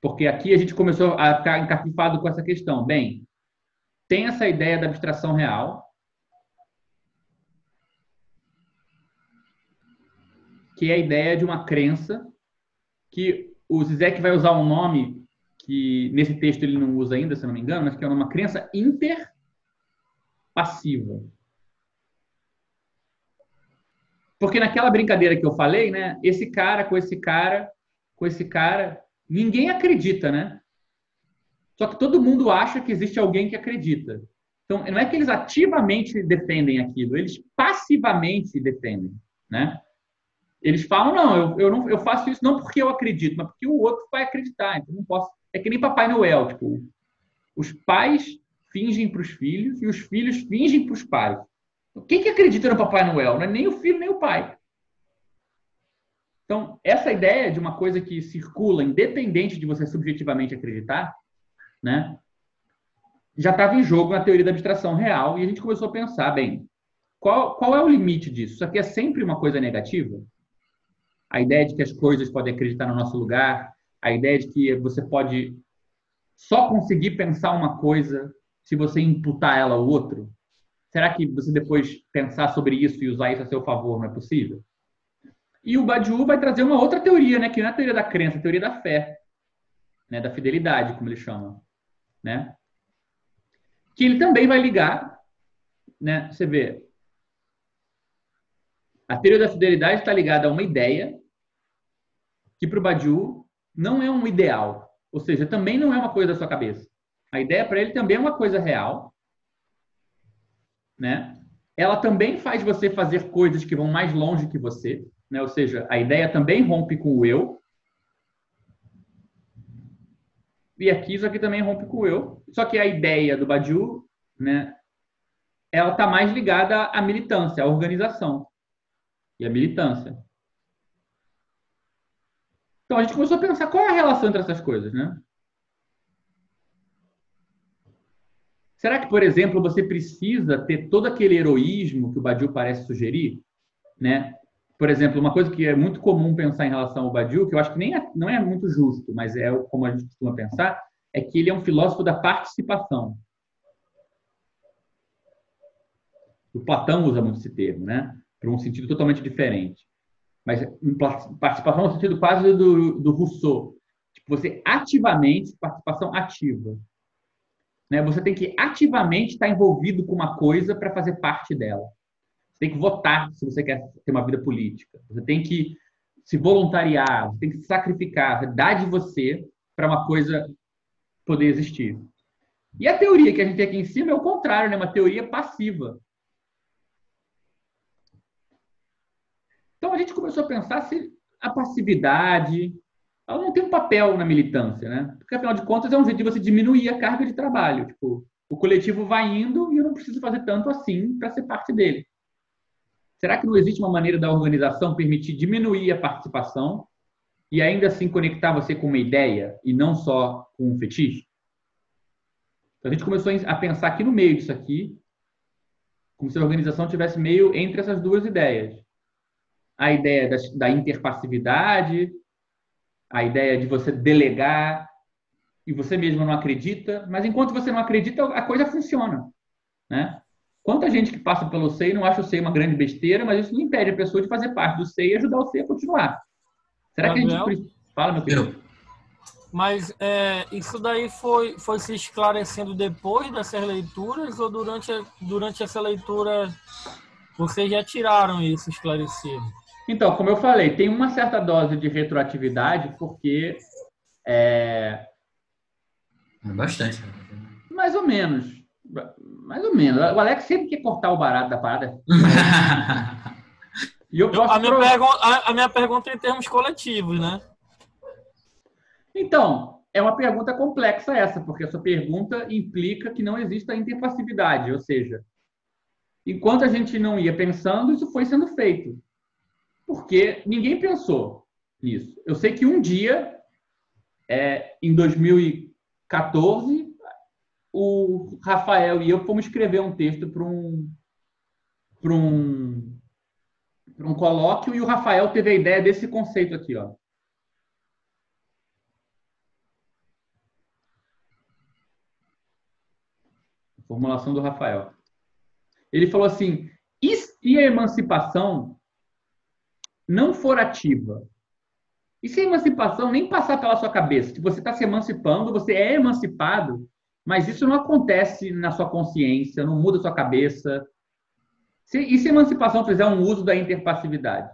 Porque aqui a gente começou a ficar encapifado com essa questão. Bem, tem essa ideia da abstração real, que é a ideia de uma crença que o Zizek vai usar um nome que nesse texto ele não usa ainda, se não me engano, mas que é uma crença interpassiva. Porque naquela brincadeira que eu falei, né, esse cara com esse cara, com esse cara, ninguém acredita, né? Só que todo mundo acha que existe alguém que acredita. Então, não é que eles ativamente defendem aquilo, eles passivamente defendem, né? Eles falam, não, eu, eu, não, eu faço isso não porque eu acredito, mas porque o outro vai acreditar. Então, não posso. É que nem Papai Noel, tipo, os pais fingem para os filhos e os filhos fingem para os pais. Quem que acredita no Papai Noel? Não é nem o filho nem o pai. Então, essa ideia de uma coisa que circula, independente de você subjetivamente acreditar, né, já estava em jogo na teoria da abstração real e a gente começou a pensar, bem, qual, qual é o limite disso? Isso aqui é sempre uma coisa negativa? A ideia de que as coisas podem acreditar no nosso lugar, a ideia de que você pode só conseguir pensar uma coisa se você imputar ela ao outro? Será que você depois pensar sobre isso e usar isso a seu favor não é possível? E o Badiou vai trazer uma outra teoria, né, que não é a teoria da crença, é a teoria da fé, né, da fidelidade, como ele chama, né? Que ele também vai ligar, né? Você vê, a teoria da fidelidade está ligada a uma ideia que para o Badiou não é um ideal, ou seja, também não é uma coisa da sua cabeça. A ideia para ele também é uma coisa real, né? Ela também faz você fazer coisas que vão mais longe que você, né? Ou seja, a ideia também rompe com o eu. E aqui isso aqui também rompe com o eu. Só que a ideia do Badiou, né? Ela está mais ligada à militância, à organização e à militância. Então a gente começou a pensar qual é a relação entre essas coisas, né? Será que, por exemplo, você precisa ter todo aquele heroísmo que o Badiou parece sugerir, né? Por exemplo, uma coisa que é muito comum pensar em relação ao Badiou, que eu acho que nem é, não é muito justo, mas é como a gente costuma pensar, é que ele é um filósofo da participação. O Platão usa muito esse termo, né? Para um sentido totalmente diferente mas participação no sentido quase do, do Rousseau. Tipo, você ativamente, participação ativa. Né? Você tem que ativamente estar envolvido com uma coisa para fazer parte dela. Você tem que votar se você quer ter uma vida política. Você tem que se voluntariar, você tem que se sacrificar, dar de você para uma coisa poder existir. E a teoria que a gente tem aqui em cima é o contrário, né? uma teoria passiva. Então a gente começou a pensar se a passividade ela não tem um papel na militância, né? Porque afinal de contas é um jeito de você diminuir a carga de trabalho. Tipo, o coletivo vai indo e eu não preciso fazer tanto assim para ser parte dele. Será que não existe uma maneira da organização permitir diminuir a participação e ainda assim conectar você com uma ideia e não só com um fetiche? Então a gente começou a pensar aqui no meio disso aqui, como se a organização tivesse meio entre essas duas ideias a ideia da, da interpassividade, a ideia de você delegar e você mesmo não acredita, mas enquanto você não acredita, a coisa funciona, né? Quanta gente que passa pelo SEI não acha o SEI uma grande besteira, mas isso não impede a pessoa de fazer parte do SEI e ajudar o SEI a continuar. Será Gabriel? que a gente... Fala, meu querido. Mas é, isso daí foi, foi se esclarecendo depois dessas leituras ou durante, durante essa leitura vocês já tiraram isso esclarecido? Então, como eu falei, tem uma certa dose de retroatividade, porque é, É bastante. mais ou menos. Mais ou menos. O Alex sempre quer cortar o barato da parada. E eu posso a, minha provar- pergun- a- a minha pergunta é em termos coletivos, né? Então, é uma pergunta complexa essa, porque a sua pergunta implica que não exista interpassividade, ou seja, enquanto a gente não ia pensando, isso foi sendo feito. Porque ninguém pensou nisso. Eu sei que um dia, é, em 2014, o Rafael e eu fomos escrever um texto para um, um, um colóquio e o Rafael teve a ideia desse conceito aqui, ó. Formulação do Rafael. Ele falou assim: e a emancipação não for ativa? E se a emancipação nem passar pela sua cabeça? Que você está se emancipando, você é emancipado, mas isso não acontece na sua consciência, não muda a sua cabeça. Se, e se a emancipação fizer um uso da interpassividade?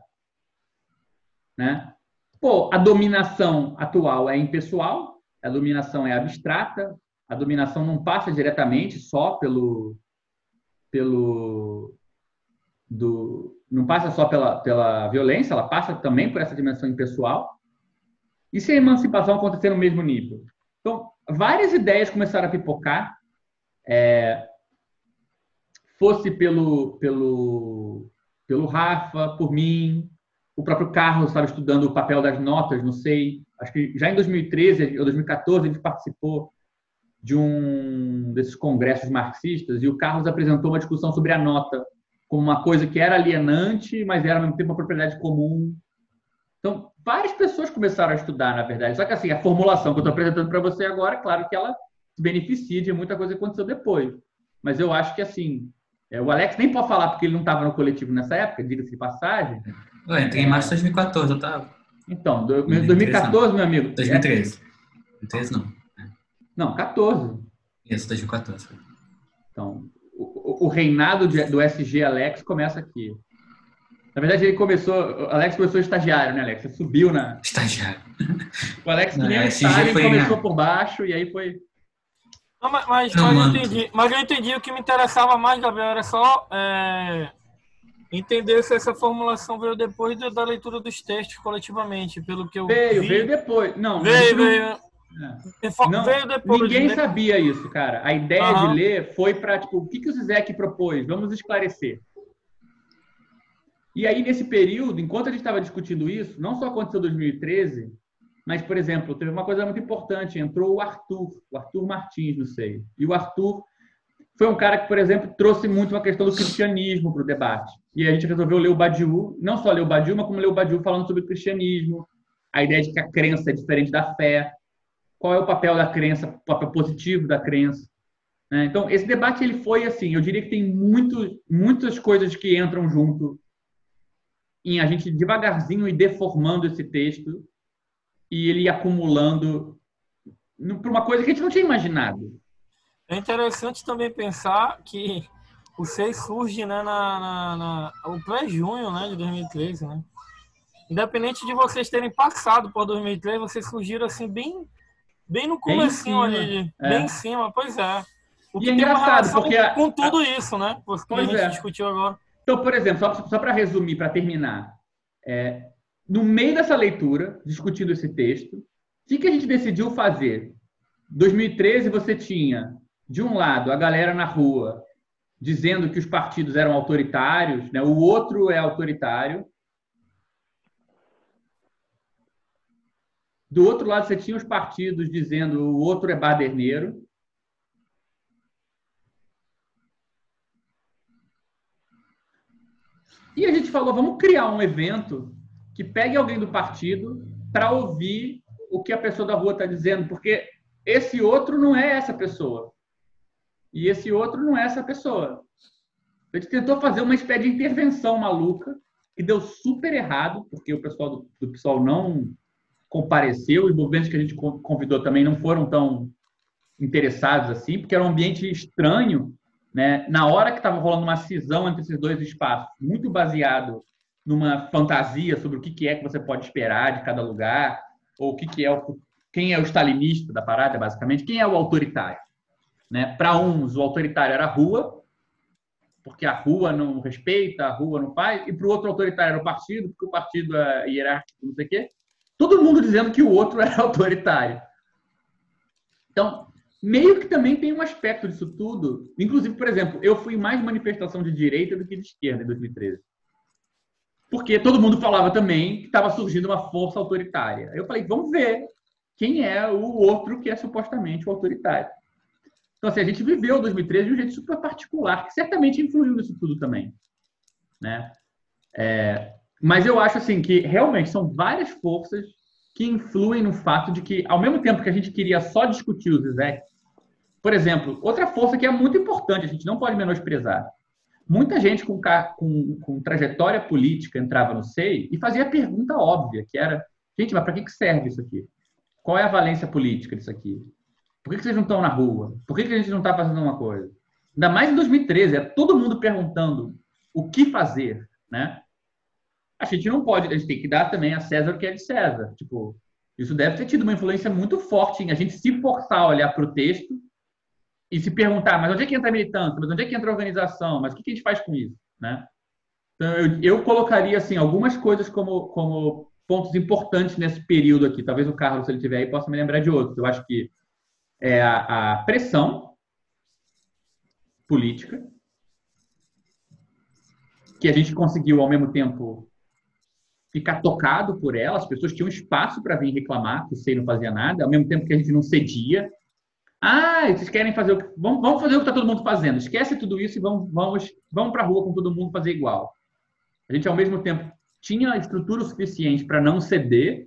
Né? Pô, a dominação atual é impessoal, a dominação é abstrata, a dominação não passa diretamente só pelo pelo do não passa só pela, pela violência, ela passa também por essa dimensão impessoal. E se a emancipação acontecer no mesmo nível? Então, várias ideias começaram a pipocar, é, fosse pelo, pelo, pelo Rafa, por mim, o próprio Carlos estava estudando o papel das notas, não sei, acho que já em 2013 ou 2014 a gente participou de um desses congressos marxistas e o Carlos apresentou uma discussão sobre a nota como uma coisa que era alienante, mas era ao mesmo tempo uma propriedade comum. Então, várias pessoas começaram a estudar, na verdade. Só que assim, a formulação que eu estou apresentando para você agora, claro que ela se beneficia de muita coisa que aconteceu depois. Mas eu acho que assim, é, o Alex nem pode falar porque ele não estava no coletivo nessa época, diga-se de passagem. Eu entrei em março de 2014, eu tava. Então, do- 2013 2014, meu amigo. 2013. 2013 não. Não, 14. Isso, 2014. Então, o, reinado de- do SG Alex começa aqui. Na verdade, ele começou. O Alex começou estagiário, né, Alex? Você subiu na. Estagiário. O Alex, que Não, nem foi começou na- por baixo e aí foi. Não, mas, mas, Não, mas eu entendi, mas eu entendi. O que me interessava mais, Gabriel, era só é, entender se essa formulação veio depois da, leitura dos textos coletivamente, pelo que eu Veio, vi. veio depois. Não, Veio, veio. É. Não, depois. Ninguém né? sabia isso, cara. A ideia Aham. de ler foi para, tipo, o que, que o Zizek propôs? Vamos esclarecer. E aí, nesse período, enquanto a gente estava discutindo isso, não só aconteceu em 2013, mas, por exemplo, teve uma coisa muito importante. Entrou o Arthur, o Arthur Martins no seio. E o Arthur foi um cara que, por exemplo, trouxe muito uma questão do cristianismo para o debate. E a gente resolveu ler o Badiou, não só ler o Badiou, mas como ler o Badiou falando sobre o cristianismo, a ideia de que a crença é diferente da fé, qual é o papel da crença, o papel positivo da crença. né? Então, esse debate ele foi assim, eu diria que tem muito, muitas coisas que entram junto em a gente devagarzinho e deformando esse texto e ele acumulando para uma coisa que a gente não tinha imaginado. É interessante também pensar que o 6 surge né, na, na, na- o pré-junho né, de 2013. Né? Independente de vocês terem passado por 2013, vocês surgiram assim bem, bem no comecinho ali, é. bem em cima, pois é. O E que é tem uma engraçado, porque a- com tudo isso, né? A Pois gente é. discutiu agora. Então, por exemplo, só, só para resumir, para terminar, é, no meio dessa leitura, discutindo esse texto, o que, que a gente decidiu fazer? 2013 você tinha, de um lado, a galera na rua dizendo que os partidos eram autoritários, né? o outro é autoritário. Do outro lado, você tinha os partidos dizendo o outro é baderneiro. E a gente falou, vamos criar um evento que pegue alguém do partido para ouvir o que a pessoa da rua está dizendo, porque esse outro não é essa pessoa. E esse outro não é essa pessoa. A gente tentou fazer uma espécie de intervenção maluca, que deu super errado, porque o pessoal do, do PSOL não compareceu, os movimentos que a gente con- convidou também não foram tão interessados assim, porque era um ambiente estranho, né? Na hora que estava rolando uma cisão entre esses dois espaços, muito baseado numa fantasia sobre o que, é que você pode esperar de cada lugar, ou o que é o, quem é o stalinista da parada, basicamente, quem é o autoritário. Né? Para uns, o autoritário era a rua, porque a rua não respeita, a rua não faz, e para o outro autoritário era o partido, porque o partido é hierárquico, não sei o quê. Todo mundo dizendo que o outro era autoritário. Então, meio que também tem um aspecto disso tudo. Inclusive, por exemplo, eu fui mais manifestação de direita do que de esquerda em 2013. Porque todo mundo falava também que estava surgindo uma força autoritária. Eu falei, vamos ver quem é o outro que é supostamente o autoritário. Então, assim, a gente viveu 2013 de um jeito super particular, que certamente influiu nisso tudo também. Né? É, mas eu acho assim que realmente são várias forças que influem no fato de que, ao mesmo tempo que a gente queria só discutir os Zizek, por exemplo, outra força que é muito importante, a gente não pode menosprezar. Muita gente com, com, com trajetória política entrava no SEI e fazia a pergunta óbvia, que era, gente, mas para que serve isso aqui? Qual é a valência política disso aqui? Por que, vocês não estão na rua? Por que, que a gente não está fazendo uma coisa? Ainda mais em 2013, é todo mundo perguntando o que fazer, né? A gente não pode, a gente tem que dar também a César o que é de César. Tipo, isso deve ter tido uma influência muito forte em a gente se forçar a olhar para o texto e se perguntar, mas onde é que entra a militância? Mas onde é que entra a organização? Mas o que, a gente faz com isso, né? Então, eu, eu colocaria, assim, algumas coisas como, como pontos importantes nesse período aqui. Talvez o Carlos, se ele tiver aí, possa me lembrar de outros. Eu acho que é a, a pressão política, que a gente conseguiu, ao mesmo tempo, ficar tocado por ela. As pessoas tinham espaço para vir reclamar que SEI não fazia nada, ao mesmo tempo que a gente não cedia. Ah, vocês querem fazer o que. Vamos, vamos fazer o que está todo mundo fazendo. Esquece tudo isso e vamos, vamos, vamos para a rua com todo mundo fazer igual. A gente, ao mesmo tempo, tinha estrutura suficiente para não ceder,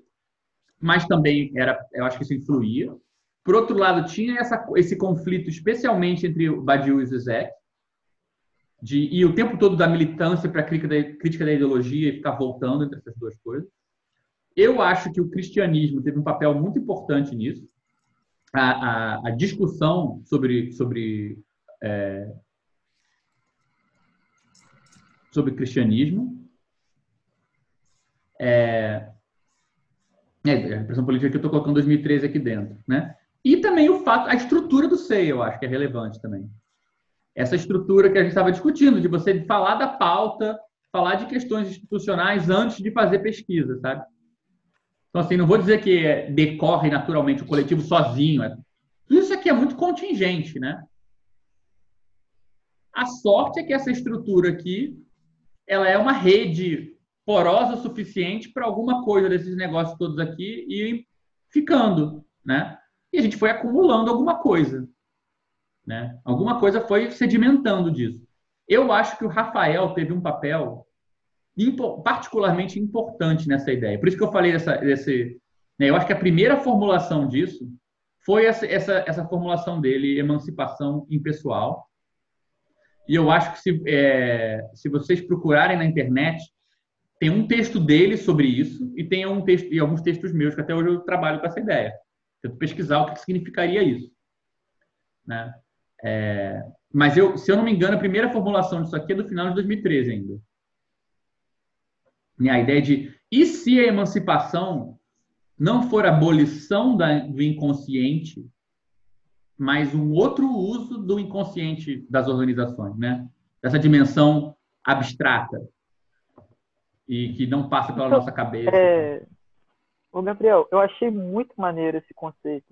mas também era, eu acho que isso influía. Por outro lado, tinha essa, esse conflito, especialmente entre o Badiou e o Zizek, de ir o tempo todo da militância para a crítica, da ideologia e ficar voltando entre essas duas coisas. Eu acho que o cristianismo teve um papel muito importante nisso. A, a, a discussão sobre, sobre, é, sobre cristianismo. É, é, a pressão política que eu estou colocando 2013 aqui dentro, né? E também o fato, a estrutura do SEI, eu acho que é relevante também. Essa estrutura que a gente estava discutindo, de você falar da pauta, falar de questões institucionais antes de fazer pesquisa, sabe? Então, assim, não vou dizer que decorre naturalmente o coletivo sozinho. É... Isso aqui é muito contingente, né? A sorte é que essa estrutura aqui, ela é uma rede porosa o suficiente para alguma coisa desses negócios todos aqui ir ficando, né? e a gente foi acumulando alguma coisa. Né? Alguma coisa foi sedimentando disso. Eu acho que o Rafael teve um papel particularmente importante nessa ideia. Por isso que eu falei dessa, desse. Né? Eu acho que a primeira formulação disso foi essa, essa, essa formulação dele, emancipação impessoal. E eu acho que se, é, se vocês procurarem na internet, tem um texto dele sobre isso e tem um texto, e alguns textos meus que até hoje eu trabalho com essa ideia. Tento pesquisar o que significaria isso. Né? É, mas, eu, se eu não me engano, a primeira formulação disso aqui é do final de 2013 ainda. A ideia de, e se a emancipação não for abolição da, do inconsciente, mas um outro uso do inconsciente das organizações, né? Dessa dimensão abstrata e que não passa pela então, nossa cabeça. É, Ô, Gabriel, eu achei muito maneiro esse conceito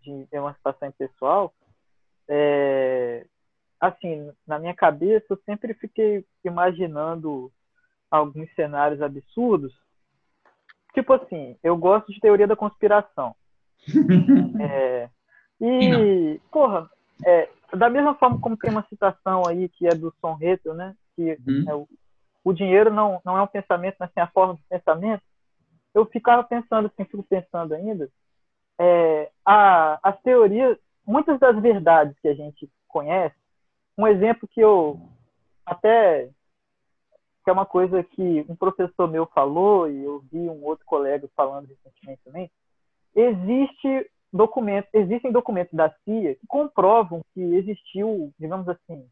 de emancipação pessoal. É, assim, na minha cabeça, eu sempre fiquei imaginando alguns cenários absurdos. Tipo assim, eu gosto de teoria da conspiração. é, e, porra, é, da mesma forma como tem uma citação aí que é do Son Reto, né? Que uhum. é o, o dinheiro não, não é um pensamento, mas sim a forma do pensamento eu ficava pensando, assim, fico pensando ainda, é, a, as teorias, muitas das verdades que a gente conhece, um exemplo que eu até que é uma coisa que um professor meu falou e eu vi um outro colega falando recentemente também, existe documentos, existem documentos da CIA que comprovam que existiu, digamos assim,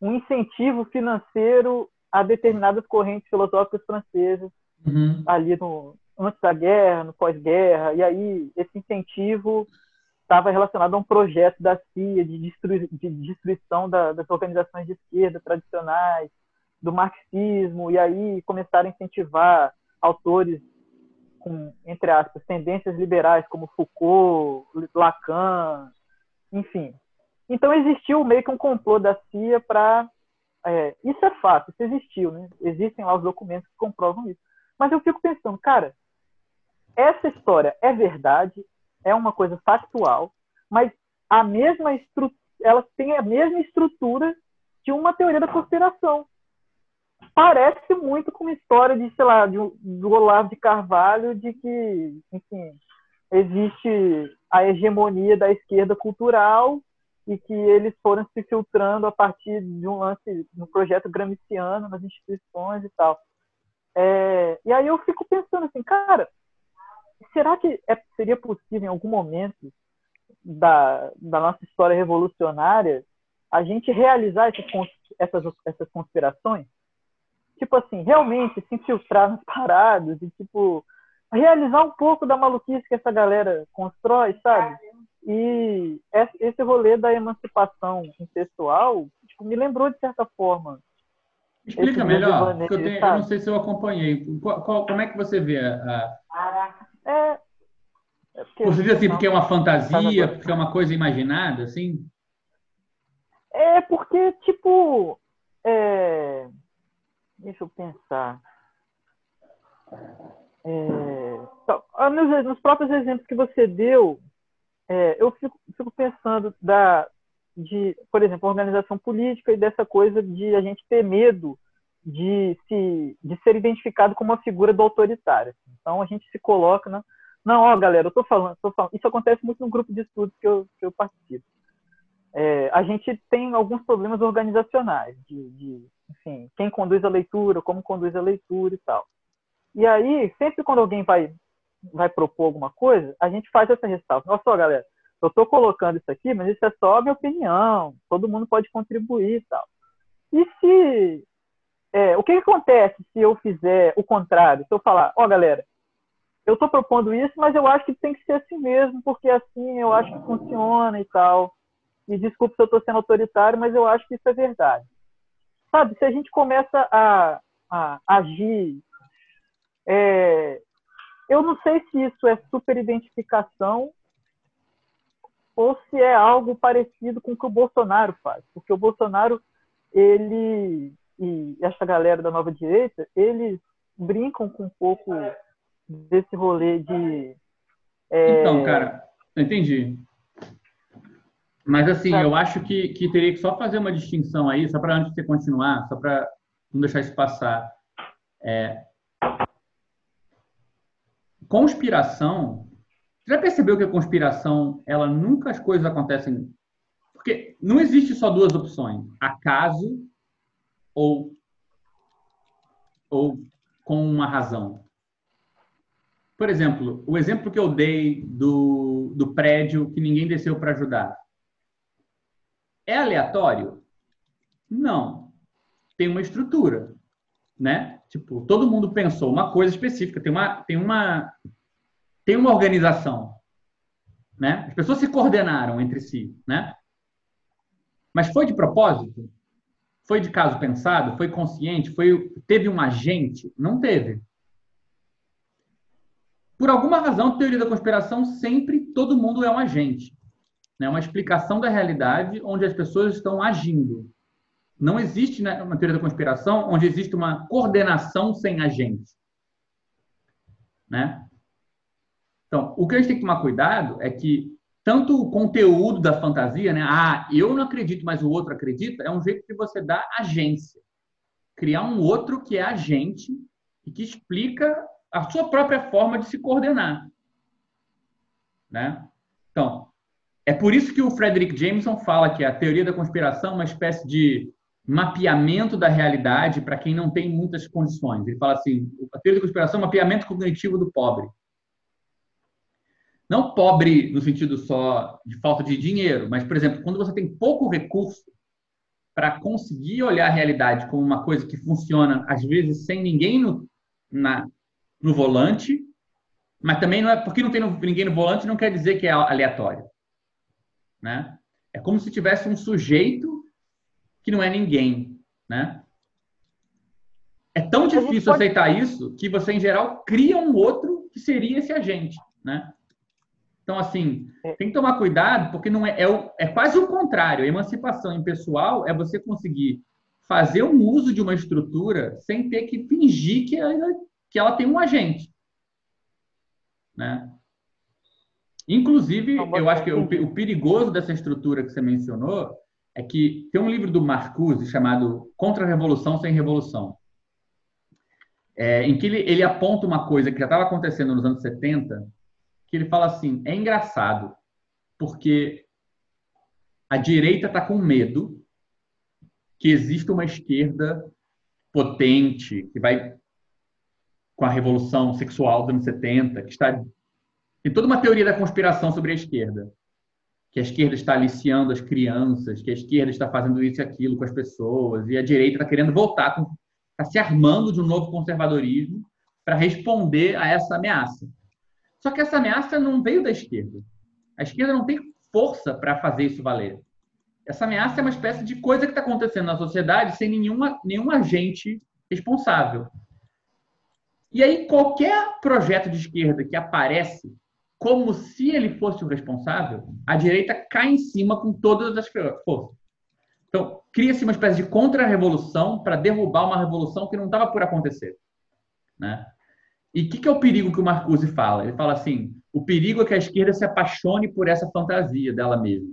um incentivo financeiro a determinadas correntes filosóficas francesas Uhum. ali no antes da guerra, no pós-guerra, e aí esse incentivo estava relacionado a um projeto da CIA de, destrui, de destruição da, das organizações de esquerda tradicionais, do marxismo, e aí começaram a incentivar autores com, entre aspas, tendências liberais, como Foucault, Lacan, enfim. Então existiu meio que um complô da CIA para. É, isso é fato, isso existiu, né? Existem lá os documentos que comprovam isso. Mas eu fico pensando, cara, essa história é verdade, é uma coisa factual, mas a mesma ela tem a mesma estrutura de uma teoria da conspiração. Parece muito com uma história de, sei lá, de, do Olavo de Carvalho, de que, enfim, existe a hegemonia da esquerda cultural e que eles foram se filtrando a partir de um lance no projeto gramsciano nas instituições e tal. É, e aí eu fico pensando assim, cara, será que é, seria possível em algum momento da, da nossa história revolucionária a gente realizar essas, essas, essas conspirações? Tipo assim, realmente se infiltrar nas paradas e, tipo, realizar um pouco da maluquice que essa galera constrói, sabe? E esse rolê da emancipação intelectual tipo, me lembrou, de certa forma, Explica melhor, eu, tenho- eu não sei se eu acompanhei. Qual- qual- como é que você vê? A, É, porque- você diz assim, porque é uma fantasia, porque é uma coisa imaginada, assim? É porque, tipo. é, Deixa eu pensar. É, ah, nos, nos próprios exemplos que você deu, é, eu fico, fico pensando da, de, por exemplo, organização política e dessa coisa de a gente ter medo de, se, de ser identificado como uma figura do autoritário. Então a gente se coloca na. Não, ó, galera, eu tô falando, tô falando. Isso acontece muito no grupo de estudos que eu, que eu participo. É, a gente tem alguns problemas organizacionais, de, de, enfim, quem conduz a leitura, como conduz a leitura e tal. E aí, sempre quando alguém vai, vai propor alguma coisa, a gente faz essa ressalva. Olha só, galera, eu estou colocando isso aqui, mas isso é só minha opinião, todo mundo pode contribuir e tal. E se. é, o que, que acontece se eu fizer o contrário? Se eu falar, ó, galera, eu estou propondo isso, mas eu acho que tem que ser assim mesmo, porque assim eu acho que funciona e tal. E desculpe se eu estou sendo autoritário, mas eu acho que isso é verdade. Sabe, se a gente começa a, a agir. é, eu não sei se isso é superidentificação ou se é algo parecido com o que o Bolsonaro faz. Porque o Bolsonaro, ele e essa galera da nova direita, eles brincam com um pouco desse rolê de. é, Então, cara, entendi. Mas assim, Tá. eu acho que, que teria que só fazer uma distinção aí, só para antes de você continuar, só para não deixar isso passar. É, Conspiração. Você já percebeu que a conspiração, ela nunca as coisas acontecem. Porque não existe só duas opções: acaso ou, ou com uma razão. Por exemplo, o exemplo que eu dei do, do prédio que ninguém desceu para ajudar. É aleatório? Não. Tem uma estrutura, né? Tipo, todo mundo pensou uma coisa específica, tem uma tem uma tem uma organização, né? As pessoas se coordenaram entre si, né? Mas foi de propósito? Foi de caso pensado? Foi consciente? Foi teve um agente? Não teve. Por alguma razão, teoria da conspiração sempre todo mundo é um agente né, uma explicação da realidade onde as pessoas estão agindo. Não existe né, uma teoria da conspiração onde existe uma coordenação sem agente. Né? Então, o que a gente tem que tomar cuidado é que tanto o conteúdo da fantasia, né, ah, eu não acredito, mas o outro acredita, é um jeito que você dá agência. Criar um outro que é agente e que explica a sua própria forma de se coordenar. Né? Então, é por isso que o Frederick Jameson fala que a teoria da conspiração é uma espécie de mapeamento da realidade para quem não tem muitas condições. Ele fala assim: a teoria da conspiração é um mapeamento cognitivo do pobre. Não pobre no sentido só de falta de dinheiro, mas, por exemplo, quando você tem pouco recurso, para conseguir olhar a realidade como uma coisa que funciona, às vezes, sem ninguém no, na, no volante, mas também não é porque não tem ninguém no volante não quer dizer que é aleatório, né? É como se tivesse um sujeito que não é ninguém, né? É tão difícil pode... aceitar isso que você, em geral, cria um outro que seria esse agente, né? Então, assim, é. tem que tomar cuidado, porque não é, é, o, é quase o contrário. A emancipação impessoal é você conseguir fazer um uso de uma estrutura sem ter que fingir que ela, que ela tem um agente. Né? Inclusive, eu acho que o, o perigoso dessa estrutura que você mencionou é que tem um livro do Marcuse chamado Contra-Revolução Sem Revolução, é, em que ele, ele aponta uma coisa que já estava acontecendo nos anos 70, que ele fala assim: é engraçado, porque a direita está com medo que exista uma esquerda potente, que vai com a revolução sexual dos anos 70, que está. Tem toda uma teoria da conspiração sobre a esquerda. Que a esquerda está aliciando as crianças, que a esquerda está fazendo isso e aquilo com as pessoas, e a direita está querendo voltar, está se armando de um novo conservadorismo para responder a essa ameaça. Só que essa ameaça não veio da esquerda. A esquerda não tem força para fazer isso valer. Essa ameaça é uma espécie de coisa que está acontecendo na sociedade sem nenhuma, nenhum agente responsável. E aí, qualquer projeto de esquerda que aparece como se ele fosse o responsável, a direita cai em cima com todas as forças. Então, cria-se uma espécie de contra-revolução para derrubar uma revolução que não estava por acontecer. Né? E o que, que, é o perigo que o Marcuse fala? Ele fala assim: o perigo é que a esquerda se apaixone por essa fantasia dela mesma.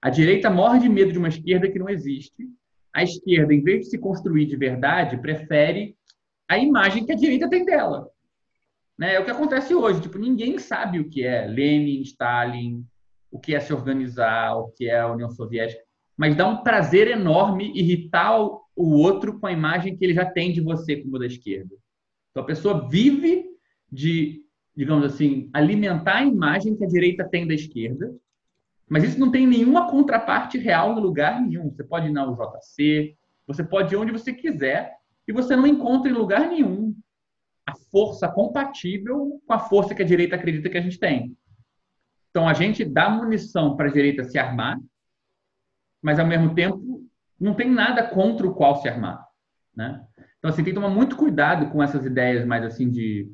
A direita morre de medo de uma esquerda que não existe. A esquerda, em vez de se construir de verdade, prefere a imagem que a direita tem dela. Né? É o que acontece hoje. Tipo, ninguém sabe o que é Lenin, Stalin, o que é se organizar, o que é a União Soviética. Mas dá um prazer enorme irritar o outro com a imagem que ele já tem de você como da esquerda. Então a pessoa vive de, digamos assim, alimentar a imagem que a direita tem da esquerda, mas isso não tem nenhuma contraparte real no lugar nenhum. Você pode ir na UJC, você pode ir onde você quiser, e você não encontra em lugar nenhum a força compatível com a força que a direita acredita que a gente tem. Então a gente dá munição para a direita se armar, mas ao mesmo tempo não tem nada contra o qual se armar, né? Então, assim, tem que tomar muito cuidado com essas ideias mais assim de.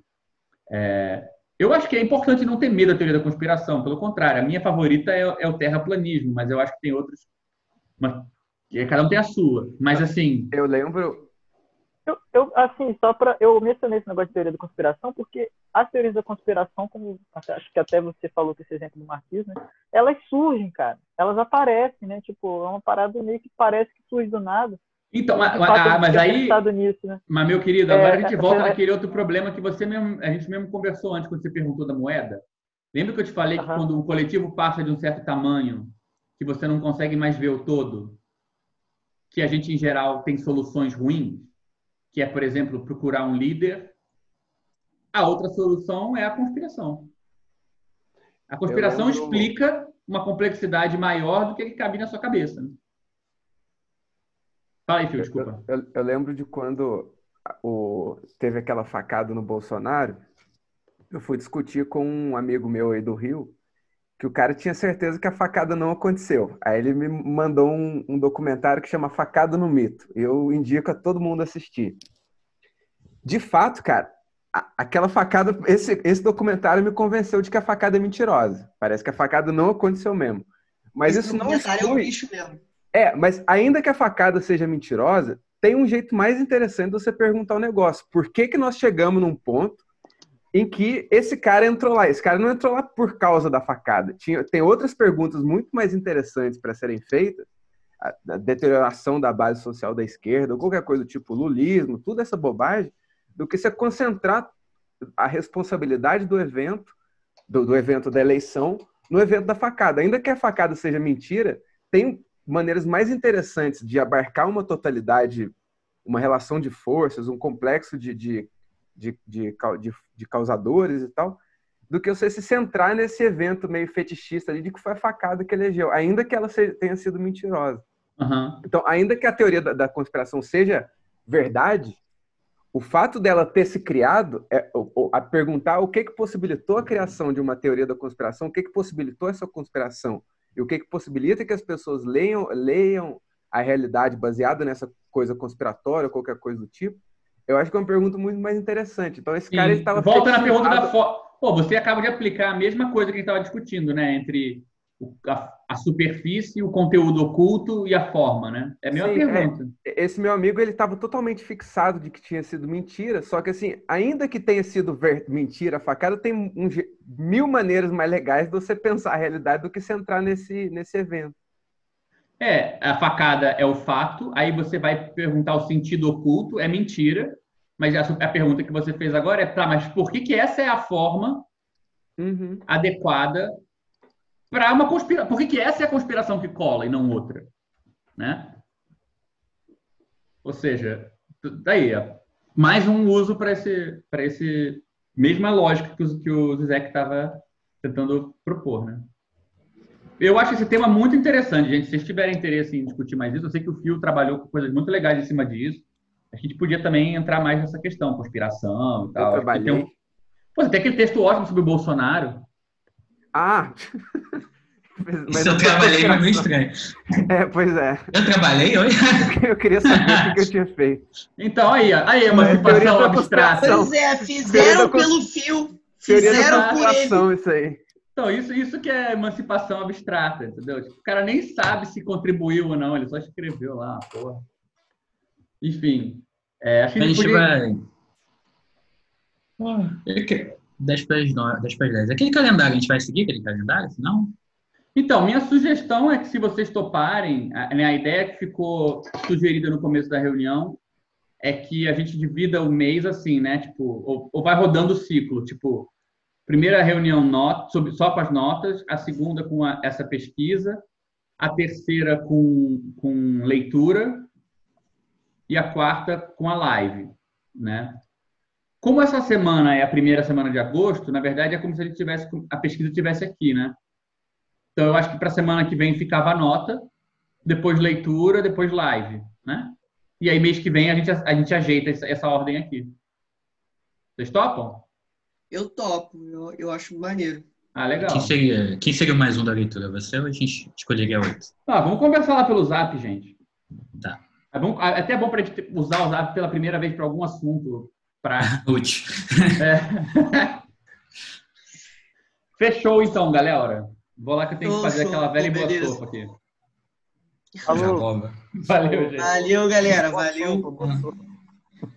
É... Eu acho que é importante não ter medo da teoria da conspiração, pelo contrário, a minha favorita é, é o terraplanismo, mas eu acho que tem outros. Mas... Cada um tem a sua. Mas assim. Eu lembro. Eu, eu assim, só para. Eu mencionei esse negócio de teoria da conspiração, porque as teorias da conspiração, como acho que até você falou com esse exemplo do Marquinhos, né? Elas surgem, cara. Elas aparecem, né? Tipo, é uma parada meio que parece que surge do nada. Então, mas, ah, mas aí. Nisso, né? Mas, meu querido, agora é, a gente volta é, naquele outro problema que você mesmo, a gente mesmo conversou antes, quando você perguntou da moeda. Lembra que eu te falei que quando um coletivo passa de um certo tamanho, que você não consegue mais ver o todo, que a gente, em geral, tem soluções ruins, que é, por exemplo, procurar um líder. A outra solução é a conspiração. A conspiração lembro... explica uma complexidade maior do que, cabe na sua cabeça. Né? Fala aí, Fio, desculpa. Eu, eu, eu, lembro de quando o, teve aquela facada no Bolsonaro, eu fui discutir com um amigo meu aí do Rio, que o cara tinha certeza que a facada não aconteceu. Aí ele me mandou um, um documentário que chama Facada no Mito. Eu indico a todo mundo assistir. De fato, cara, a, aquela facada, esse, esse documentário me convenceu de que a facada é mentirosa. Parece que a facada não aconteceu mesmo. Mas esse isso não exclui... é um bicho mesmo. É, mas ainda que a facada seja mentirosa, tem um jeito mais interessante de você perguntar o negócio. Por que, que nós chegamos num ponto em que esse cara entrou lá? Esse cara não entrou lá por causa da facada. Tinha, tem outras perguntas muito mais interessantes para serem feitas. A, a, deterioração da base social da esquerda, ou qualquer coisa do tipo lulismo, tudo essa bobagem, do que você concentrar a responsabilidade do evento, do, do evento da eleição, no evento da facada. Ainda que a facada seja mentira, tem maneiras mais interessantes de abarcar uma totalidade, uma relação de forças, um complexo de, de, de, de, de, de causadores e tal, do que você se centrar nesse evento meio fetichista ali de que foi a facada que elegeu, ainda que ela tenha sido mentirosa. Aham. Então, ainda que a teoria da, da conspiração seja verdade, o fato dela ter se criado, é, o- o- a perguntar o que, que possibilitou a criação de uma teoria da conspiração, o que, que possibilitou essa conspiração, e o que, que possibilita que as pessoas leiam, leiam a realidade baseada nessa coisa conspiratória, ou qualquer coisa do tipo, eu acho que é uma pergunta muito mais interessante. Então, esse cara, estava Volta na pergunta da forma. Pô, você acaba de aplicar a mesma coisa que a gente estava discutindo, né? Entre o- a, a superfície, o conteúdo oculto e a forma, né? É a mesma Sim, pergunta. esse meu amigo ele estava totalmente fixado de que tinha sido mentira, só que assim, ainda que tenha sido ver- mentira, a facada tem um mil maneiras mais legais de você pensar a realidade do que se entrar nesse, nesse evento. É, a facada é o fato, aí você vai perguntar o sentido oculto, é mentira, mas a, a pergunta que você fez agora é, tá, mas por que, que essa é a forma Uhum. adequada para uma conspiração? Por que, que essa é a conspiração que cola e não outra? Né? Ou seja, daí, ó, mais um uso para esse, para esse mesma lógica que o, que o Zizek estava tentando propor, né? Eu acho esse tema muito interessante, gente. Se vocês tiverem interesse em discutir mais isso, eu sei que o Fio trabalhou com coisas muito legais em cima disso. A gente podia também entrar mais nessa questão, conspiração e tal. Eu tem um- trabalhei. Pô, tem aquele texto ótimo sobre o Bolsonaro. Ah! Mas Isso eu trabalhei, mas meio estranho. É, pois é. Eu trabalhei hoje? Eu queria saber o que eu tinha feito. Então, aí, ó, aí, teoria emancipação da abstrata. conspiração. Pois é, fizeram pelo fio. Fizeram por ele. isso aí. Então, isso, isso que é emancipação abstrata, entendeu? Tipo, o cara nem sabe se contribuiu ou não, ele só escreveu lá, porra. Enfim, é, acho que A gente podia... vai. Ah, eu que- 10 para as 9, 10 para as 10. Aquele calendário, a gente vai seguir aquele calendário? Se não? Então, minha sugestão é que se vocês toparem, a, né, a ideia que ficou sugerida no começo da reunião é que a gente divida o mês assim, né? Tipo, ou, ou vai rodando o ciclo, tipo, primeira reunião not, sobre, só com as notas, a segunda com a- essa pesquisa, a terceira com, com leitura e a quarta com a live, né? Como essa semana é a primeira semana de agosto, na verdade é como se a tivesse a pesquisa tivesse aqui, né? Então, eu acho que para a semana que vem ficava a nota, depois leitura, depois live, né? E aí, mês que vem, a gente, a gente ajeita essa, essa ordem aqui. Vocês topam? Eu topo, eu, eu acho maneiro. Ah, legal. Quem seria, quem seria mais um da leitura? Você ou a gente escolheria outro? Ah, vamos conversar lá pelo zap, gente. Tá. É bom, até é bom para a gente usar o zap pela primeira vez para algum assunto prático. Útil. É. Fechou, então, galera. Vou lá que eu tenho que fazer aquela velha e boa Beleza. sopa aqui. Falou. Valeu, gente. Valeu, galera. Valeu. sopa.